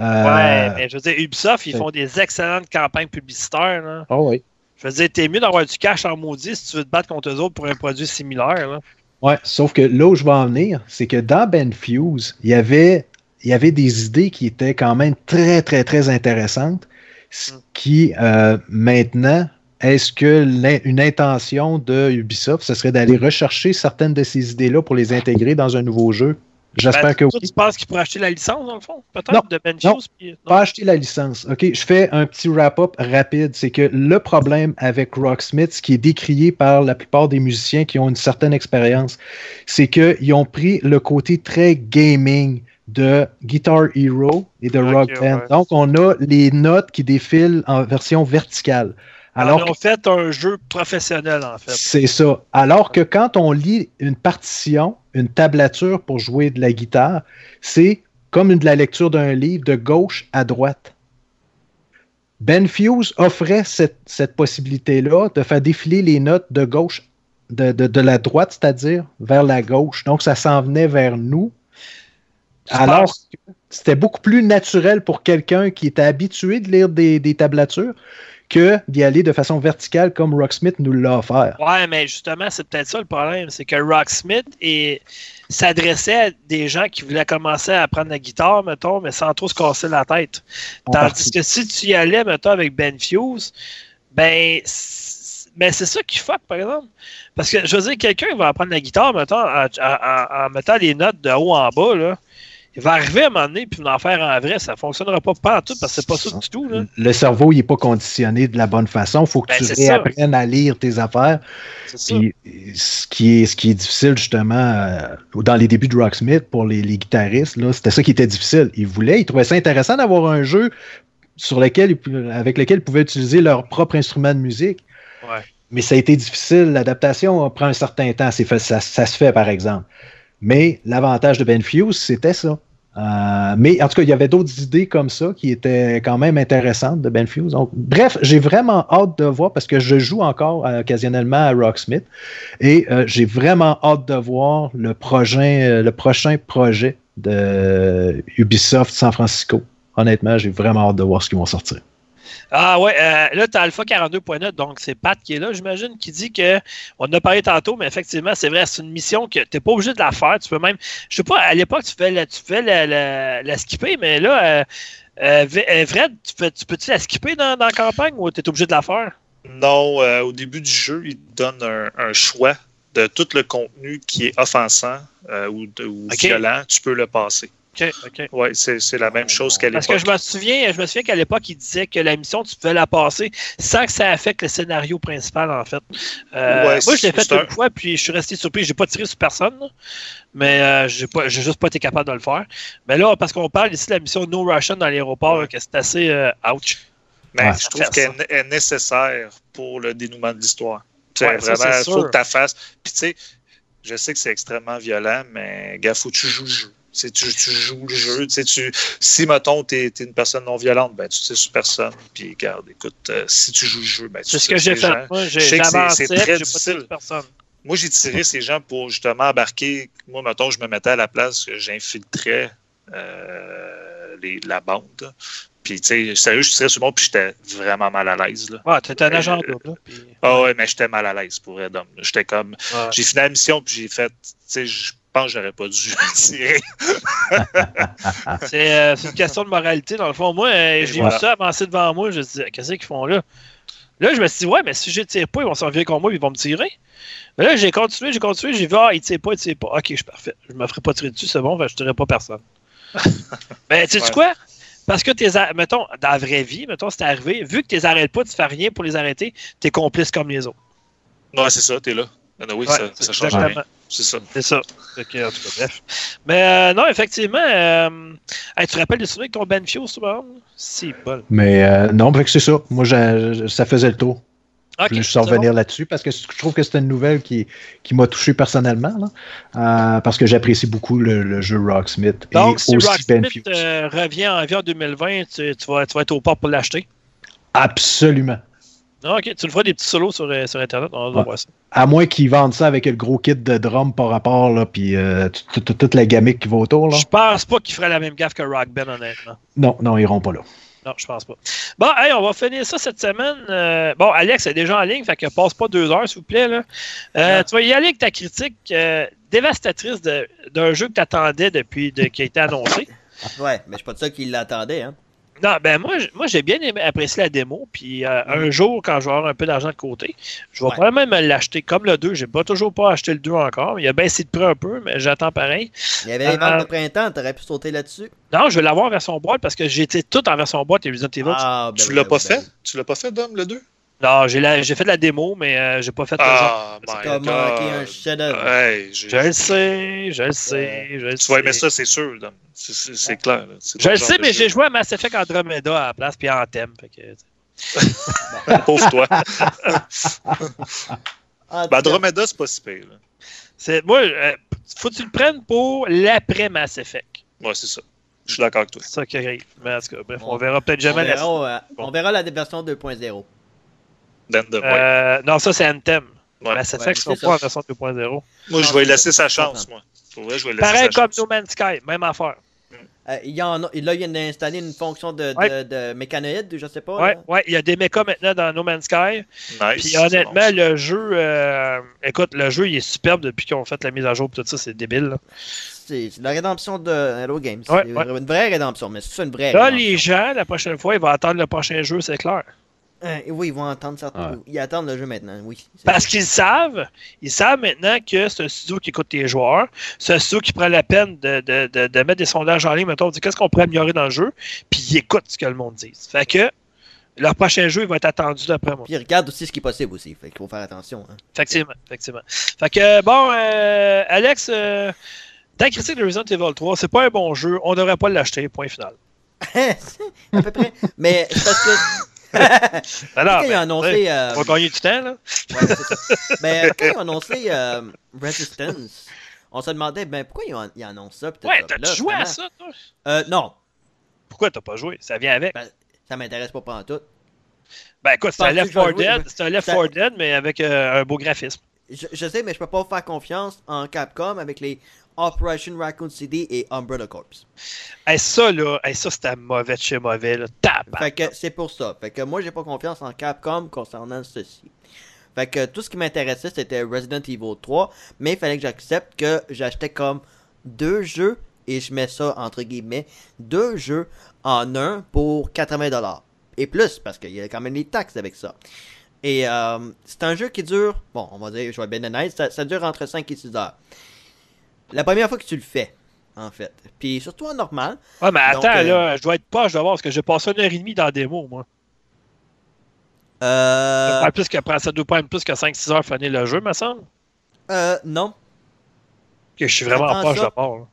Euh, Ouais, mais je veux dire, Ubisoft, ils font des excellentes campagnes publicitaires. Là. oh oui. Je veux dire, t'es mieux d'avoir du cash en maudit si tu veux te battre contre eux autres pour un produit similaire. Là. Ouais, sauf que là où je vais en venir, c'est que dans Ben Fuse, il y avait, il y avait des idées qui étaient quand même très, très, très intéressantes. Ce Mm. qui, euh, maintenant, est-ce que une intention de Ubisoft, ce serait d'aller rechercher certaines de ces idées-là pour les intégrer dans un nouveau jeu? J'espère Ben, que oui. Tu penses qu'ils pourraient acheter la licence, dans le fond, Non, peut-être, de Ben non. Puis- non? Pas acheter la licence. OK, je fais un petit wrap-up rapide. C'est que le problème avec Rocksmith, ce qui est décrié par la plupart des musiciens qui ont une certaine expérience, c'est qu'ils ont pris le côté très gaming de Guitar Hero et de Rock Band. ouais. Donc, on a les notes qui défilent en version verticale. Alors Alors, ils ont fait un jeu professionnel, en fait. c'est ça. Alors que quand on lit une partition, une tablature pour jouer de la guitare, c'est comme une de la lecture d'un livre de gauche à droite. Ben Fuse offrait cette, cette possibilité-là de faire défiler les notes de gauche, de, de- de la droite, c'est-à-dire vers la gauche. Donc, ça s'en venait vers nous. Alors que c'était beaucoup plus naturel pour quelqu'un qui était habitué de lire des, des tablatures que d'y aller de façon verticale comme Rocksmith nous l'a offert. Ouais, mais justement, c'est peut-être ça le problème. C'est que Rocksmith s'adressait à des gens qui voulaient commencer à apprendre la guitare, mettons, mais sans trop se casser la tête. Tandis que si tu y allais, mettons, avec Ben Fuse, ben, c'est ben, c'est ça qui fuck, par exemple. Parce que, je veux dire, quelqu'un va apprendre la guitare, mettons, en, en- en mettant les notes de haut en bas, là. Il va arriver à un moment donné, puis en faire en vrai, ça fonctionnera pas, pas en tout, parce que c'est pas ça du tout, là. Le cerveau, il n'est pas conditionné de la bonne façon. Il faut que Ben, tu ça. réapprennes à lire tes affaires. Puis, ce, qui est, ce qui est difficile, justement, euh, dans les débuts de Rocksmith, pour les, les guitaristes, c'était ça qui était difficile. Ils voulaient, ils trouvaient ça intéressant d'avoir un jeu sur lequel, avec lequel ils pouvaient utiliser leur propre instrument de musique. Ouais. Mais ça a été difficile. L'adaptation prend un certain temps. Ça se fait, par exemple. Mais l'avantage de Ben Fuse, c'était ça. Euh, mais en tout cas, il y avait d'autres idées comme ça qui étaient quand même intéressantes de Ben Fuse. Donc, bref, j'ai vraiment hâte de voir parce que je joue encore occasionnellement à Rocksmith et euh, j'ai vraiment hâte de voir le euh, le prochain projet de Ubisoft San Francisco. Honnêtement, j'ai vraiment hâte de voir ce qu'ils vont sortir. Ah ouais, euh, là, tu as Alpha 42.net, donc c'est Pat qui est là, j'imagine, qui dit que on en a parlé tantôt, mais effectivement, c'est vrai, c'est une mission que tu n'es pas obligé de la faire. Tu peux même, je sais pas, à l'époque, tu fais la, tu fais la, la- la skipper, mais là, euh, euh, euh, Fred, tu, fais- tu peux-tu la skipper dans, dans la campagne ou tu es obligé de la faire? Non, euh, au début du jeu, il te donne un, un choix de tout le contenu qui est offensant euh, ou, violent, tu peux le passer. OK, OK. Oui, c'est la même chose qu'à Parce que l'époque. je me souviens, je me souviens qu'à l'époque, il disait que la mission, tu pouvais la passer sans que ça affecte le scénario principal, en fait. Euh, Ouais, moi, je l'ai fait une un- fois, puis je suis resté surpris. J'ai pas tiré sur personne, mais euh, j'ai juste pas été capable de le faire. Mais là, parce qu'on parle ici de la mission No Russian dans l'aéroport, que c'est assez euh, ouch. Mais Ouais. je trouve qu'elle est- nécessaire pour le dénouement de l'histoire. Ouais, vraiment, il faut que tu fasses. Puis tu sais, je sais que c'est extrêmement violent, mais gars, faut que tu joues le jeu. Tu, tu, joues le jeu. Tu si, mettons, tu es, une personne non violente, ben, tu sais sur personne. Puis, regarde, écoute, euh, si tu joues le jeu, ben, tu C'est ce sais que j'ai fait. gens- Moi, j'ai c'est- très pas difficile. personne. Moi, j'ai tiré ces gens pour justement embarquer. Moi, mettons, je me mettais à la place que j'infiltrais euh, la bande. Puis, tu sais, sérieux, je tirais sur le monde, puis j'étais vraiment mal à l'aise. là. Ouais, t'es un Euh, agent double. là, puis- Ah ouais, mais j'étais mal à l'aise pour Homme. J'étais comme. Ouais. J'ai fini la mission, puis j'ai fait. Tu sais, je pense que j'aurais pas dû tirer. <laughs> C'est euh, c'est une question de moralité, dans le fond. Moi, euh, j'ai voilà. vu ça avancer devant moi. Je me dis, qu'est-ce qu'ils font là? Là, je me suis dit, ouais, mais si je tire pas, ils vont s'en venir contre moi, ils vont me tirer. Mais là, j'ai continué, j'ai continué, j'ai vu, ah, il tire pas, il tire pas. Ok, je suis parfait. Je me ferai pas tirer dessus, c'est bon, ben, je tirerai pas personne. <laughs> mais tu sais Ouais. quoi? Parce que t'es, a- mettons, dans la vraie vie, mettons, c'est arrivé, vu que tu les arrêtes pas, tu fais rien pour les arrêter, t'es complice comme les autres. Ouais, c'est ça, t'es là. Ah, oui, Ouais, ça, ça change exactement. rien. C'est ça. C'est ça. Que, en tout cas, bref. Mais euh, non, effectivement, euh, hey, tu te rappelles des souvenirs avec ton Ben Fio, c'est bon? C'est bon. Mais euh, non, c'est ça. Moi, ça faisait le tour. Ok, je voulais juste c'est en bon. revenir là-dessus parce que je trouve que c'était une nouvelle qui, qui m'a touché personnellement. là. Euh, parce que j'apprécie beaucoup le, le jeu Rocksmith Donc, et si aussi Ben Rocksmith Fuse. euh, revient en vie en 2020, tu, tu vas, tu vas être au port pour l'acheter? Absolument. Ah, ok, tu le feras des petits solos sur, euh, sur Internet, on va Ouais. voir ça. À moins qu'ils vendent ça avec le gros kit de drum par rapport, là, puis euh, tout- tout- toute la gamique qui va autour. Là. Je pense pas qu'il ferait la même gaffe que Rock Ben, honnêtement. Non, non, ils iront pas là. Non, je pense pas. Bon, hey, on va finir ça cette semaine. Euh, bon, Alex est déjà en ligne, fait que passe pas deux heures, s'il vous plaît. Là. Euh, Non. tu vas y aller avec ta critique euh, dévastatrice de- d'un jeu que tu attendais depuis de- qui a été annoncé. Ouais, mais je suis pas de ça qui l'attendait, hein. Non, ben moi, moi j'ai bien aimé, apprécié la démo. Puis euh, un jour, quand je vais avoir un peu d'argent de côté, je vais Ouais. probablement me l'acheter comme le 2. J'ai pas toujours pas acheté le 2 encore. Il a baissé de prix un peu, mais j'attends pareil. Il y avait les Euh, ventes de printemps, t'aurais pu sauter là-dessus? Non, je vais l'avoir en version boîte parce que j'étais tout en version boîte et Resident Evil. Ah, ben Tu oui, l'as ben pas oui, fait? ben Tu l'as pas fait, Dom, le 2? Non, j'ai la- j'ai fait de la démo, mais euh, j'ai pas fait le jeu. Ah, T'as manqué un chef-d'œuvre. Hey, Je le sais, je le sais, je le sais. Tu vas aimer ça, c'est sûr. C'est- C'est c'est clair. là. C'est Je le sais, mais jeu. j'ai joué à Mass Effect Andromeda à la place, puis en thème. Fait que, <laughs> Pauvre toi. <laughs> Ben, Andromeda, c'est pas si pire. là. c'est, moi, euh, faut que tu le prennes pour l'après Mass Effect. Ouais, c'est ça. Je suis d'accord avec toi. C'est ça qui arrive. Mais en tout cas, bref, on On- verra peut-être on, jamais la verra, euh, on verra la version 2.0. Ouais. Euh, non, ça c'est Anthem. Ouais. Mass Effect Ouais, sera c'est pas en version 2.0. Moi, je vais laisser sa chance, moi. Pour vrai, je vais lui laisser Pareil sa comme chance. No Man's Sky, même affaire. Euh, il y en a, là, il y a installé une fonction de, de, Ouais. de mécanoïde, je sais pas. Ouais, là. ouais, il y a des mechas maintenant dans No Man's Sky. Nice. Puis honnêtement, bon, le jeu, euh, écoute, le jeu il est superbe depuis qu'ils ont fait la mise à jour et tout ça, c'est débile. C'est la rédemption de Hello Games. Ouais, une vraie rédemption, mais c'est une vraie Là, rédemption. les gens, la prochaine fois, ils vont attendre le prochain jeu, c'est clair. Euh, oui, ils vont entendre. Ouais. Ils attendent le jeu maintenant, oui. Parce qu'ils savent, ils savent maintenant que c'est un studio qui écoute tes joueurs, c'est un studio qui prend la peine de, de, de, de mettre des sondages en ligne, mettons, on dit qu'est-ce qu'on pourrait améliorer dans le jeu, puis ils écoutent ce que le monde dit. Fait que leur prochain jeu, il va être attendu d'après moi. Puis ils regardent aussi ce qui est possible aussi. Fait qu'il faut faire attention. hein. Effectivement, effectivement. Fait que, bon, euh, Alex, euh, ta critique de Resident Evil 3, c'est pas un bon jeu, on devrait pas l'acheter, point final. <laughs> à peu près. Mais c'est parce que. Ben non, quand ils ben, ont annoncé. euh, on va gagner du temps, là. ouais, ça. Mais quand ils ont annoncé euh, Resistance, on se demandait ben, pourquoi ils, ont, ils annoncent ça. Ouais, t'as-tu joué à ça, toi? Euh, non, Pourquoi t'as pas joué? Ça vient avec. Ben, ça m'intéresse pas pendant tout. Ben écoute, c'est un Left que je vais 4 jouer? Dead, c'est un Left Ça- 4 Dead, mais avec euh, un beau graphisme. Je, je sais, mais je peux pas faire confiance en Capcom avec les Operation Raccoon City et Umbrella Corps. Hey, ça, là, hey, ça, c'était mauvais de chez mauvais, là. Fait que c'est pour ça. Fait que moi, j'ai pas confiance en Capcom concernant ceci. Fait que tout ce qui m'intéressait, c'était Resident Evil 3, mais il fallait que j'accepte que j'achetais comme deux jeux, et je mets ça entre guillemets, deux jeux en un pour 80$. Et plus, parce qu'il y a quand même des taxes avec ça. Et euh, c'est un jeu qui dure, bon, on va dire, je vais bien honnête, ça, ça dure entre 5 et 6 heures. La première fois que tu le fais, en fait. Puis surtout en normal, Ouais, mais Donc, attends, euh, là, je dois être pas, je dois voir, parce que j'ai passé une heure et demie dans la démo, moi. Euh, plus que, ça doit prendre plus que 5-6 heures finir le jeu, me semble. euh, non, Que je suis vraiment Attends proche ça. de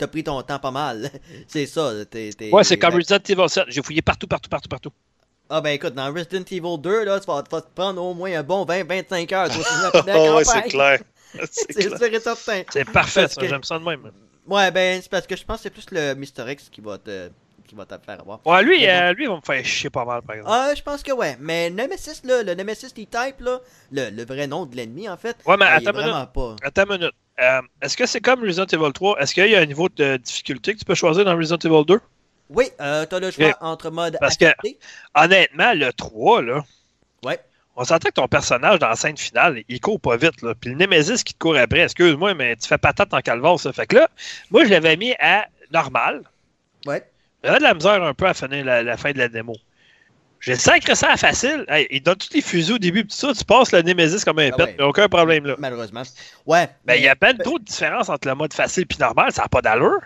t'as pris ton temps pas mal. <laughs> c'est ça. T'es, t'es- Ouais, c'est comme Resident Evil 7. J'ai fouillé partout, partout, partout, partout. Ah ben écoute, dans Resident Evil 2, là, tu vas, te prendre au moins un bon 20-25 heures. Oh, <laughs> ouais, c'est clair. <laughs> C'est C'est clair. sûr et certain. C'est parfait, Parce ça. que- J'aime ça de même. Ouais, ben c'est parce que je pense que c'est plus le Mr. X qui va te, qui va te faire avoir. Ouais, lui, bon. euh, lui, il va me faire chier pas mal, par exemple. Ah, je pense que ouais. Mais Nemesis, là, le Nemesis E-Type, là, le, le vrai nom de l'ennemi, en fait, Ouais, mais il est attends une minute. vraiment pas. Attends une minute. Euh, Est-ce que c'est comme Resident Evil 3? Est-ce qu'il y a un niveau de difficulté que tu peux choisir dans Resident Evil 2? Oui, euh, t'as le choix entre mode Parce que-. Honnêtement, le 3, là, Ouais. On s'entend que ton personnage dans la scène finale, il court pas vite. Là. Puis le Nemesis qui te court après, excuse-moi, mais tu fais patate en calvaire, ça. Fait que là, moi, je l'avais mis à normal. Ouais. J'avais de la misère un peu à finir la, la fin de la démo. J'ai sacré ça à facile. Hey, il donne tous les fusils au début, tout ça, tu passes le Nemesis comme un Ah pet, ouais. aucun problème là. Malheureusement. Ouais. Ben, il y a ben trop de différence entre le mode facile et normal, ça n'a pas d'allure.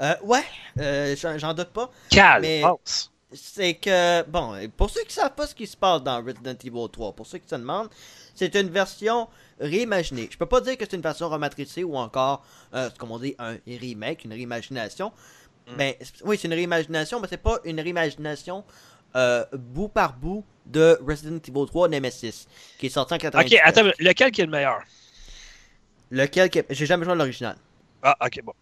Euh, ouais, euh, j'en j'en doute pas. Calme, Mais- pense. C'est que, bon, pour ceux qui savent pas ce qui se passe dans Resident Evil 3, pour ceux qui se demandent, c'est une version réimaginée. Je peux pas dire que c'est une version rematricée ou encore, euh, ce qu'on dit, un remake, une réimagination. Mm. Ben, oui, c'est une réimagination, mais c'est pas une réimagination euh, bout par bout de Resident Evil 3 Nemesis, qui est sorti en 98. Ok, attends, lequel qui est le meilleur? Lequel, que- j'ai jamais joué à l'original. Ah, ok, bon.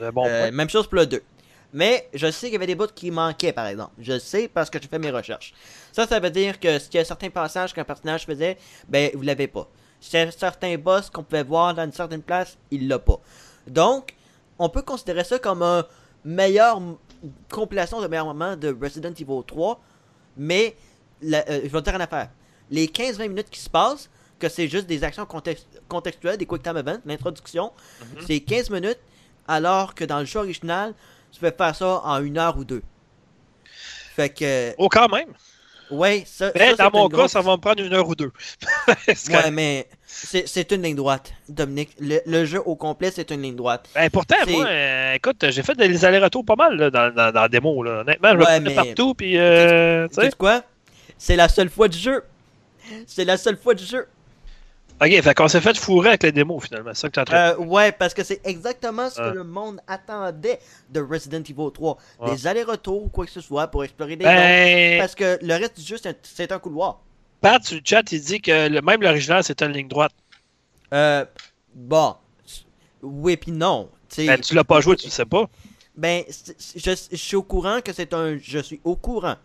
Euh, même chose pour le 2. Mais je sais qu'il y avait des bouts qui manquaient, par exemple. Je sais parce que j'ai fait mes recherches. Ça, ça veut dire que s'il y a certains passages qu'un personnage faisait, ben, vous l'avez pas. S'il y a certains boss qu'on pouvait voir dans une certaine place, il l'a pas. Donc, on peut considérer ça comme un meilleur compilation de meilleurs moments de Resident Evil 3. Mais, la- euh, je vais te dire une affaire. Les 15-20 minutes qui se passent, que c'est juste des actions context- contextuelles, des quick time events, l'introduction, Mhm. c'est 15 minutes, alors que dans le jeu original, tu peux faire ça en une heure ou deux. Fait que, Oh, quand même. ouais, ça. Mais ça, dans mon cas, ça va me prendre une heure ou deux. <laughs> C'est Ouais, mais c'est une ligne droite, Dominique. Le, le jeu au complet, c'est une ligne droite. Ben, pourtant, moi, euh, écoute, j'ai fait des allers-retours pas mal là, dans, dans, dans la démo. Là. Honnêtement, je me Ouais, promenais mais- partout, puis euh, tu sais quoi? C'est la seule fois du jeu. C'est la seule fois du jeu. Ok, fait qu'on s'est fait fourrer avec les démos finalement. C'est ça que tu en train de Euh, ouais, parce que c'est exactement ce Ah. que le monde attendait de Resident Evil 3. Ouais. Des allers-retours ou quoi que ce soit pour explorer des. Ben, Parce que le reste du jeu, c'est un, c'est un couloir. Pat, sur le chat, il dit que le, même l'original, c'était une ligne droite. Euh, bon. Oui, puis non. Ben, tu l'as pas joué, tu le sais pas. Ben, c'est- c'est- je, je suis au courant que c'est un. Je suis au courant.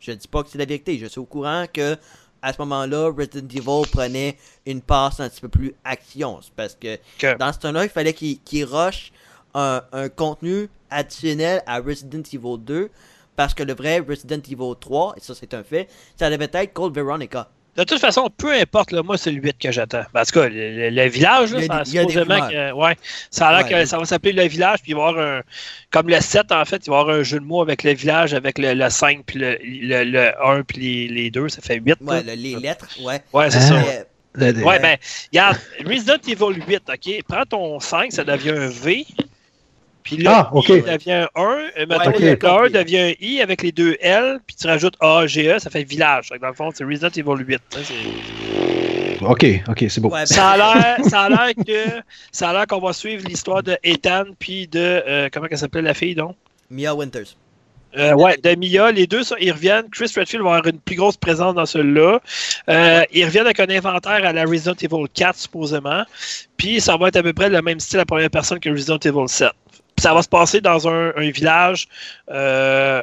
Je dis pas que c'est la vérité. Je suis au courant que à ce moment-là, Resident Evil prenait une passe un petit peu plus action. Parce que dans ce temps-là, il fallait qu'il qu'il rush un, un contenu additionnel à Resident Evil 2. Parce que le vrai Resident Evil 3, et ça c'est un fait, ça devait être Cold Veronica. De toute façon, peu importe, là, moi, c'est le 8 que j'attends. En tout cas, le, le- le village, là, Il y a ça, des- il y a des supposément que, ouais, ça a l'air Ouais, que ça va s'appeler le village, puis il va y avoir un. Comme le 7, en fait, il va y avoir un jeu de mots avec le village, avec le, le 5, puis le, le, le 1, puis les, les 2, ça fait 8. Ouais, les lettres, ouais. Ouais, c'est Ah. ça. Le- Ouais, ben, regarde, Resident Evil 8, OK? Prends ton 5, ça devient un V. Puis là, Ah, devient un 1. Et mettons, Ouais, le. 1 devient un I avec les deux L. Puis tu rajoutes A, G, E, ça fait village. Que dans le fond, c'est Resident Evil 8. hein, Ok, ok, c'est beau. ouais, ben, Ça a l'air, <laughs> ça a l'air que, ça a l'air qu'on va suivre l'histoire de Ethan puis de, euh, comment elle s'appelait la fille, donc? Mia Winters. Euh, ouais, de Mia, les deux, ça, ils reviennent. Chris Redfield va avoir une plus grosse présence dans celui-là. Euh, ils reviennent avec un inventaire à la Resident Evil 4, supposément. Puis ça va être à peu près le même style à première personne que Resident Evil 7. Ça va se passer dans un, un village, euh,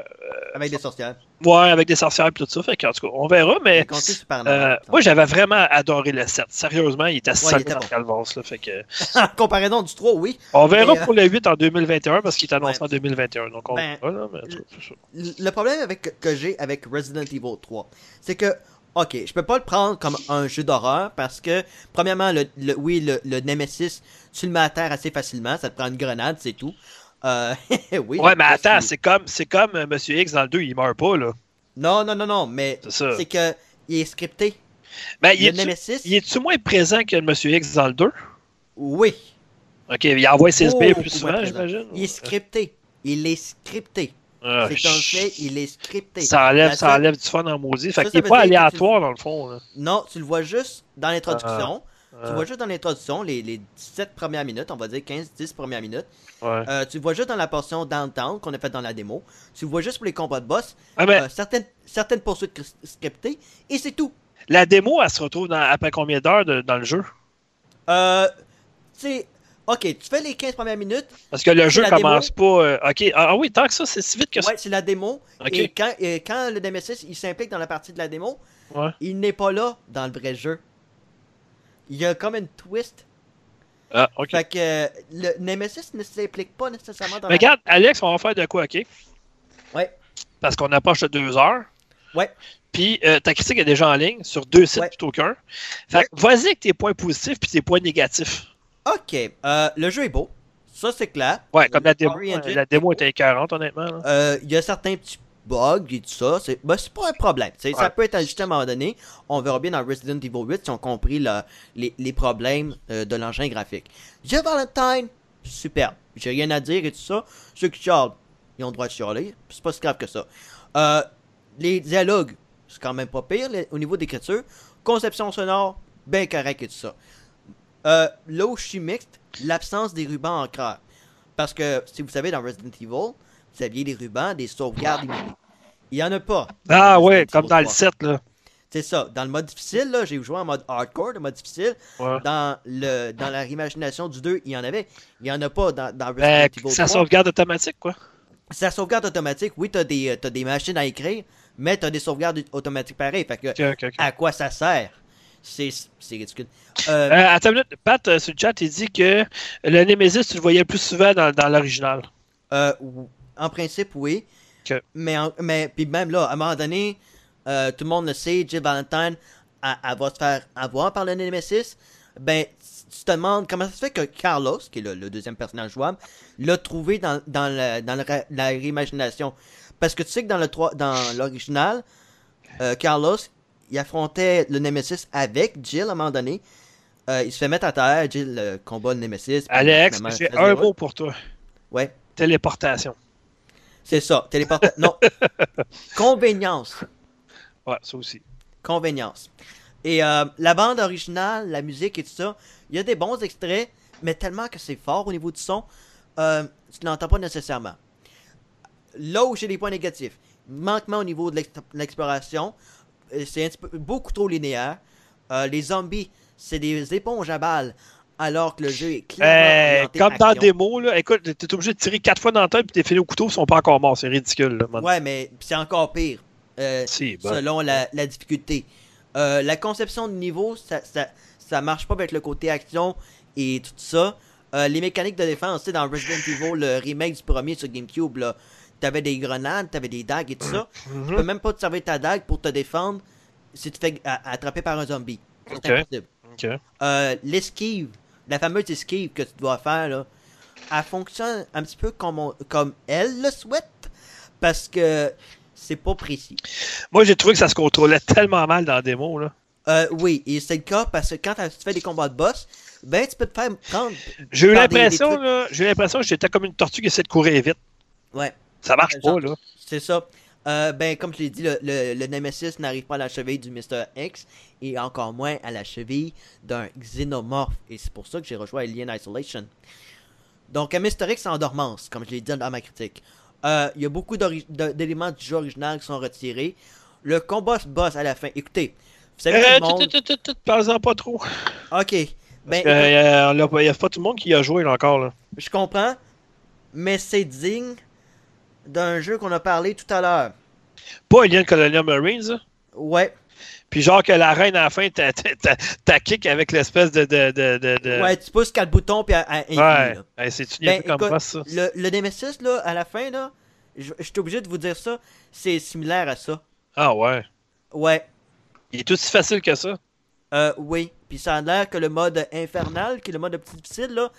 Avec des sorcières. ouais, avec des sorcières et tout ça. Fait qu'en tout cas, on verra, mais. Euh, moi, j'avais vraiment adoré le 7. Sérieusement, il était en bon. Là, fait que, <laughs> En comparaison du 3, oui. on verra Mais, pour le 8 en 2021 parce qu'il est annoncé Ouais. en 2021. Donc on Ben, verra, là, mais en le problème avec, que j'ai avec Resident Evil 3, c'est que, ok, je peux pas le prendre comme un jeu d'horreur parce que, premièrement, le, le- oui, le, le Nemesis, tu le mets à terre assez facilement, ça te prend une grenade, c'est tout. Euh, <laughs> oui. Ouais, mais attends, c'est comme, c'est comme euh, Monsieur X dans le 2, il meurt pas, là. Non, non, non, non, mais C'est que, il est scripté. Ben, il est-tu il est-tu moins présent que Monsieur X dans le 2? oui, Ok, il envoie ses sbires plus souvent, j'imagine. il est scripté. Il est scripté. Ah, c'est un fait, il est scripté. Ça enlève, ça enlève du fun en maudit. Fait qu'il ça est pas aléatoire dans le fond. Là. Non, tu le vois juste dans l'introduction. Tu Ah, vois juste dans l'introduction, les, les 17 premières minutes, on va dire 15-10 premières minutes. ouais. Euh, tu vois juste dans la portion downtown qu'on a faite dans la démo. Tu vois juste pour les combats de boss. Ah, mais Euh, certaines, certaines poursuites cri- scriptées. Et c'est tout. la démo, elle se retrouve dans, après combien d'heures dans le jeu? Euh, tu sais, ok, tu fais les 15 premières minutes. Parce que le jeu commence pas. euh, ok, ah, ah oui, tant que ça, c'est si vite que ça. Ouais, c'est la démo. Et quand, et quand le Nemesis il s'implique dans la partie de la démo, Ouais. il n'est pas là dans le vrai jeu. Il y a comme une twist. Ah, ok. Fait que euh, le Nemesis ne s'implique pas nécessairement dans Mais la... regarde, Alex, on va faire de quoi, ok? Ouais. Parce qu'on approche de deux heures. Ouais. Puis euh, ta critique est déjà en ligne sur deux sites Ouais. plutôt qu'un. Fait que vas-y avec tes points positifs puis tes points négatifs. Ok, euh, le jeu est beau. Ça, c'est clair. Ouais, comme la démo. Euh, engine La démo est était écœurante, honnêtement. là. Euh, Il y a certains petits bugs et tout ça, c'est ben, pas un problème. Ça peut être ajusté à un moment donné. On verra bien dans Resident Evil 8 si on compris le- les, les problèmes euh, de l'engin graphique. Jill Valentine, superbe. J'ai rien à dire et tout ça. Ceux qui chialent, ils ont le droit de chialer. C'est pas si grave que ça. Euh, les dialogues, c'est quand même pas pire les- au niveau d'écriture. Conception sonore, bien correct et tout ça. Euh, là où je suis mixte, l'absence des rubans en cœur. Parce que, si vous savez, dans Resident Evil, des rubans, des sauvegardes illimitées. Il y en a pas. Ah ouais, comme dans le 3. 7, là. C'est ça. Dans le mode difficile, là, j'ai joué en mode hardcore, le mode difficile. Ouais. Dans, le, dans la réimagination du 2, il y en avait. Il y en a pas dans, dans Ben, Evil 3. ça sauvegarde automatique, quoi. La sauvegarde automatique. Oui, t'as des, t'as des machines à écrire, mais t'as des sauvegardes automatiques pareil. Fait que, à quoi ça sert? C'est ridicule. Euh, Euh, attends une minute. Pat, euh, sur le chat, il dit que le Nemesis, tu le voyais plus souvent dans, dans l'original. Euh, en principe, oui. Mais, en- mais puis même là, à un moment donné, euh, tout le monde le sait, Jill Valentine, elle, elle va se faire avoir par le Nemesis. Ben, tu te demandes comment ça se fait que Carlos, qui est le, le deuxième personnage jouable, l'a trouvé dans, dans, la, dans la réimagination. Parce que tu sais que dans le trois- dans l'original, euh, Carlos, il affrontait le Nemesis avec Jill à un moment donné. Euh, il se fait mettre à terre, Jill combat le Nemesis. Alex, j'ai un mot pour toi. Ouais. Téléportation. C'est ça, téléportation. non. Convenience. Ouais, ça aussi. Convenience. Et euh, la bande originale, la musique et tout ça, il y a des bons extraits, mais tellement que c'est fort au niveau du son, euh, tu l'entends pas nécessairement. Là où j'ai des points négatifs, manquement au niveau de l'ex- l'exploration, euh, c'est un petit peu beaucoup trop linéaire. Euh, les zombies, c'est des éponges à balles, alors que le jeu est clairement Euh, comme dans action. démo, là, écoute, t'es obligé de tirer quatre fois dans le temps puis t'es filé au couteau, ils sont pas encore morts. C'est ridicule. Là. Ouais, mais c'est encore pire. Euh, Si, bon. selon la, la difficulté. Euh, la conception de niveau, ça, ça, ça marche pas avec le côté action et tout ça. Les mécaniques de défense, tu sais, dans Resident Evil, le remake du premier sur GameCube, là, t'avais des grenades, t'avais des dagues et tout ça. Tu peux même pas te servir ta dague pour te défendre si tu te fais attraper par un zombie. C'est Ok. impossible. Ok. Euh, L'esquive, la fameuse esquive que tu dois faire, là, elle fonctionne un petit peu comme, on- comme elle le souhaite parce que c'est pas précis. Moi, j'ai trouvé que ça se contrôlait tellement mal dans la démo. Là. Euh, oui, et c'est le cas parce que quand tu fais des combats de boss, ben tu peux te faire prendre. J'ai eu l'impression, j'ai eu l'impression que j'étais comme une tortue qui essaie de courir vite. Ouais, Ça marche Euh, pas, genre- là. c'est ça. Euh, ben, comme je l'ai dit, le, le, le Nemesis n'arrive pas à la cheville du Mr. X et encore moins à la cheville d'un xénomorphe. Et c'est pour ça que j'ai rejoint Alien Isolation. Donc, un Mr. X en dormance, comme je l'ai dit dans ma critique. Euh, Il y a beaucoup d'éléments du jeu original qui sont retirés. Le combat se boss à la fin. Écoutez, vous savez, Euh, tout le monde. tut, tut, Parle-en pas trop. Ok. Ben, Il n'y a pas tout le monde qui y a joué là, encore. Là. Je comprends, mais c'est digne d'un jeu qu'on a parlé tout à l'heure. Pas Alien Colonial Marines. là. Ouais, Puis genre que la reine à la fin t'a- t'a- t'a t'a kick avec l'espèce de. de, de, de, ouais, tu pousses quatre boutons puis à, Ouais. Hey, C'est-tu Ben, comme écoute, ça? Le, le Nemesis, là, à la fin, là, je suis obligé de vous dire ça, c'est similaire à ça. Ah ouais. Ouais, Il est aussi facile que ça? euh, oui. Puis ça a l'air que le mode infernal, qui est le mode plus difficile, là,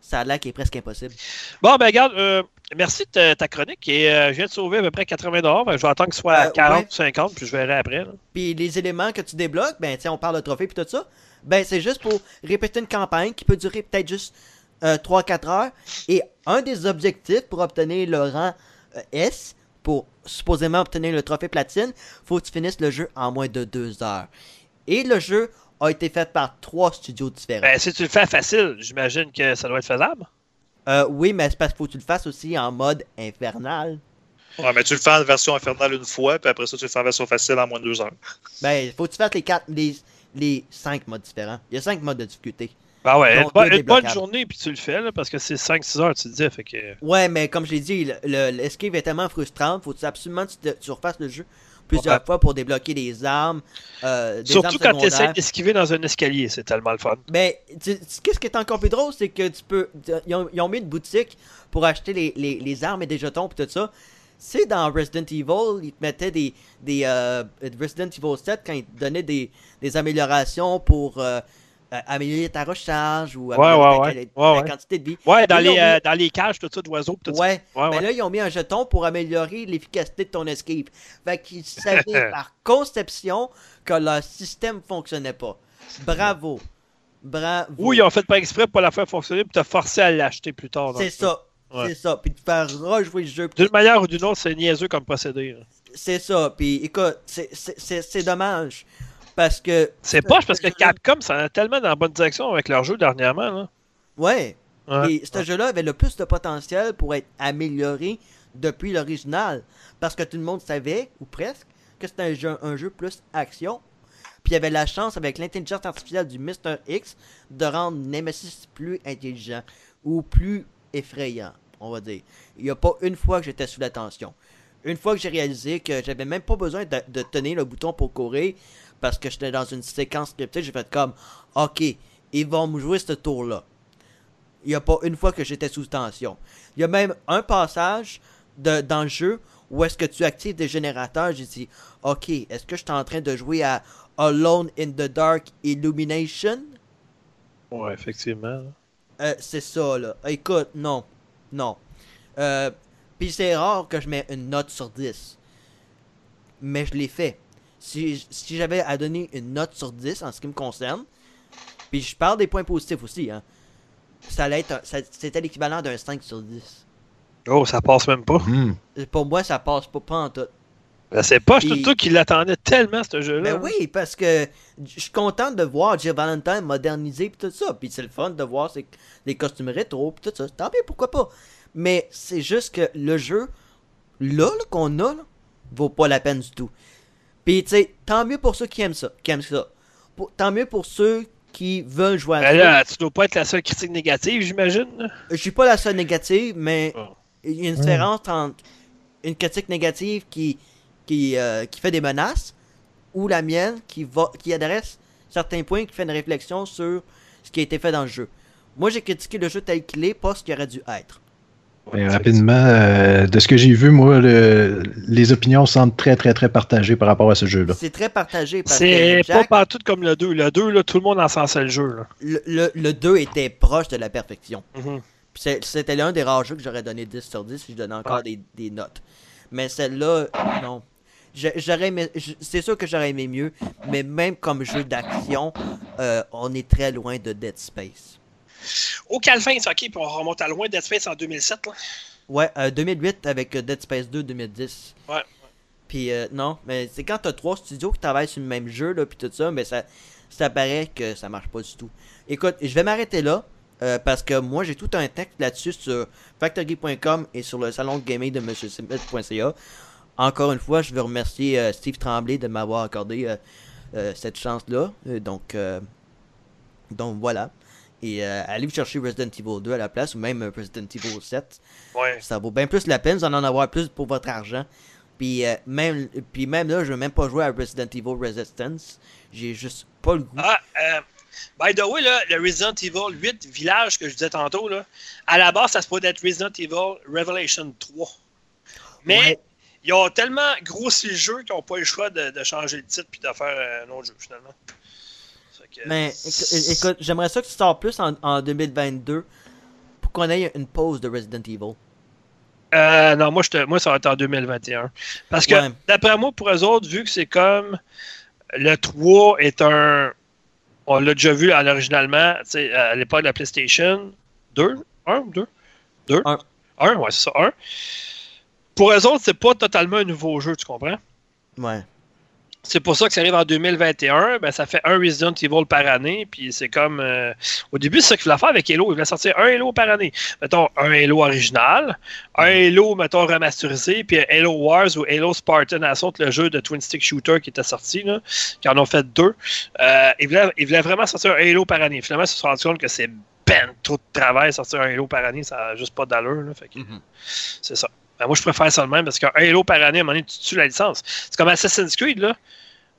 ça a l'air qu'il est presque impossible. Bon, ben regarde, euh, merci de ta, ta chronique. Et euh, je viens de sauver à peu près 80 dollars. Je vais attendre qu'il soit à Euh, 40 ouais. ou 50, puis je verrai après. là. Puis les éléments que tu débloques, ben tiens, on parle de trophée puis tout ça, ben c'est juste pour répéter une campagne qui peut durer peut-être juste 3-4 heures. Et un des objectifs pour obtenir le rang euh, S, pour supposément obtenir le trophée platine, faut que tu finisses le jeu en moins de 2 heures. Et le jeu a été fait par trois studios différents. Ben, si tu le fais facile, j'imagine que ça doit être faisable. Euh, oui, mais c'est parce qu'il faut que tu le fasses aussi en mode infernal. Ouais, mais tu le fais en version infernale une fois, puis après ça, tu le fais en version facile en moins de deux heures. Ben, il faut que tu fasses les quatre, les, les cinq modes différents. Il y a cinq modes de difficulté. Ben ouais, Donc, une, bonne- une journée, puis tu le fais, là, parce que c'est 5-6 heures, tu disais. Fait que... Ouais, mais comme je l'ai dit, le- le- l'esquive est tellement frustrante, faut absolument que tu, te- tu refasses le jeu plusieurs Ouais. fois pour débloquer des armes. euh, des Surtout armes quand tu essaies d'esquiver dans un escalier, c'est tellement le fun. Mais tu- qu'est-ce qui est encore plus drôle, c'est que tu peux. Ils ont, ils ont mis une boutique pour acheter les, les- les armes et des jetons et tout ça. C'est dans Resident Evil, ils te mettaient des. des euh, Resident Evil 7 quand ils te donnaient des, des améliorations pour. euh, améliorer ta recharge ou améliorer ouais, ouais. quantité de vie. Ouais, dans les, euh, dans les cages, tout ça, d'oiseaux, tout. Ouais, Ouais, mais ouais. là, ils ont mis un jeton pour améliorer l'efficacité de ton escape. Fait qu'ils <laughs> savaient par conception que leur système fonctionnait pas. Bravo. Bravo. Ou ils ont fait pas exprès pour la faire fonctionner pour te forcer à l'acheter plus tard. C'est ça. C'est ça. Puis de faire rejouer le jeu. D'une manière ou d'une autre, c'est niaiseux comme procédé. là. C'est ça. Puis écoute, c'est dommage. Parce que. C'est poche parce que Capcom, ça allait tellement dans la bonne direction avec leur jeu dernièrement. Là. Ouais. Ouais. Et ce jeu-là avait le plus de potentiel pour être amélioré depuis l'original. Parce que tout le monde savait, ou presque, que c'était un jeu, un jeu plus action. Puis il y avait la chance, avec l'intelligence artificielle du Mr. X, de rendre Nemesis plus intelligent ou plus effrayant, on va dire. Il n'y a pas une fois que j'étais sous la tension. Une fois que j'ai réalisé que j'avais même pas besoin de, de tenir le bouton pour courir, parce que j'étais dans une séquence scriptée, j'ai fait comme, ok, ils vont me jouer ce tour-là. Il n'y a pas une fois que j'étais sous tension. Il y a même un passage de, dans le jeu où est-ce que tu actives des générateurs. J'ai dit, ok, est-ce que je suis en train de jouer à Alone in the Dark Illumination? Ouais, effectivement. Euh, c'est ça, là. Écoute, non. Non. Euh, Puis c'est rare que je mets une note sur 10. Mais je l'ai fait. Si, si j'avais à donner une note sur 10 en ce qui me concerne, puis je parle des points positifs aussi, hein. Ça allait être un- ça- c'était l'équivalent d'un 5 sur 10. Oh, ça passe même pas. Hmm. Pour moi, ça passe pas, pas en tout. Ben, c'est Puis- tout toi qui l'attendait tellement, ce jeu-là. Ben oui, parce que je suis content de voir Jill Valentine moderniser pis tout ça. Puis c'est le fun de voir ses- les costumes rétro pis tout ça. Tant bien, pourquoi pas. Mais c'est juste que le jeu, là, là, qu'on a, là, vaut pas la peine du tout. Puis tu sais, tant mieux pour ceux qui aiment ça. Qui aiment ça. Pour- tant mieux pour ceux qui veulent jouer à Ben ça. là, tu dois pas être la seule critique négative, j'imagine. Je suis pas la seule négative, mais Oh. il y a une différence entre une critique négative qui, qui, euh, qui fait des menaces ou la mienne qui, va, qui adresse certains points, qui fait une réflexion sur ce qui a été fait dans le jeu. Moi, j'ai critiqué le jeu tel qu'il est, pas ce qu'il aurait dû être. Mais rapidement, euh, de ce que j'ai vu, moi, le- les opinions semblent très, très, très partagées par rapport à ce jeu-là. C'est très partagé C'est pas partout comme le 2. Le 2, là, tout le monde encensait le jeu. Là. le, le, le 2 était proche de la perfection. Mhm. C'était l'un des rares jeux que j'aurais donné 10 sur 10 si je donnais encore des, des notes. Mais celle-là, non. J'aurais c'est sûr que j'aurais aimé mieux, mais même comme jeu d'action, euh, on est très loin de Dead Space. Au Calvin, c'est ok, puis on remonte à loin Dead Space en 2007. Là. Ouais, euh, 2008 avec euh, Dead Space 2 2010. Ouais. Puis euh, non, mais c'est quand t'as trois studios qui travaillent sur le même jeu, là, puis tout ça, mais ça, ça paraît que ça marche pas du tout. Écoute, je vais m'arrêter là, euh, parce que moi j'ai tout un texte là-dessus sur factory.com et sur le salon de gaming de monsieursmith.ca. Encore une fois, je veux remercier euh, Steve Tremblay de m'avoir accordé euh, cette chance-là. Donc, euh, donc voilà. Et euh, allez vous chercher Resident Evil 2 à la place, ou même euh, Resident Evil 7 Ouais. ça vaut bien plus la peine, vous en en avoir plus pour votre argent. Puis euh, même, puis même là, je veux même pas jouer à Resident Evil Resistance. J'ai juste pas le goût. Ah, euh, by the way, là, le Resident Evil 8 village que je disais tantôt, là, à la base, ça se pourrait être Resident Evil Revelation 3. Mais Ouais. ils ont tellement grossi le jeu qu'ils n'ont pas eu le choix de, de changer le titre puis de faire un autre jeu, finalement. Que- Mais éc- écoute, j'aimerais ça que tu sors plus en, en 2022 pour qu'on ait une pause de Resident Evil. Euh, non, moi, je te- moi, ça va être en 2021. Parce que, Ouais. d'après moi, pour eux autres, vu que c'est comme le 3 est un. On l'a déjà vu en originalement, tu sais, à l'époque de la PlayStation 2, 1 ou 2 2 Un. 1, ouais, c'est ça, 1. Pour eux autres, c'est pas totalement un nouveau jeu, tu comprends? Ouais. C'est pour ça que ça arrive en 2021, ben ça fait un Resident Evil par année, puis c'est comme... euh, au début, c'est ça qu'il voulait faire avec Halo, il voulait sortir un Halo par année. Mettons, un Halo original, un Halo, mettons, remasterisé, puis Halo Wars ou Halo Spartan Assault, le jeu de Twin Stick Shooter qui était sorti, là, qui en ont fait deux. Euh, il, voulait, il voulait vraiment sortir un Halo par année. Finalement, ils se sont rendus compte que c'est ben trop de travail sortir un Halo par année, ça n'a juste pas d'allure, là, fait que Mhm. c'est ça. Ben, moi, je préfère ça de même parce qu'un Halo par année, à un moment donné, tu tues la licence. C'est comme Assassin's Creed, là.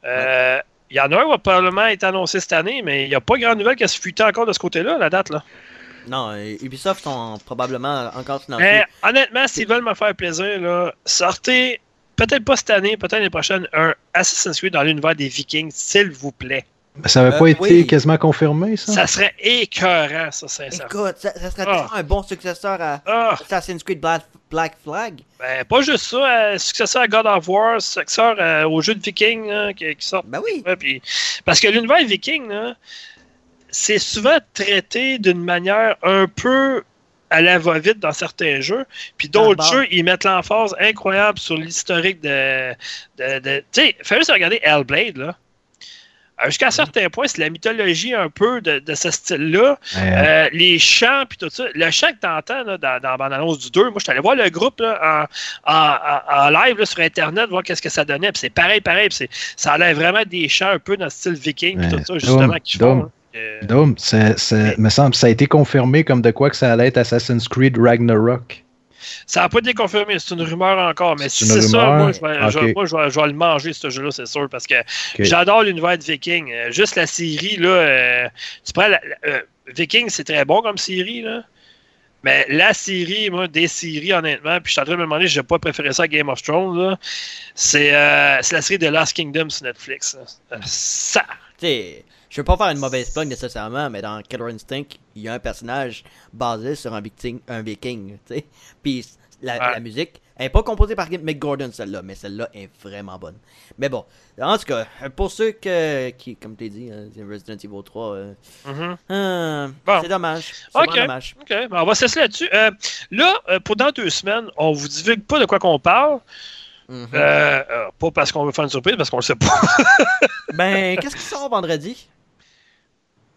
Euh, Il y en a un qui va probablement être annoncé cette année, mais il n'y a pas grande nouvelle qui se fuité encore de ce côté-là, la date. là. Non, euh, Ubisoft sont probablement encore financés. Mais honnêtement, s'ils veulent me faire plaisir, là, sortez, peut-être pas cette année, peut-être l'année prochaine, un Assassin's Creed dans l'univers des Vikings, s'il vous plaît. Mais Ça n'avait Euh, pas été oui. quasiment confirmé, ça? Ça serait écœurant, ça, sincèrement. Écoute, ça, ça serait Ah. un bon successeur à Ah, Assassin's Creed Black, Black Flag. ben, pas juste ça. euh, successeur à God of War, successeur euh, au jeu de Viking là, qui, qui sort. Ben oui. Ouais, puis- parce que l'univers Viking, c'est souvent traité d'une manière un peu à la va-vite dans certains jeux. Puis d'autres jeux, ils mettent l'emphase incroyable sur l'historique de. de, de- tu sais, fais juste regarder Hellblade, là. Euh, Jusqu'à un certain point, c'est la mythologie un peu de, de ce style-là. Euh, les chants puis tout ça. Le chant que tu entends là, dans, dans la bande-annonce du 2, moi, je suis allé voir le groupe là, en, en- en- live là, sur Internet, voir qu'est-ce que ça donnait. Puis c'est pareil, pareil. Puis ça a l'air vraiment des chants un peu dans le style viking puis tout ça, justement, qu'ils font. Ça, ça- me semble ça a été confirmé comme de quoi que ça allait être Assassin's Creed Ragnarok. Ça n'a pas été confirmé, c'est une rumeur encore. Mais si C'est ça, moi, je vais, je moi, je vais- je vais le manger, ce jeu-là, c'est sûr. Parce que j'adore l'univers de Viking. Euh, juste la série, là. euh, tu prends la- la- euh, Viking, c'est très bon comme série, là. Mais la série, moi, des séries, honnêtement, puis je suis en train de me demander si j'ai pas préféré ça à Game of Thrones, là. C'est euh, c'est la série de Last Kingdom sur Netflix. là. Ça! Tu sais, je veux pas faire une mauvaise plug nécessairement, mais dans Killer Instinct, il y a un personnage basé sur un viking, un viking tu sais. Puis la, musique, elle est pas composée par Mick Gordon, celle-là, mais celle-là est vraiment bonne. Mais bon, en tout cas, pour ceux que, qui, comme tu dit, hein, Resident Evil 3, euh, Mhm. euh, Bon. c'est dommage. Ok. dommage. OK, on va se laisser là-dessus. Euh, là, euh, pour dans deux semaines, on vous divulgue pas de quoi qu'on parle. Euh, euh, pas parce qu'on veut faire une surprise, parce qu'on le sait pas. <laughs> Ben, qu'est-ce qui sort vendredi?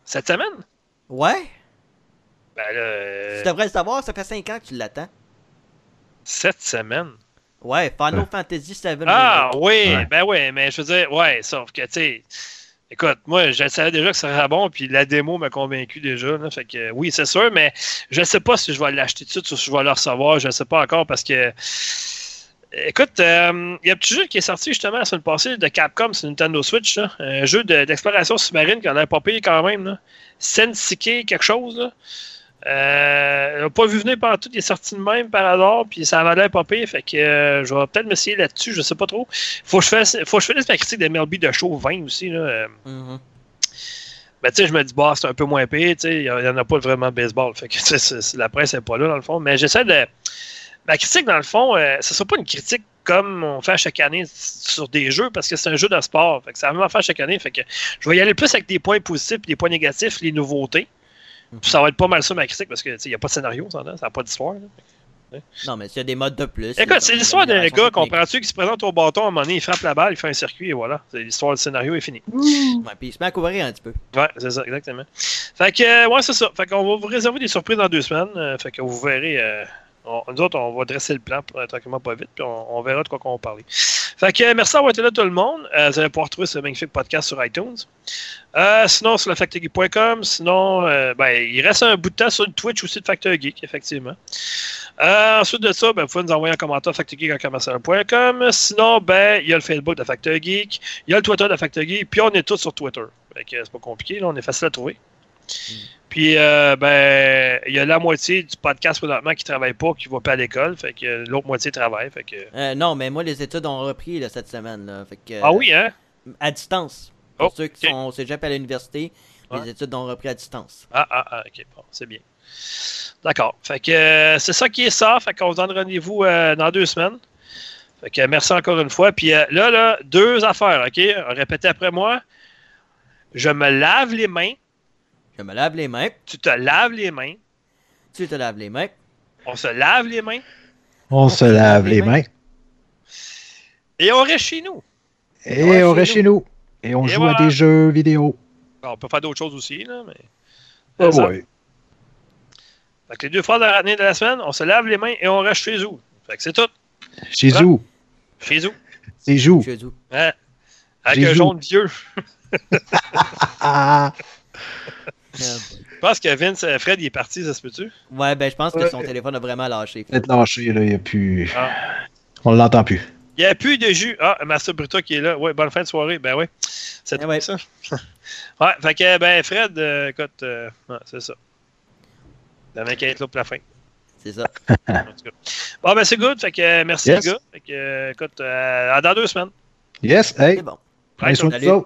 Cette semaine? Ouais? Ben là, euh, Tu devrais le savoir, ça fait 5 ans que tu l'attends. cette semaine? Ouais, Final Ouais. Fantasy VII. Ah Remake. oui, Ouais. ben oui, mais je veux dire, ouais, sauf que, tu sais, écoute, moi, je savais déjà que ça serait bon, puis la démo m'a convaincu déjà, là, fait que oui, c'est sûr, mais je sais pas si je vais l'acheter tout de suite ou si je vais le recevoir, je sais pas encore, parce que, écoute, euh, il y a un petit jeu qui est sorti justement la semaine passée de Capcom sur Nintendo Switch, là, un jeu de- d'exploration sous-marine qui en a pas payé quand même, là. Sensike quelque chose, là. Euh, on n'a pas vu venir pendant tout, il est sorti de même par hasard, puis ça avait l'air pas pire, fait que euh, je vais peut-être m'essayer là-dessus, je sais pas trop. Faut que je fasse, faut que je finisse ma critique de MLB de show 20 aussi, là. Euh, Mhm. Ben, tu sais, je me dis, bah, c'est un peu moins pire, tu sais, il n'y en a pas vraiment de baseball, fait que, la presse n'est pas là, dans le fond, mais j'essaie de... Ma critique, dans le fond, euh, ce ne sera pas une critique comme on fait à chaque année sur des jeux, parce que c'est un jeu de sport, fait que ça va même faire chaque année, fait que je vais y aller plus avec des points positifs et des points négatifs, les nouveautés. Puis ça va être pas mal ça ma critique parce que tu sais, il n'y a pas de scénario, ça n'a pas d'histoire. là. Non, mais s'il y a des modes de plus. Écoute, c'est l'histoire d'un gars, qu'on comprends-tu, qui se présente au bâton à un moment donné, il frappe la balle, il fait un circuit et voilà. C'est l'histoire du scénario est finie. Ouais, puis il se met à couvrir un petit peu. Ouais, c'est ça, exactement. Fait que, euh, ouais, c'est ça. Fait qu'on va vous réserver des surprises dans deux semaines. euh, fait que vous verrez. euh, on- nous autres, on va dresser le plan pour, euh, tranquillement pas vite, puis on, verra de quoi qu'on va parler. Fait que euh, merci d'avoir été là tout le monde. Euh, vous allez pouvoir trouver ce magnifique podcast sur iTunes. Sinon, sur le factorgeek.com. Sinon, ben, il reste un bout de temps sur le Twitch aussi de Factor Geek, effectivement. Ensuite de ça, ben, vous pouvez nous envoyer un commentaire à factorgeek.com. Sinon, ben, il y a le Facebook de Factor Geek, il y a le Twitter de Factor Geek, puis on est tous sur Twitter. Fait que c'est pas compliqué, là, on est facile à trouver. Puis, euh, ben, il y a la moitié du podcast présentement qui travaille pas, qui va pas à l'école. Fait que euh, l'autre moitié travaille. Fait que... Euh, non, mais moi, les études ont repris là, cette semaine. Là, fait que, Ah oui, hein? À distance. Pour Oh, ceux qui sont au cégep à l'université, les études ont repris à distance. Ah, ah, ah, ok, bon, c'est bien. D'accord. Fait que euh, c'est ça qui est ça. Fait qu'on se donne rendez-vous euh, dans deux semaines. Fait que euh, merci encore une fois. Puis euh, là, là, deux affaires, ok? Répétez après moi. Je me lave les mains. Je me lave les mains. Tu te laves les mains. Tu te laves les mains. On se lave les mains. On se lave les mains. Et on reste chez nous. Et on chez reste chez nous. Et on Et joue voilà. à des jeux vidéo. On peut faire d'autres choses aussi, là, mais. Ah ouais. Fait que les deux fois de l'année de la semaine, on se lave les mains et on reste chez nous. Fait que c'est tout. Chez vous. Chez nous. C'est joue. Je joue. Hein? Avec Chez un nous. jaune vieux. <laughs> <laughs> <laughs> Je pense que Vince, euh, Fred, il est parti, ça se peut-tu? ouais, ben je pense que Ouais. son téléphone a vraiment lâché. peut-être lâché, là. Il y a plus. Ah. On l'entend plus. Il n'y a plus de jus. Ah, Master Bruta qui est là. Ouais, bonne fin de soirée. Ben oui. C'est Eh ouais. ça. <laughs> ouais, fait que, ben, Fred, euh, écoute, euh, ouais, c'est ça. La mec est là pour la fin. C'est ça. <laughs> Bon, ben, c'est good. Fait que, euh, merci, Yes. les gars. Fait que, euh, écoute, euh, à dans deux semaines. Yes, hey. C'est bon. Prenez soin de.